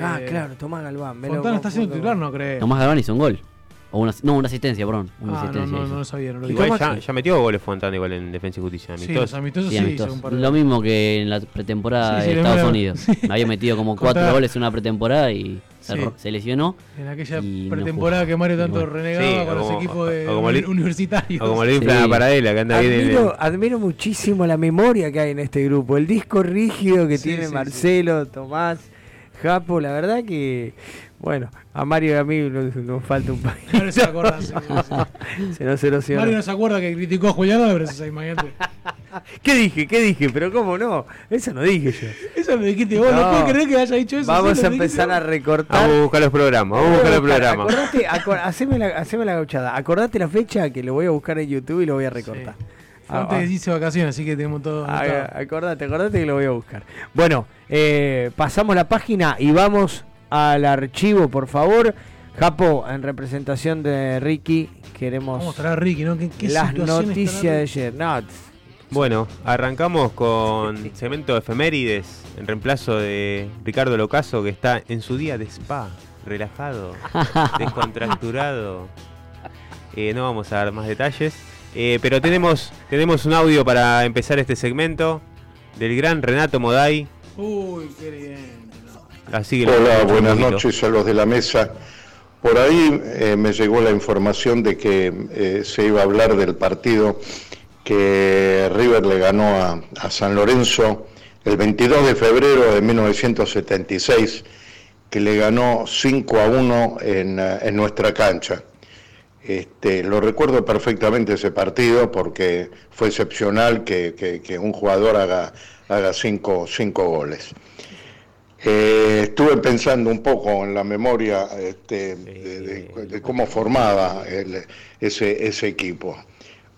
ah, claro, Tomás Galván. Fontana está haciendo titular, no creo. Tomás Galván hizo un gol. O una, no, una asistencia, perdón. Una ah, asistencia no, no, no, lo sabía. No lo igual ya, ya, metió goles Fontana igual en Defensa y Justicia. Amistoso. Sí, sí, amistoso. Lo mismo que en la pretemporada de Estados Unidos. Había metido como cuatro goles en una pretemporada y se, lesionó. En aquella pretemporada que Mario tanto renegaba con los equipos de universitarios. O como le infla la paradela que anda admiro, bien. Admiro muchísimo la memoria que hay en este grupo. El disco rígido que tiene Marcelo, Tomás, Japo. La verdad que bueno, a Mario y a mí nos, falta un país. Mario se acuerda, sí, se nos erosiona. Mario no se acuerda que criticó a Julián Álvarez, imagínate. ¿Qué dije? ¿Qué dije? Pero cómo no, eso no dije yo. Eso lo dijiste vos, no, no puedo creer que haya dicho eso. Vamos a empezar a recortar. Vamos a buscar los programas, vamos a buscar los programas. Acordate, haceme, la, haceme la gauchada. Acordate la fecha que lo voy a buscar en YouTube y lo voy a recortar. Antes ah, ah. vacaciones, así que tenemos todo. Ah, acordate, acordate que lo voy a buscar. Bueno, eh, pasamos la página y vamos al archivo, por favor. Japo, en representación de Ricky, queremos. Vamos a Ricky, ¿no? ¿Qué, las noticias de ayer. bueno, arrancamos con cemento efemérides en reemplazo de Ricardo Locaso, que está en su día de spa, relajado, descontracturado. Eh, no vamos a dar más detalles, eh, pero tenemos, tenemos un audio para empezar este segmento del gran Renato Moday. Uy, qué bien. Hola, buenas noches a los de la mesa. Por ahí eh, me llegó la información de que eh, se iba a hablar del partido que River le ganó a, San Lorenzo el 22 de febrero de 1976, que le ganó 5 a 1 eh, en, nuestra cancha. Este, lo recuerdo perfectamente ese partido porque fue excepcional que, un jugador haga, haga cinco, cinco goles. Eh, estuve pensando un poco en la memoria este, de, cómo formaba ese, equipo.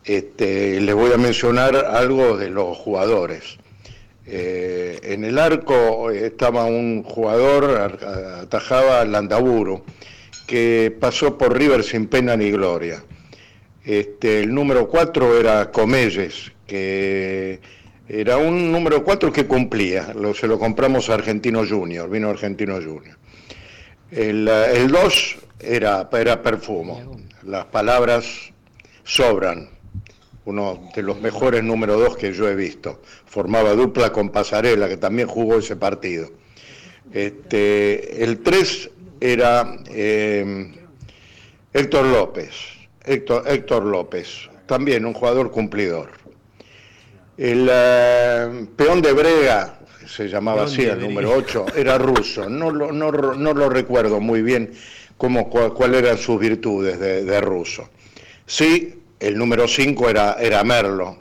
Este, les voy a mencionar algo de los jugadores. Eh, en el arco estaba un jugador, atajaba Landaburo, que pasó por River sin pena ni gloria. Este, el número 4 era Comelles, que era un número 4 que cumplía, lo, se lo compramos a Argentino Junior, vino Argentino Junior. El 2 era, era perfumo, las palabras sobran, uno de los mejores número 2 que yo he visto. Formaba dupla con Pasarela, que también jugó ese partido. Este, el 3 era eh, Héctor López, Héctor, Héctor López, también un jugador cumplidor. El eh, peón de Brega, se llamaba así, el número 8, era ruso. No lo, no, lo recuerdo muy bien cómo, cuáles eran sus virtudes de, ruso. Sí, el número 5 era, era Merlo.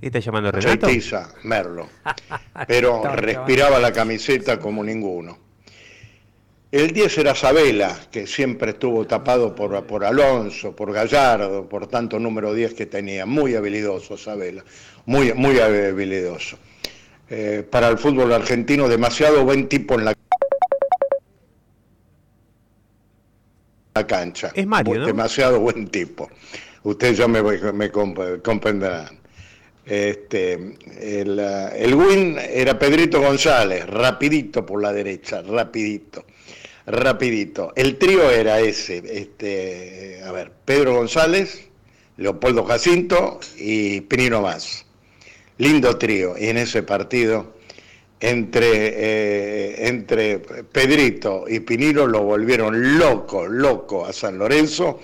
¿Está llamando Renato? Merlo. Pero respiraba la camiseta como ninguno. El 10 era Sabela, que siempre estuvo tapado por, por Alonso, por Gallardo, por tanto número 10 que tenía. Muy habilidoso Sabela, muy, muy habilidoso. Eh, para el fútbol argentino, demasiado buen tipo en la, cancha. Es Mario, Demasiado buen tipo. Ustedes ya me, me comprenderán. Este, el, el win era Pedrito González, rapidito por la derecha, rapidito rapidito. El trío era ese, este, a ver, Pedro González, Leopoldo Jacinto y Pinino Más. Lindo trío. Y en ese partido, entre, eh, entre Pedrito y Pinino lo volvieron loco, loco a San Lorenzo.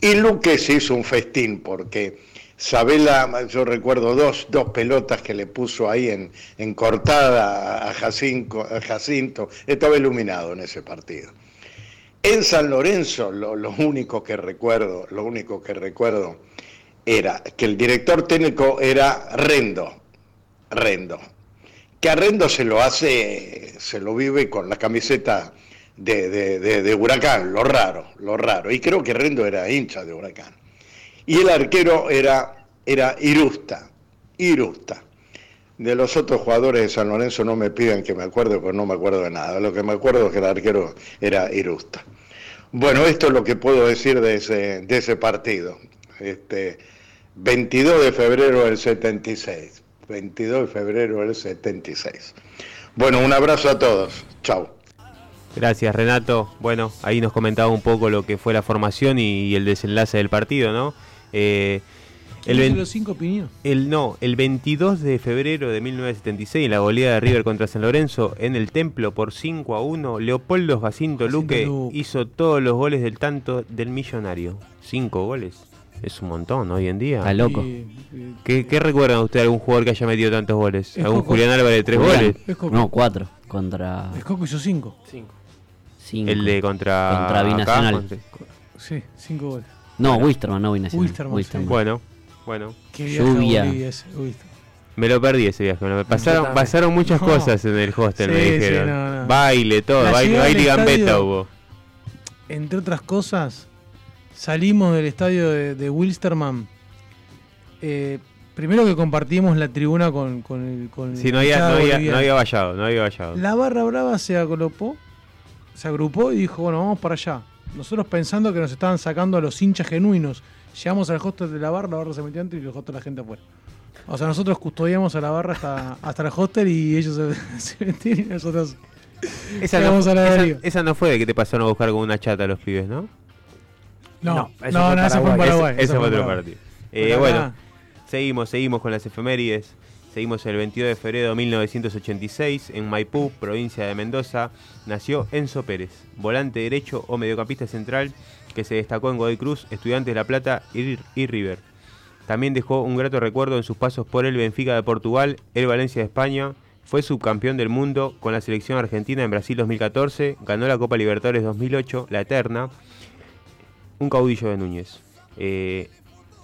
Y Luque se hizo un festín porque Sabela, yo recuerdo dos, dos pelotas que le puso ahí en, en cortada a Jacinto, a Jacinto, estaba iluminado en ese partido. En San Lorenzo, lo, único que recuerdo, lo único que recuerdo era que el director técnico era Rendo, Rendo, que a Rendo se lo hace, se lo vive con la camiseta de, de, de Huracán, lo raro, lo raro, y creo que Rendo era hincha de Huracán. Y el arquero era, era Irusta, Irusta. De los otros jugadores de San Lorenzo no me piden que me acuerde, porque no me acuerdo de nada. Lo que me acuerdo es que el arquero era Irusta. Bueno, esto es lo que puedo decir de ese, de ese partido. Este, 22 de febrero del 76. 22 de febrero del 76. Bueno, un abrazo a todos. Chao. Gracias Renato. Bueno, ahí nos comentaba un poco lo que fue la formación y, el desenlace del partido, ¿no? Eh, el los cinco El, no, el 22 de febrero de 1976, la goleada de River contra San Lorenzo en el Templo por 5 a 1, Leopoldo Jacinto, Luque, hizo todos los goles del tanto del millonario. Cinco goles. Es un montón hoy en día. Está loco. ¿Qué, ¿Qué, recuerdan usted algún jugador que haya metido tantos goles? ¿Algún Julián Álvarez de tres goles? No, cuatro. Contra. Escoco hizo cinco. Cinco. El de contra. Contra Binacional. Sí, cinco goles. No, Wisterman, no Binacional. Wisterman. Bueno, bueno. Qué Lluvia. Me lo perdí ese viaje. pasaron, pasaron muchas cosas en el hostel, me dijeron. Baile, todo. baile, baile y gambeta hubo. Entre otras cosas, salimos del estadio de, Wilsterman. Eh, primero que compartimos la tribuna con, con el. Con sí, no había, no, había, no había vallado, no había vallado. La barra brava se agrupó, se agrupó y dijo: Bueno, vamos para allá. Nosotros pensando que nos estaban sacando a los hinchas genuinos. Llegamos al hostel de la barra, la barra se metió dentro y el hostel la gente afuera. O sea, nosotros custodiamos a la barra hasta, hasta el hostel y ellos se, metieron y nosotros. Esa no, esa, esa no, fue de que te pasaron a buscar con una chata a los pibes, ¿no? No, no, no, no ese fue en Paraguay. Ese, fue otro partido. Eh, bueno, seguimos, seguimos con las efemérides. Seguimos el 22 de febrero de 1986 en Maipú, provincia de Mendoza. Nació Enzo Pérez, volante derecho o mediocampista central que se destacó en Godoy Cruz, Estudiantes de La Plata y, River. También dejó un grato recuerdo en sus pasos por el Benfica de Portugal, el Valencia de España. Fue subcampeón del mundo con la selección argentina en Brasil 2014, ganó la Copa Libertadores 2008, la Eterna. Un caudillo de Núñez. Eh,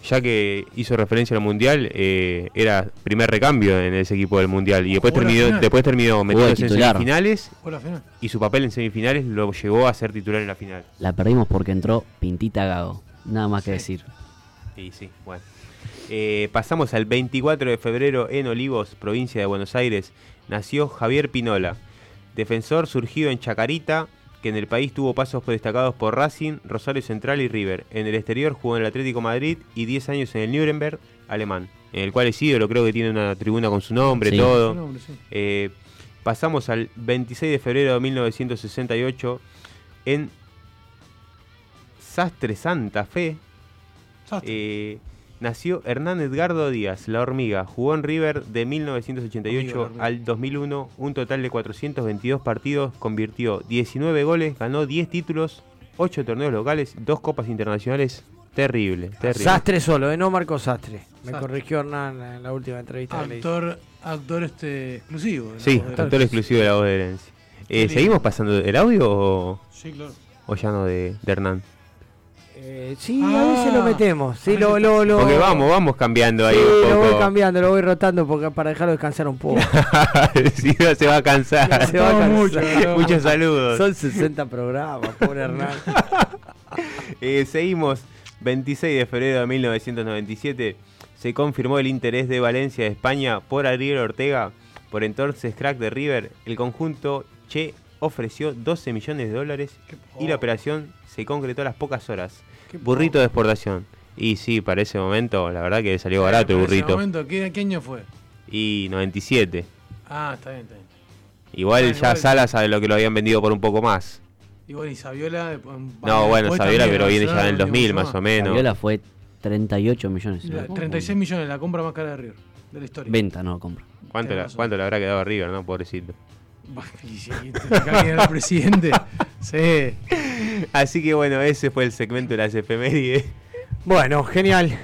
ya que hizo referencia al Mundial, eh, era primer recambio en ese equipo del Mundial. Y después terminó, después terminó metiéndose en semifinales. Y su papel en semifinales lo llevó a ser titular en la final. La perdimos porque entró Pintita Gago. Nada más que decir. Sí, sí, bueno. Eh, pasamos al 24 de febrero en Olivos, provincia de Buenos Aires. Nació Javier Pinola, defensor surgido en Chacarita que en el país tuvo pasos destacados por Racing, Rosario Central y River. En el exterior jugó en el Atlético Madrid y 10 años en el Nuremberg alemán, en el cual lo creo que tiene una tribuna con su nombre, todo. Eh, pasamos al 26 de febrero de 1968 en Sastre Santa Fe. Eh, nació Hernán Edgardo Díaz, la hormiga. Jugó en River de 1988 al 2001, un total de 422 partidos, convirtió 19 goles, ganó 10 títulos, 8 torneos locales, 2 copas internacionales. Terrible, terrible. Sastre solo, ¿eh? no Marco Sastre. Me corrigió Hernán en la última entrevista. Actor, actor este exclusivo. Sí, actor exclusivo de la voz de herencia. Eh, ¿Seguimos pasando el audio o, sí, claro. o ya no de Hernán? Eh, sí, a veces lo ah. metemos. Sí, lo, lo, lo, porque vamos, vamos cambiando ahí un poco. lo voy cambiando, lo voy rotando porque para dejarlo descansar un poco. sí, no se va a cansar. se va a cansar. Mucho, Muchos saludos. Son 60 programas, pobre Hernán. eh, seguimos. 26 de febrero de 1997 se confirmó el interés de Valencia de España por Ariel Ortega, por entonces crack de River. El conjunto Che ofreció 12 millones de dólares y la operación se concretó a las pocas horas burrito de exportación. Y sí, para ese momento, la verdad que salió barato el burrito. Ese momento, ¿qué, año fue? Y 97. Ah, está bien, está bien. Igual ya Sala sabe lo que lo habían vendido por un poco más. Igual y Saviola. No, bueno, Saviola, pero viene ya en el 2000 más o menos. Saviola fue 38 millones. 36 millones, la compra más cara de River, de la historia. Venta, no compra. ¿Cuánto, ¿cuánto le habrá quedado a River, no? Pobrecito. el presidente. Sí. Así que bueno, ese fue el segmento de las efemérides. Bueno, genial.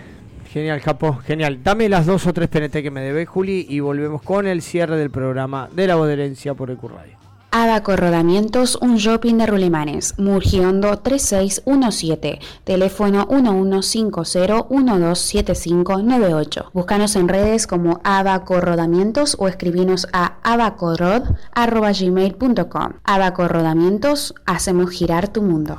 Genial, Capo, genial. Dame las dos o tres PNT que me debe, Juli, y volvemos con el cierre del programa de la Boderencia por Ecuradio. Abaco Rodamientos, un shopping de Rulimanes, Murgiondo 3617, teléfono 1150127598. Búscanos en redes como Abaco Rodamientos o escribinos a abacorod.gmail.com. Abaco Rodamientos, hacemos girar tu mundo.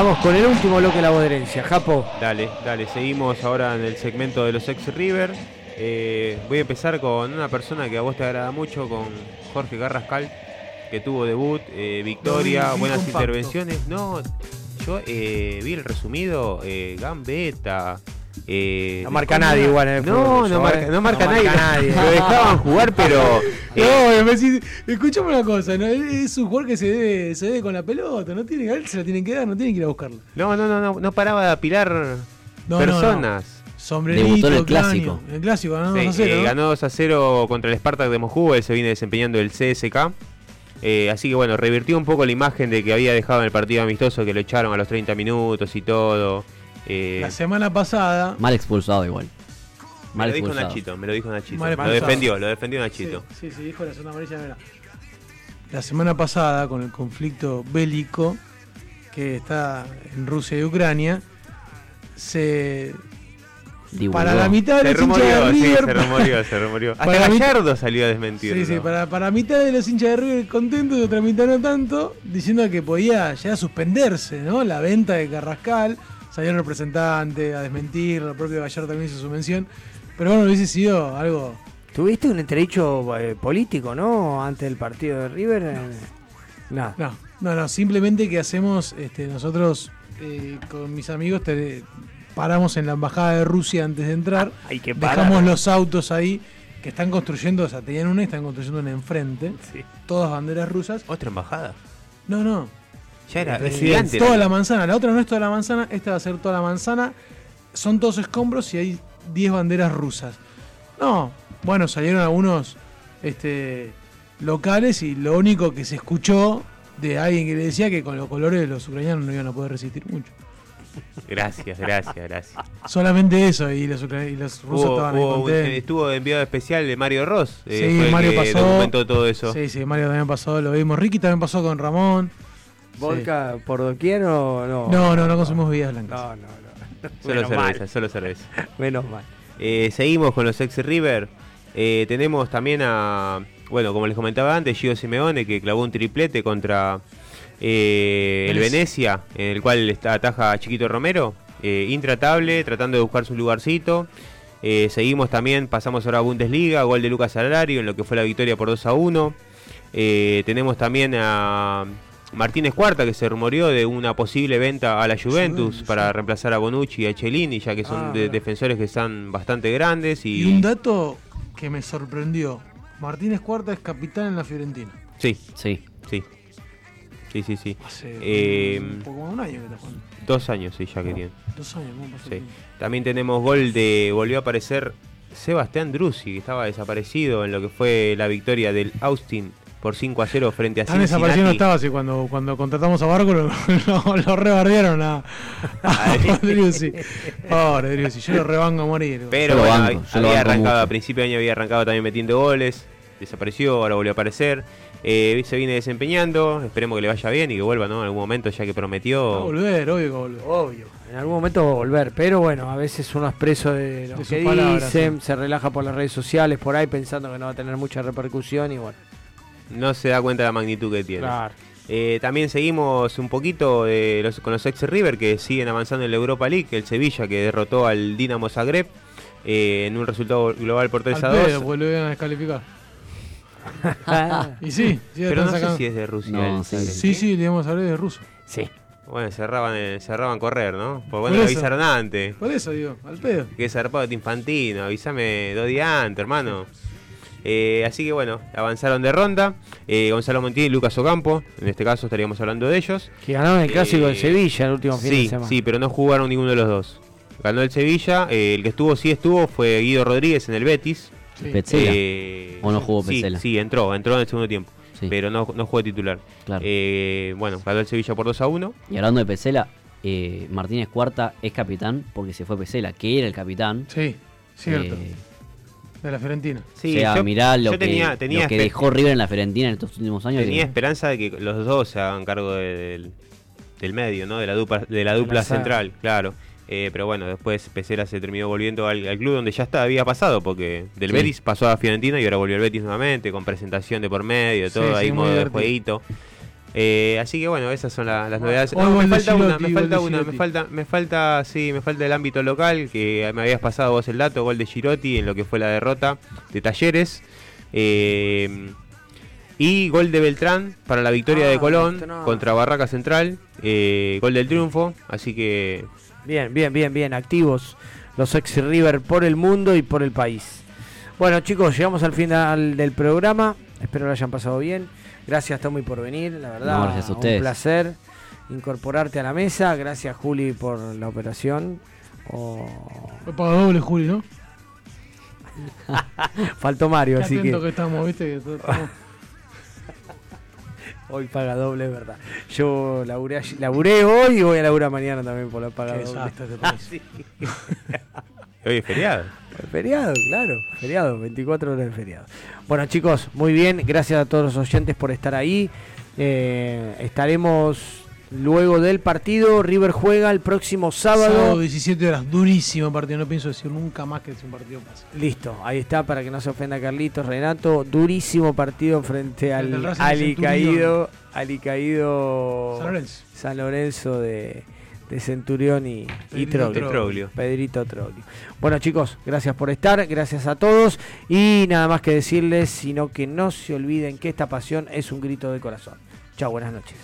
Vamos con el último bloque de la herencia, Japo. Dale, dale, seguimos ahora en el segmento de los ex River. Eh, voy a empezar con una persona que a vos te agrada mucho, con Jorge Garrascal, que tuvo debut, eh, victoria, buenas intervenciones. No, yo eh, vi el resumido, Gambetta, eh, no marca nadie igual en el No, no, marca, no marca, nadie. Lo dejaban jugar, pero. no, me decís, escuchame una cosa, ¿no? es un jugador que se debe, se debe con la pelota, no tiene él se la tienen que dar, no tienen que ir a buscarlo. No, no, no, no, no paraba de apilar personas. Sombrerito, el clásico. El clásico ganó 2 a 0. Eh, ganó 2 a 0 contra el Spartak de Moscú, él se viene desempeñando el CSK. Eh, así que bueno, revirtió un poco la imagen de que había dejado en el partido amistoso, que lo echaron a los 30 minutos y todo. Eh, la semana pasada. Mal expulsado igual. me lo dijo Nachito, me lo dijo Nachito. lo defendió, lo defendió Nachito. Sí, sí, dijo la zona amarilla. La semana pasada, con el conflicto bélico que está en Rusia y Ucrania, se. Para la mitad de los hinchas de River. se rumoreó, se rumoreó. Hasta Gallardo salió a desmentir. Sí, sí, para, para mitad de los hinchas de River contentos y otra mitad no tanto, diciendo que podía ya suspenderse ¿no? la venta de Carrascal salió el representante a desmentir, el propio Gallardo también hizo su mención, pero bueno, hubiese sido algo... ¿Tuviste un entredicho eh, político, no? Antes del partido de River. Eh, no. no. no, no, simplemente que hacemos, este, nosotros eh, con mis amigos paramos en la embajada de Rusia antes de entrar, Hay que dejamos los autos ahí que están construyendo, o sea, tenían una y están construyendo una enfrente, todas banderas rusas. ¿Otra embajada? No, no, ya era residente. Toda la manzana. La otra no es toda la manzana, esta va a ser toda la manzana. Son todos escombros y hay 10 banderas rusas. No, bueno, salieron algunos este, locales y lo único que se escuchó de alguien que le decía que con los colores de los ucranianos no iban a poder resistir mucho. Gracias, gracias, gracias. Solamente eso y los, y los rusos estaban ahí Estuvo enviado especial de Mario Ross. Eh, sí, Mario pasó. todo eso. Sí, sí, Mario también pasó, lo vimos. Ricky también pasó con Ramón. ¿Volca por doquier o no? No, no, no consumimos bebidas blancas. No, no, no. Solo cerveza, solo cerveza. Menos mal. Eh, seguimos con los ex River. Eh, tenemos también a, bueno, como les comentaba antes, Gio Simeone que clavó un triplete contra eh, el Venecia, en el cual está ataja a Chiquito Romero. intratable, tratando de buscar su lugarcito. seguimos también, pasamos ahora a Bundesliga, gol de Lucas Salario en lo que fue la victoria por 2 a 1. tenemos también a Martínez Cuarta, que se rumoreó de una posible venta a la Juventus para reemplazar a Bonucci y a Cellini, ya que son ah, defensores que están bastante grandes. Y... un dato que me sorprendió: Martínez Cuarta es capitán en la Fiorentina. Sí, sí, sí. Sí, sí, sí. Hace eh, un poco más de un año que está Dos años, sí, ya que tiene. Dos años, ¿cómo pasó sí. También tenemos gol de. Volvió a aparecer Sebastián Drussi, que estaba desaparecido en lo que fue la victoria del Austin por 5 a 0 frente a Tan desaparecido no estaba así cuando, cuando contratamos a Barco lo, lo, rebardearon a, a Driussi. Pobre Driussi, yo lo rebango a morir. Pero bueno, había arrancado, a principio de año había arrancado también metiendo goles, desapareció, ahora volvió a aparecer. Eh, se viene desempeñando, esperemos que le vaya bien y que vuelva ¿no? en algún momento ya que prometió. Va a volver, obvio que volver. Obvio. En algún momento va a volver, pero bueno, a veces uno es preso de lo que dicen, se relaja por las redes sociales, por ahí pensando que no va a tener mucha repercusión y bueno no se da cuenta de la magnitud que tiene. Eh, también seguimos un poquito con los ex River que siguen avanzando en la Europa League, el Sevilla que derrotó al Dinamo Zagreb eh, en un resultado global por 3 a 2. Pedo, pues lo iban a descalificar. y sí, pero no sé si es de Rusia. sí, sí, sí, digamos, hablé de ruso. Sí. Bueno, cerraban, eh, cerraban correr, ¿no? Por bueno, avisaron antes. Por eso digo, al pedo. Que zarpado de infantino, avísame dos días antes, hermano. Eh, así que bueno, avanzaron de ronda. Eh, Gonzalo Montini y Lucas Ocampo, en este caso estaríamos hablando de ellos. Que ganaron el clásico de Sevilla el último fin sí, de semana. Sí, pero no jugaron ninguno de los dos. Ganó el Sevilla, el que estuvo, sí estuvo, fue Guido Rodríguez en el Betis. Sí. ¿O no jugó Petzela? Sí, entró, entró en el segundo tiempo. Pero no, no jugó titular. Claro. bueno, ganó el Sevilla por 2 a 1. Y hablando de Petzela, Martínez Cuarta es capitán porque se fue Petzela, que era el capitán. Sí, cierto. De la Fiorentina. Sí, o sea, mirá lo, que, tenía, tenía lo que dejó River en la Fiorentina en estos últimos años. Tenía esperanza de que los dos se hagan cargo del, del medio, ¿no? De la dupla, de la dupla central, claro. Eh, pero bueno, después Pesera se terminó volviendo al, club donde ya está, había pasado, porque del Betis pasó a Fiorentina y ahora volvió al Betis nuevamente, con presentación de por medio, todo ahí, modo de jueguito. Eh, así que bueno, esas son las novedades. me falta una, me falta una, me falta, me falta, sí, me falta el ámbito local, que me habías pasado vos el dato, gol de Girotti en lo que fue la derrota de Talleres. Eh, y gol de Beltrán para la victoria de ah, Colón contra Barraca Central. Eh, gol del triunfo. Así que. Bien, bien, bien, bien. Activos los ex River por el mundo y por el país. Bueno, chicos, llegamos al final del programa. Espero lo hayan pasado bien. Gracias, Tommy, por venir, la verdad. gracias a ustedes. Un placer incorporarte a la mesa. Gracias, Juli, por la operación. Oh. Paga doble, Juli, ¿no? Faltó Mario, así que. que estamos, ¿viste? Hoy paga doble, es verdad. Yo laburé, laburé hoy y voy a laburar mañana también por la paga doble. hoy es feriado. Feriado, claro, feriado, 24 horas de feriado. Bueno chicos, muy bien, gracias a todos los oyentes por estar ahí. Eh, estaremos luego del partido, River juega el próximo sábado. Sábado 17 horas, durísimo partido, no pienso decir nunca más que es un partido pase. Listo, ahí está para que no se ofenda Carlitos, Renato, durísimo partido frente al alicaído, alicaído San Lorenzo, San Lorenzo de de Centurión y, Troglio. Pedrito Troglio. Bueno chicos, gracias por estar, gracias a todos y nada más que decirles, sino que no se olviden que esta pasión es un grito de corazón. Chao, buenas noches.